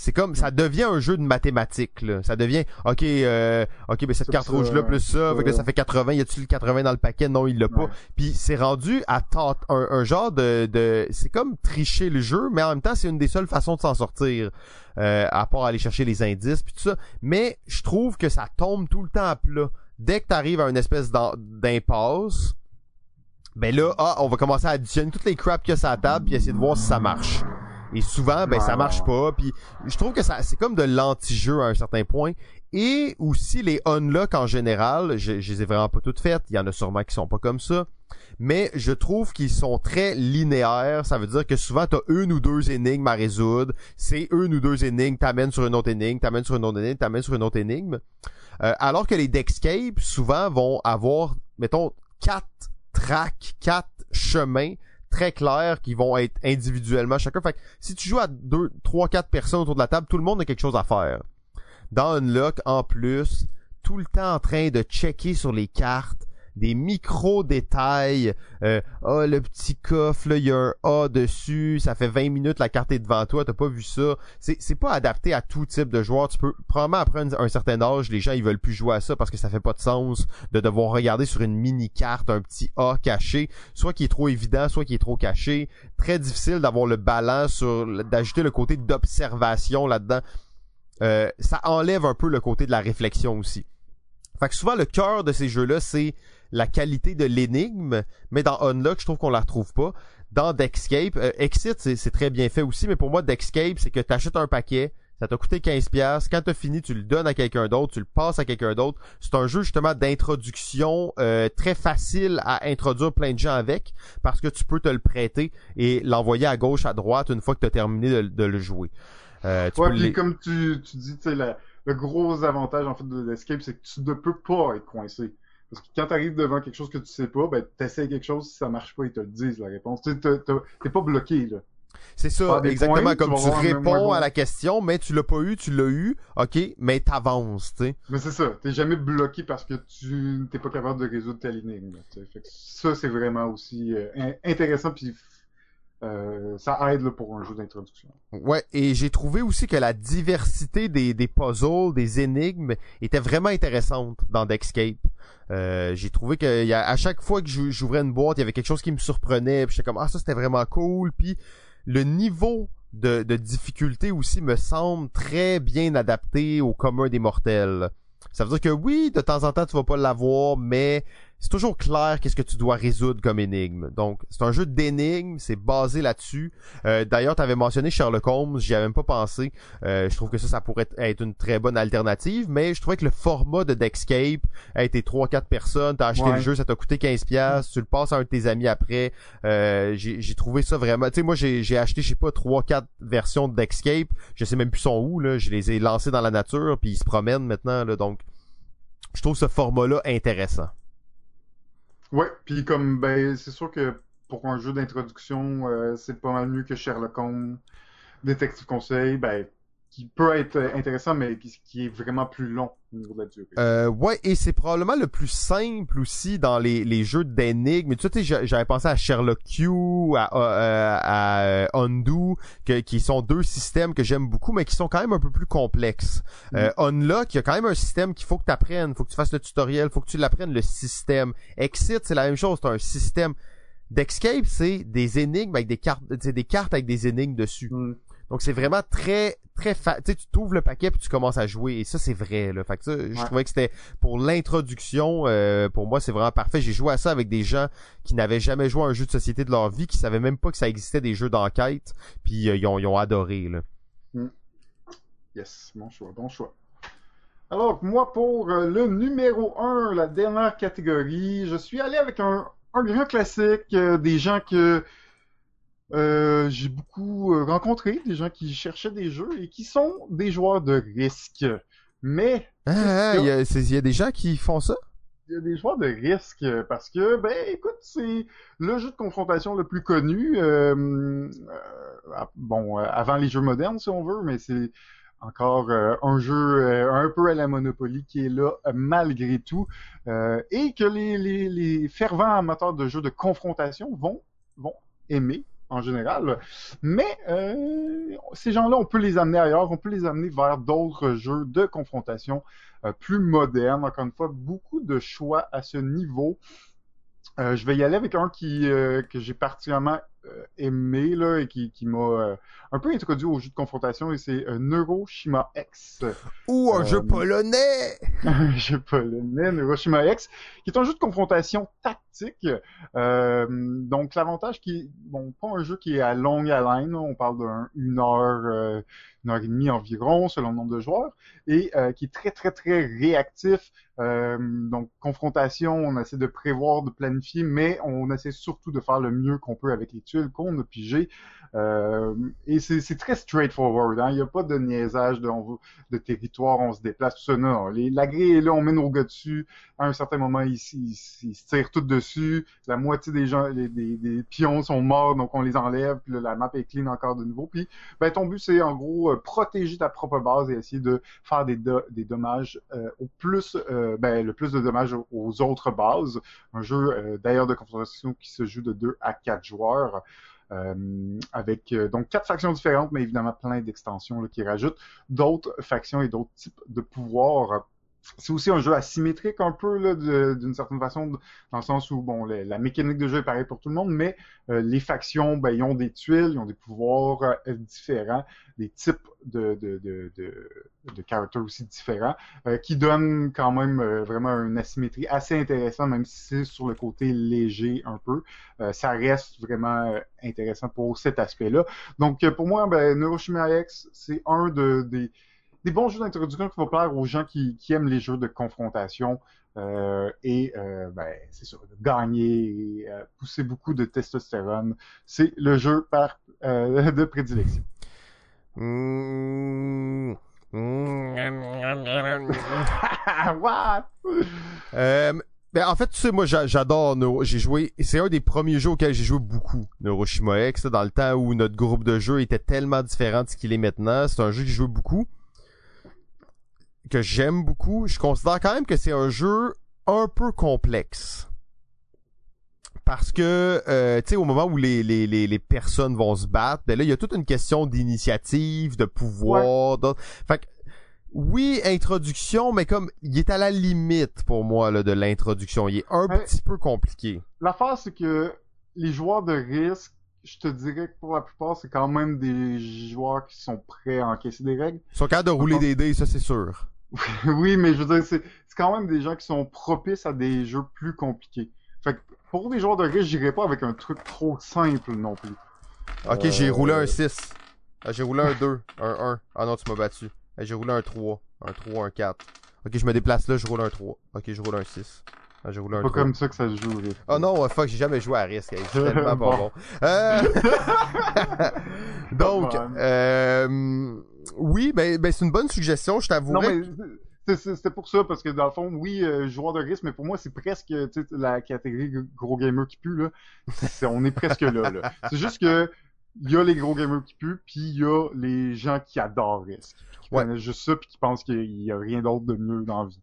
C'est comme ça devient un jeu de mathématiques là. Ça devient OK euh, OK ben cette carte ça, rouge là plus ça, fait que là, ça fait 80, y a-tu le 80 dans le paquet? Non, il l'a pas. Puis c'est rendu à un, un genre de, de c'est comme tricher le jeu, mais en même temps c'est une des seules façons de s'en sortir, euh, à part aller chercher les indices puis tout ça. Mais je trouve que ça tombe tout le temps à plat. Dès que t'arrives à une espèce d'impasse, ben là, ah, on va commencer à additionner toutes les crap qu'il y a sur la table puis essayer de voir si ça marche. Et souvent, ben ça marche pas. Puis je trouve que ça, c'est comme de l'anti-jeu à un certain point. Et aussi les unlock en général, je, je les ai vraiment pas toutes faites. Il y en a sûrement qui sont pas comme ça. Mais je trouve qu'ils sont très linéaires. Ça veut dire que souvent t'as une ou deux énigmes à résoudre. C'est une ou deux énigmes, t'amènes sur une autre énigme, t'amènes sur une autre énigme, t'amènes sur une autre énigme. Euh, alors que les Dexcape, souvent, vont avoir, mettons, quatre tracks, quatre chemins très clairs qui vont être individuellement chacun. Fait que si tu joues à deux, trois, quatre personnes autour de la table, tout le monde a quelque chose à faire. Dans Unlock, en plus, tout le temps en train de checker sur les cartes des micro-détails. Euh, ah, le petit coffre, il y a un A dessus, ça fait 20 minutes, la carte est devant toi, t'as pas vu ça. C'est, pas adapté à tout type de joueur. Tu peux, probablement après un, certain âge, les gens, ils veulent plus jouer à ça parce que ça fait pas de sens de devoir regarder sur une mini-carte un petit A caché, soit qui est trop évident, soit qui est trop caché. Très difficile d'avoir le balance sur, d'ajouter le côté d'observation là-dedans. Euh, ça enlève un peu le côté de la réflexion aussi. Fait que souvent le cœur de ces jeux-là, c'est la qualité de l'énigme, mais dans Unlock, je trouve qu'on la retrouve pas. Dans Dexcape, euh, Exit, c'est très bien fait aussi, mais pour moi, Dexcape, c'est que tu achètes un paquet, ça t'a coûté 15$, quand t'as fini, tu le donnes à quelqu'un d'autre, tu le passes à quelqu'un d'autre. C'est un jeu justement d'introduction euh, très facile à introduire plein de gens avec, parce que tu peux te le prêter et l'envoyer à gauche, à droite, une fois que tu as terminé de, le jouer. Euh, ouais, comme tu, tu dis, tu sais, le gros avantage en fait de l'escape, c'est que tu ne peux pas être coincé. Parce que quand tu arrives devant quelque chose que tu sais pas, ben t'essayes quelque chose, si ça marche pas, ils te le disent la réponse. Tu t'es pas bloqué là. C'est ça, exactement. comme tu réponds à la question, mais tu l'as pas eu, tu l'as eu, ok, mais t'avances, tu sais. Mais c'est ça, t'es jamais bloqué parce que tu t'es pas capable de résoudre ta ligne. Ça, c'est vraiment aussi euh, intéressant puis euh, ça aide pour un jeu d'introduction. Ouais, et j'ai trouvé aussi que la diversité des, puzzles, des énigmes, était vraiment intéressante dans Dexcape. Euh, j'ai trouvé que à chaque fois que j'ouvrais une boîte, il y avait quelque chose qui me surprenait, puis j'étais comme ah ça c'était vraiment cool, puis le niveau de, de difficulté aussi me semble très bien adapté au commun des mortels. Ça veut dire que oui, de temps en temps tu vas pas l'avoir, mais c'est toujours clair qu'est-ce que tu dois résoudre comme énigme. Donc, c'est un jeu d'énigmes, c'est basé là-dessus. Euh, D'ailleurs, tu avais mentionné Sherlock Holmes, j'y avais même pas pensé. Euh, je trouve que ça, ça pourrait être une très bonne alternative, mais je trouvais que le format de Dexcape a été 3-4 personnes, t'as acheté le jeu, ça t'a coûté 15$, tu le passes à un de tes amis après. Euh, j'ai trouvé ça vraiment... Tu sais, moi, j'ai acheté, je sais pas, 3-4 versions de Dexcape, je sais même plus son où, là. Je les ai lancés dans la nature, puis ils se promènent maintenant, là, donc... Je trouve ce format-là intéressant. Ouais, puis comme ben c'est sûr que pour un jeu d'introduction, euh, c'est pas mal mieux que Sherlock Holmes, Détective Conseil, ben qui peut être intéressant, mais qui, est vraiment plus long au niveau de la durée. Euh, ouais, et c'est probablement le plus simple aussi dans les, les jeux d'énigmes. Tu sais, j'avais pensé à Sherlock Q, à, euh, à Undo, que, qui sont deux systèmes que j'aime beaucoup, mais qui sont quand même un peu plus complexes. Euh, mm. Unlock, il y a quand même un système qu'il faut que tu apprennes, faut que tu fasses le tutoriel, faut que tu l'apprennes, le système. Exit, c'est la même chose, c'est un système. D'Escape, c'est des énigmes avec des cartes, c'est des cartes avec des énigmes dessus. Mm. Donc c'est vraiment très très fa... tu sais tu t'ouvres le paquet puis tu commences à jouer et ça c'est vrai là. Fait que ça je trouvais que c'était pour l'introduction euh, pour moi c'est vraiment parfait. J'ai joué à ça avec des gens qui n'avaient jamais joué à un jeu de société de leur vie, qui savaient même pas que ça existait des jeux d'enquête puis euh, ils, ont, ils ont adoré là. Mm. Yes, bon choix, bon choix. Alors moi pour euh, le numéro 1, la dernière catégorie, je suis allé avec un un grand classique des gens que euh, j'ai beaucoup euh, rencontré des gens qui cherchaient des jeux et qui sont des joueurs de risque. Mais... Ah, il y, a des gens qui font ça? Il y a des joueurs de risque parce que, ben, écoute, c'est le jeu de confrontation le plus connu. Euh, bon, avant les jeux modernes, si on veut, mais c'est encore un jeu un peu à la Monopoly qui est là malgré tout et que les, les, les fervents amateurs de jeux de confrontation vont, vont aimer en général. Mais euh, ces gens-là, on peut les amener ailleurs, on peut les amener vers d'autres jeux de confrontation euh, plus modernes. Encore une fois, beaucoup de choix à ce niveau. Euh, je vais y aller avec un qui que j'ai particulièrement euh, aimé là, et qui, qui m'a euh, un peu introduit au jeu de confrontation et c'est euh, Neuroshima X. Ou un jeu polonais! un jeu polonais, Neuroshima X, qui est un jeu de confrontation tactique. donc l'avantage qui bon, pas un jeu qui est à longue haleine, on parle d'une heure, une heure et demie environ selon le nombre de joueurs, et qui est très très très réactif. donc confrontation, on essaie de prévoir, de planifier, mais on essaie surtout de faire le mieux qu'on peut avec les tuiles qu'on a pigées. Euh, et c'est très straightforward. Hein? Il n'y a pas de niaisage de, territoire, on se déplace, tout ça. Non, les, la grille est là, on met nos gars dessus. À un certain moment, ils, ils, se tirent tout dessus. La moitié des gens, des, des, pions sont morts, donc on les enlève. Puis la map est clean encore de nouveau. Puis ben, ton but, c'est en gros euh, protéger ta propre base et essayer de faire des, des dommages euh, au plus euh, ben, le plus de dommages aux autres bases. Un jeu d'ailleurs de confrontation qui se joue de 2 à 4 joueurs. Avec donc quatre factions différentes, mais évidemment plein d'extensions qui rajoutent d'autres factions et d'autres types de pouvoirs c'est aussi un jeu asymétrique un peu d'une certaine façon dans le sens où bon la mécanique de jeu est pareille pour tout le monde mais euh, les factions ben, ils ont des tuiles ils ont des pouvoirs euh, différents des types de de de de, caractères aussi différents euh, qui donnent quand même vraiment une asymétrie assez intéressante même si c'est sur le côté léger un peu. Ça reste vraiment intéressant pour cet aspect là donc pour moi ben Neuroshima X c'est un de des des bons jeux d'introduction qui vont plaire aux gens qui, qui aiment les jeux de confrontation euh, et euh, ben, c'est sûr, gagner euh, pousser beaucoup de testostérone. C'est le jeu par, de prédilection. Mmh. What? Ben en fait, tu sais, moi j'adore Neuro. J'ai joué. C'est un des premiers jeux auxquels j'ai joué beaucoup, Neuroshima X, dans le temps où notre groupe de jeux était tellement différent de ce qu'il est maintenant. C'est un jeu que j'ai joué beaucoup que j'aime beaucoup. Je considère quand même que c'est un jeu un peu complexe. Parce que, euh, tu sais, au moment où les, les, les, personnes vont se battre, ben là, il y a toute une question d'initiative, de pouvoir. Fait que, oui, introduction, mais comme, il est à la limite pour moi là, de l'introduction. Il est un petit peu compliqué. L'affaire, c'est que les joueurs de risque, je te dirais que pour la plupart, c'est quand même des joueurs qui sont prêts à encaisser des règles. Ils sont capables de rouler des dés, ça c'est sûr. oui, mais je veux dire, c'est quand même des gens qui sont propices à des jeux plus compliqués. Fait que pour des joueurs de risque, j'irai pas avec un truc trop simple non plus. Ok, j'ai roulé un 6. Ah, j'ai roulé un 2, un 1. Ah non, tu m'as battu. Ah, j'ai roulé un 3, un 3, un 4. Ok, je me déplace là, je roule un 3. Ok, je roule un 6. Ah, j'ai roulé un pas 3. comme ça que ça se joue. Oh non, fuck, j'ai jamais joué à risque. C'est tellement pas bon. Euh... Donc, euh oui, ben, ben c'est une bonne suggestion, je t'avoue. Mais c'était pour ça, parce que dans le fond, oui, euh, joueur de risque, mais pour moi, c'est presque la catégorie gros gamer qui pue, là. on est presque là, là. C'est juste que il y a les gros gamers qui puent, puis il y a les gens qui adorent risque. Qui ouais. connaissent juste ça, puis qui pensent qu'il y a rien d'autre de mieux dans la vie.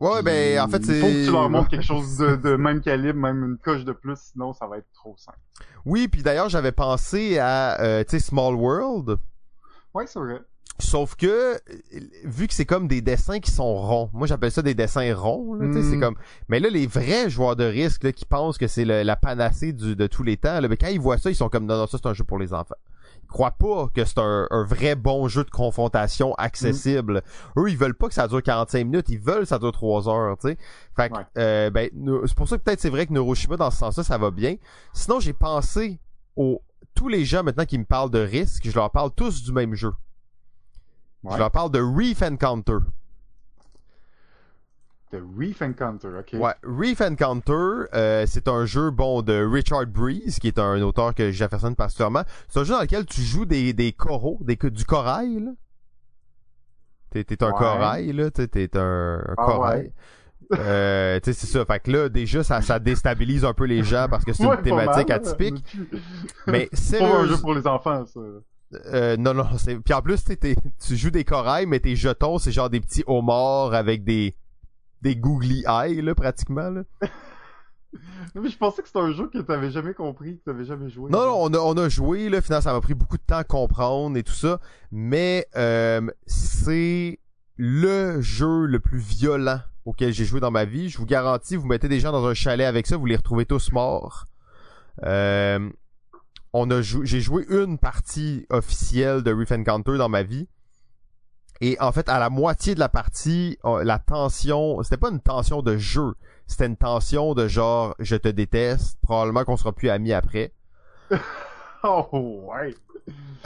Ouais, ben, en fait, c'est... Il faut que tu leur montres quelque chose de, de, même calibre, même une coche de plus, sinon ça va être trop simple. Oui, puis d'ailleurs, j'avais pensé à, euh, tu sais, Small World. Ouais, c'est vrai. Sauf que vu que c'est comme des dessins qui sont ronds, moi j'appelle ça des dessins ronds. Là, c'est hmm. comme, mais là les vrais joueurs de risque là, qui pensent que c'est la panacée du, de tous les temps, là, mais quand ils voient ça, ils sont comme non non ça c'est un jeu pour les enfants. Croient pas que c'est un, vrai bon jeu de confrontation accessible. Hmm. Eux ils veulent pas que ça dure 45 minutes, ils veulent que ça dure 3 heures. Tu sais. Fait que, euh, ben c'est pour ça que peut-être c'est vrai que Neuroshima dans ce sens-là ça va bien. Sinon j'ai pensé aux tous les gens maintenant qui me parlent de risque, je leur parle tous du même jeu. Je leur parle de Reef Encounter. De Reef Encounter, ok? Ouais, Reef Encounter, euh, c'est un jeu bon de Richard Breeze, qui est un auteur que j'affectionne particulièrement. C'est un jeu dans lequel tu joues des, des coraux, des, du corail, là. T'es, un corail, là. T'es, un, un ah, corail. euh, tu sais, c'est ça. Fait que là, déjà, ça, ça déstabilise un peu les gens parce que c'est une thématique atypique. Mais c'est un jeu pour les enfants, ça. Euh, non, non, c'est. Puis en plus, tu joues des corails, mais tes jetons, c'est genre des petits homards avec des des googly eyes, là, pratiquement, là. mais je pensais que c'était un jeu que t'avais jamais compris, que t'avais jamais joué. Non, non, on a, on a joué, là, finalement, ça m'a pris beaucoup de temps à comprendre et tout ça, mais euh, c'est le jeu le plus violent auquel j'ai joué dans ma vie. Je vous garantis, vous mettez des gens dans un chalet avec ça, vous les retrouvez tous morts. Euh, on a j'ai joué une partie officielle de Reef Encounter dans ma vie. Et en fait, à la moitié de la partie, la tension, c'était pas une tension de jeu, c'était une tension de genre je te déteste, probablement qu'on sera plus amis après. oh ouais.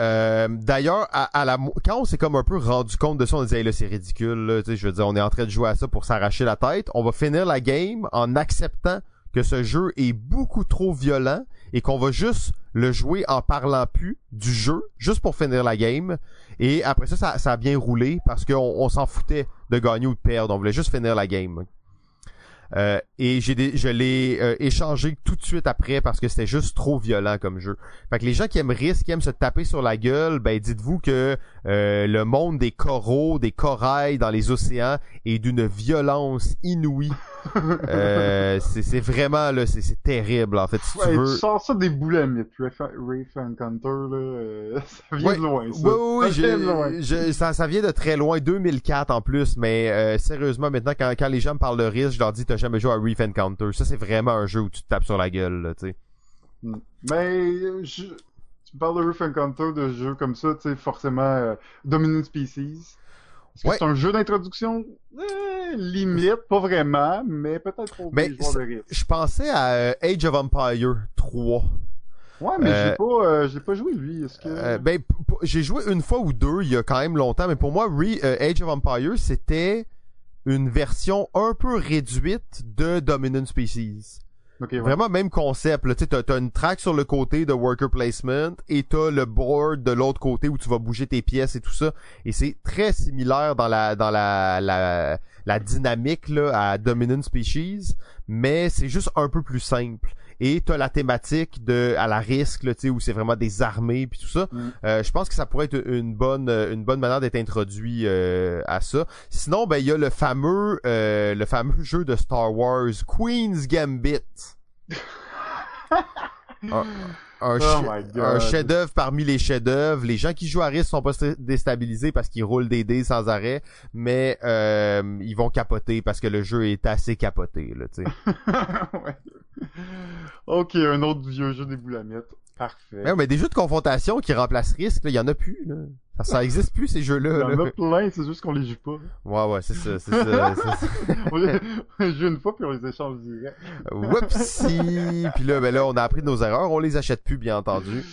Euh, D'ailleurs, à, la quand on s'est comme un peu rendu compte de ça, on disait là c'est ridicule, là, je veux dire, on est en train de jouer à ça pour s'arracher la tête. On va finir la game en acceptant que ce jeu est beaucoup trop violent et qu'on va juste le jouer en parlant plus du jeu, juste pour finir la game. Et après ça, ça, a bien roulé parce qu'on on, s'en foutait de gagner ou de perdre. On voulait juste finir la game. Euh, et j'ai des, je l'ai euh, échangé tout de suite après parce que c'était juste trop violent comme jeu. Fait que les gens qui aiment Risk, qui aiment se taper sur la gueule, ben dites-vous que euh, le monde des coraux, des corails dans les océans est d'une violence inouïe. euh, c'est, c'est vraiment là, c'est, c'est terrible en fait. Si tu veux. tu sors ça des boulamites, Rafe Encounter, là, euh, ça vient Ouais, de loin, ça. Oui, oui, oui, Ça vient de loin. je- ça, ça vient de très loin, 2004 en plus, mais euh, sérieusement, maintenant, quand, quand les gens me parlent de risque, je leur dis, t'as jamais joué à Reef Encounter. Ça, c'est vraiment un jeu où tu te tapes sur la gueule, tu sais. Mais euh, je... tu parles de Roof Encounter, de jeux comme ça, tu sais, forcément, euh, Dominant Species. Est-ce que Ouais. c'est un jeu d'introduction? Eh, limite, pas vraiment, mais peut-être pour Mais joueurs de risque. Je pensais à euh, Age of Empire 3. Ouais, mais Euh, j'ai pas, euh, j'ai pas joué lui. Est-ce que Euh, ben, j'ai joué une fois ou deux, il y a quand même longtemps, mais pour moi, Re- Age of Empire, c'était une version un peu réduite de Dominant Species. Ok, ouais. Vraiment même concept. Là. Tu t'as, t'as une track sur le côté de worker placement et t'as le board de l'autre côté où tu vas bouger tes pièces et tout ça. Et c'est très similaire dans la dans la la, la dynamique là, à Dominant Species, mais c'est juste un peu plus simple. Et t'as la thématique de à la risque là, tu sais, où c'est vraiment des armées puis tout ça. Mm. Euh, je pense que ça pourrait être une bonne euh, une bonne manière d'être introduit euh, à ça. Sinon, ben il y a le fameux euh, le fameux jeu de Star Wars Queen's Gambit. un un, Oh un chef-d'œuvre parmi les chefs-d'œuvre. Les gens qui jouent à risque sont pas déstabilisés parce qu'ils roulent des dés sans arrêt, mais euh, ils vont capoter parce que le jeu est assez capoté là, tu sais. ouais. Ok, un autre vieux jeu des boulamites. Parfait. Ouais, mais des jeux de confrontation qui remplacent risque, il y en a plus là. Ça, ça existe plus ces Il y jeux-là. en a plein, c'est juste qu'on les joue pas. Ouais, ouais, c'est ça, c'est ça. on les on les joue une fois puis on les échange direct. Whoopsie! Puis là, ben là, on a appris de nos erreurs, on les achète plus, bien entendu.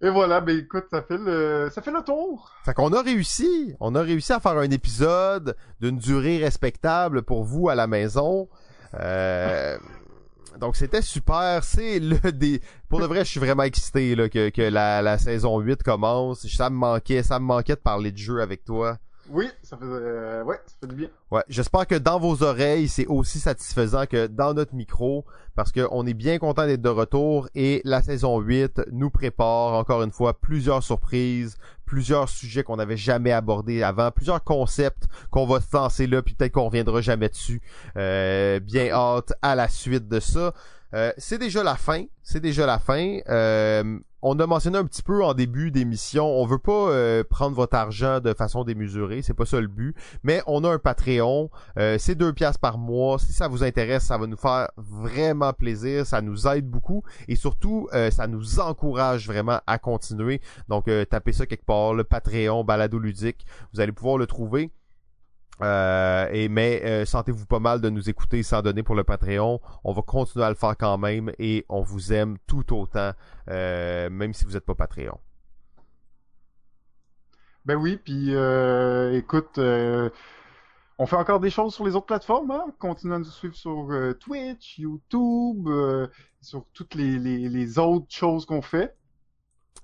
Et voilà, ben écoute, ça fait le, ça fait le tour. Fait qu'on a réussi, on a réussi à faire un épisode d'une durée respectable pour vous à la maison. Euh, donc c'était super, c'est le des pour de vrai, je suis vraiment excité là que, que la, la saison 8 commence. Ça me manquait, ça me manquait de parler de jeu avec toi. Oui, ça fait, euh, ouais, ça fait du bien. Ouais, j'espère que dans vos oreilles, c'est aussi satisfaisant que dans notre micro, parce qu'on est bien content d'être de retour et la saison 8 nous prépare encore une fois plusieurs surprises, plusieurs sujets qu'on n'avait jamais abordés avant, plusieurs concepts qu'on va se lancer là, puis peut-être qu'on reviendra jamais dessus. Euh, bien hâte à la suite de ça. Euh, c'est déjà la fin, c'est déjà la fin. Euh, on a mentionné un petit peu en début d'émission, on veut pas euh, prendre votre argent de façon démesurée, c'est pas ça le but. Mais on a un Patreon, c'est deux piastres par mois. Si ça vous intéresse, ça va nous faire vraiment plaisir, ça nous aide beaucoup et surtout ça nous encourage vraiment à continuer. Donc tapez ça quelque part, le Patreon Balado ludique, vous allez pouvoir le trouver. Euh, et mais euh, sentez-vous pas mal de nous écouter sans donner pour le Patreon. On va continuer à le faire quand même et on vous aime tout autant, euh, même si vous n'êtes pas Patreon. Ben oui, puis euh, écoute, euh, on fait encore des choses sur les autres plateformes, hein? Continuez à nous suivre sur euh, Twitch, YouTube, sur toutes les, les, les autres choses qu'on fait.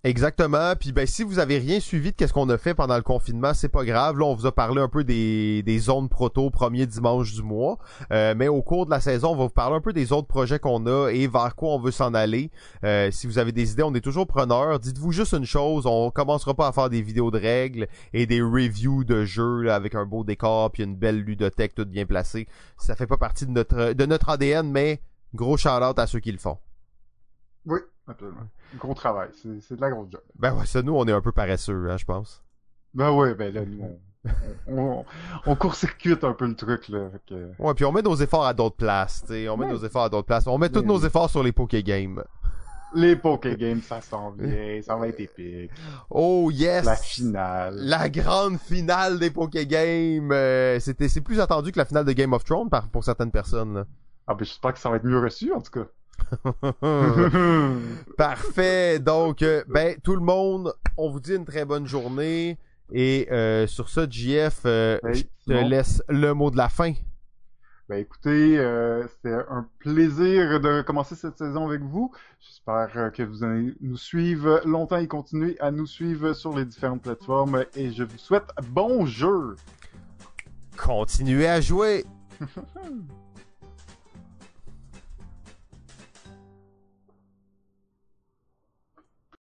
Exactement. Puis ben si vous avez rien suivi de qu'est-ce qu'on a fait pendant le confinement, c'est pas grave. Là, on vous a parlé un peu des, des zones proto premier dimanche du mois. Euh, mais au cours de la saison, on va vous parler un peu des autres projets qu'on a et vers quoi on veut s'en aller. Euh, si vous avez des idées, on est toujours preneurs. Dites-vous juste une chose, on commencera pas à faire des vidéos de règles et des reviews de jeux là, avec un beau décor puis une belle ludothèque toute bien placée. Ça fait pas partie de notre de notre ADN, mais gros shout-out à ceux qui le font. Oui, absolument. Gros travail, c'est de la grosse job. Ben ouais, ça nous on est un peu paresseux, hein, je pense. Ben ouais, ben là, nous, on, on, on court-circuite un peu le truc, là. Que... Ouais, puis on met nos efforts à d'autres places, tu sais, on met Ouais. nos efforts à d'autres places. On met tous nos efforts sur les Poké Games. Les Poké Games, ça s'en vient, ça va être épique. Oh yes! La finale. La grande finale des Poké Games. Euh, c'était c'est plus attendu que la finale de Game of Thrones par, pour certaines personnes. là. Ah ben j'espère que ça va être mieux reçu, en tout cas. Parfait. Donc euh, ben tout le monde, on vous dit une très bonne journée et euh, sur ça JF euh, Ben, je te laisse le mot de la fin. Ben écoutez, c'était un plaisir de commencer cette saison avec vous. J'espère que vous allez nous suivre longtemps et continuer à nous suivre sur les différentes plateformes. Et je vous souhaite bon jeu! Continuez à jouer.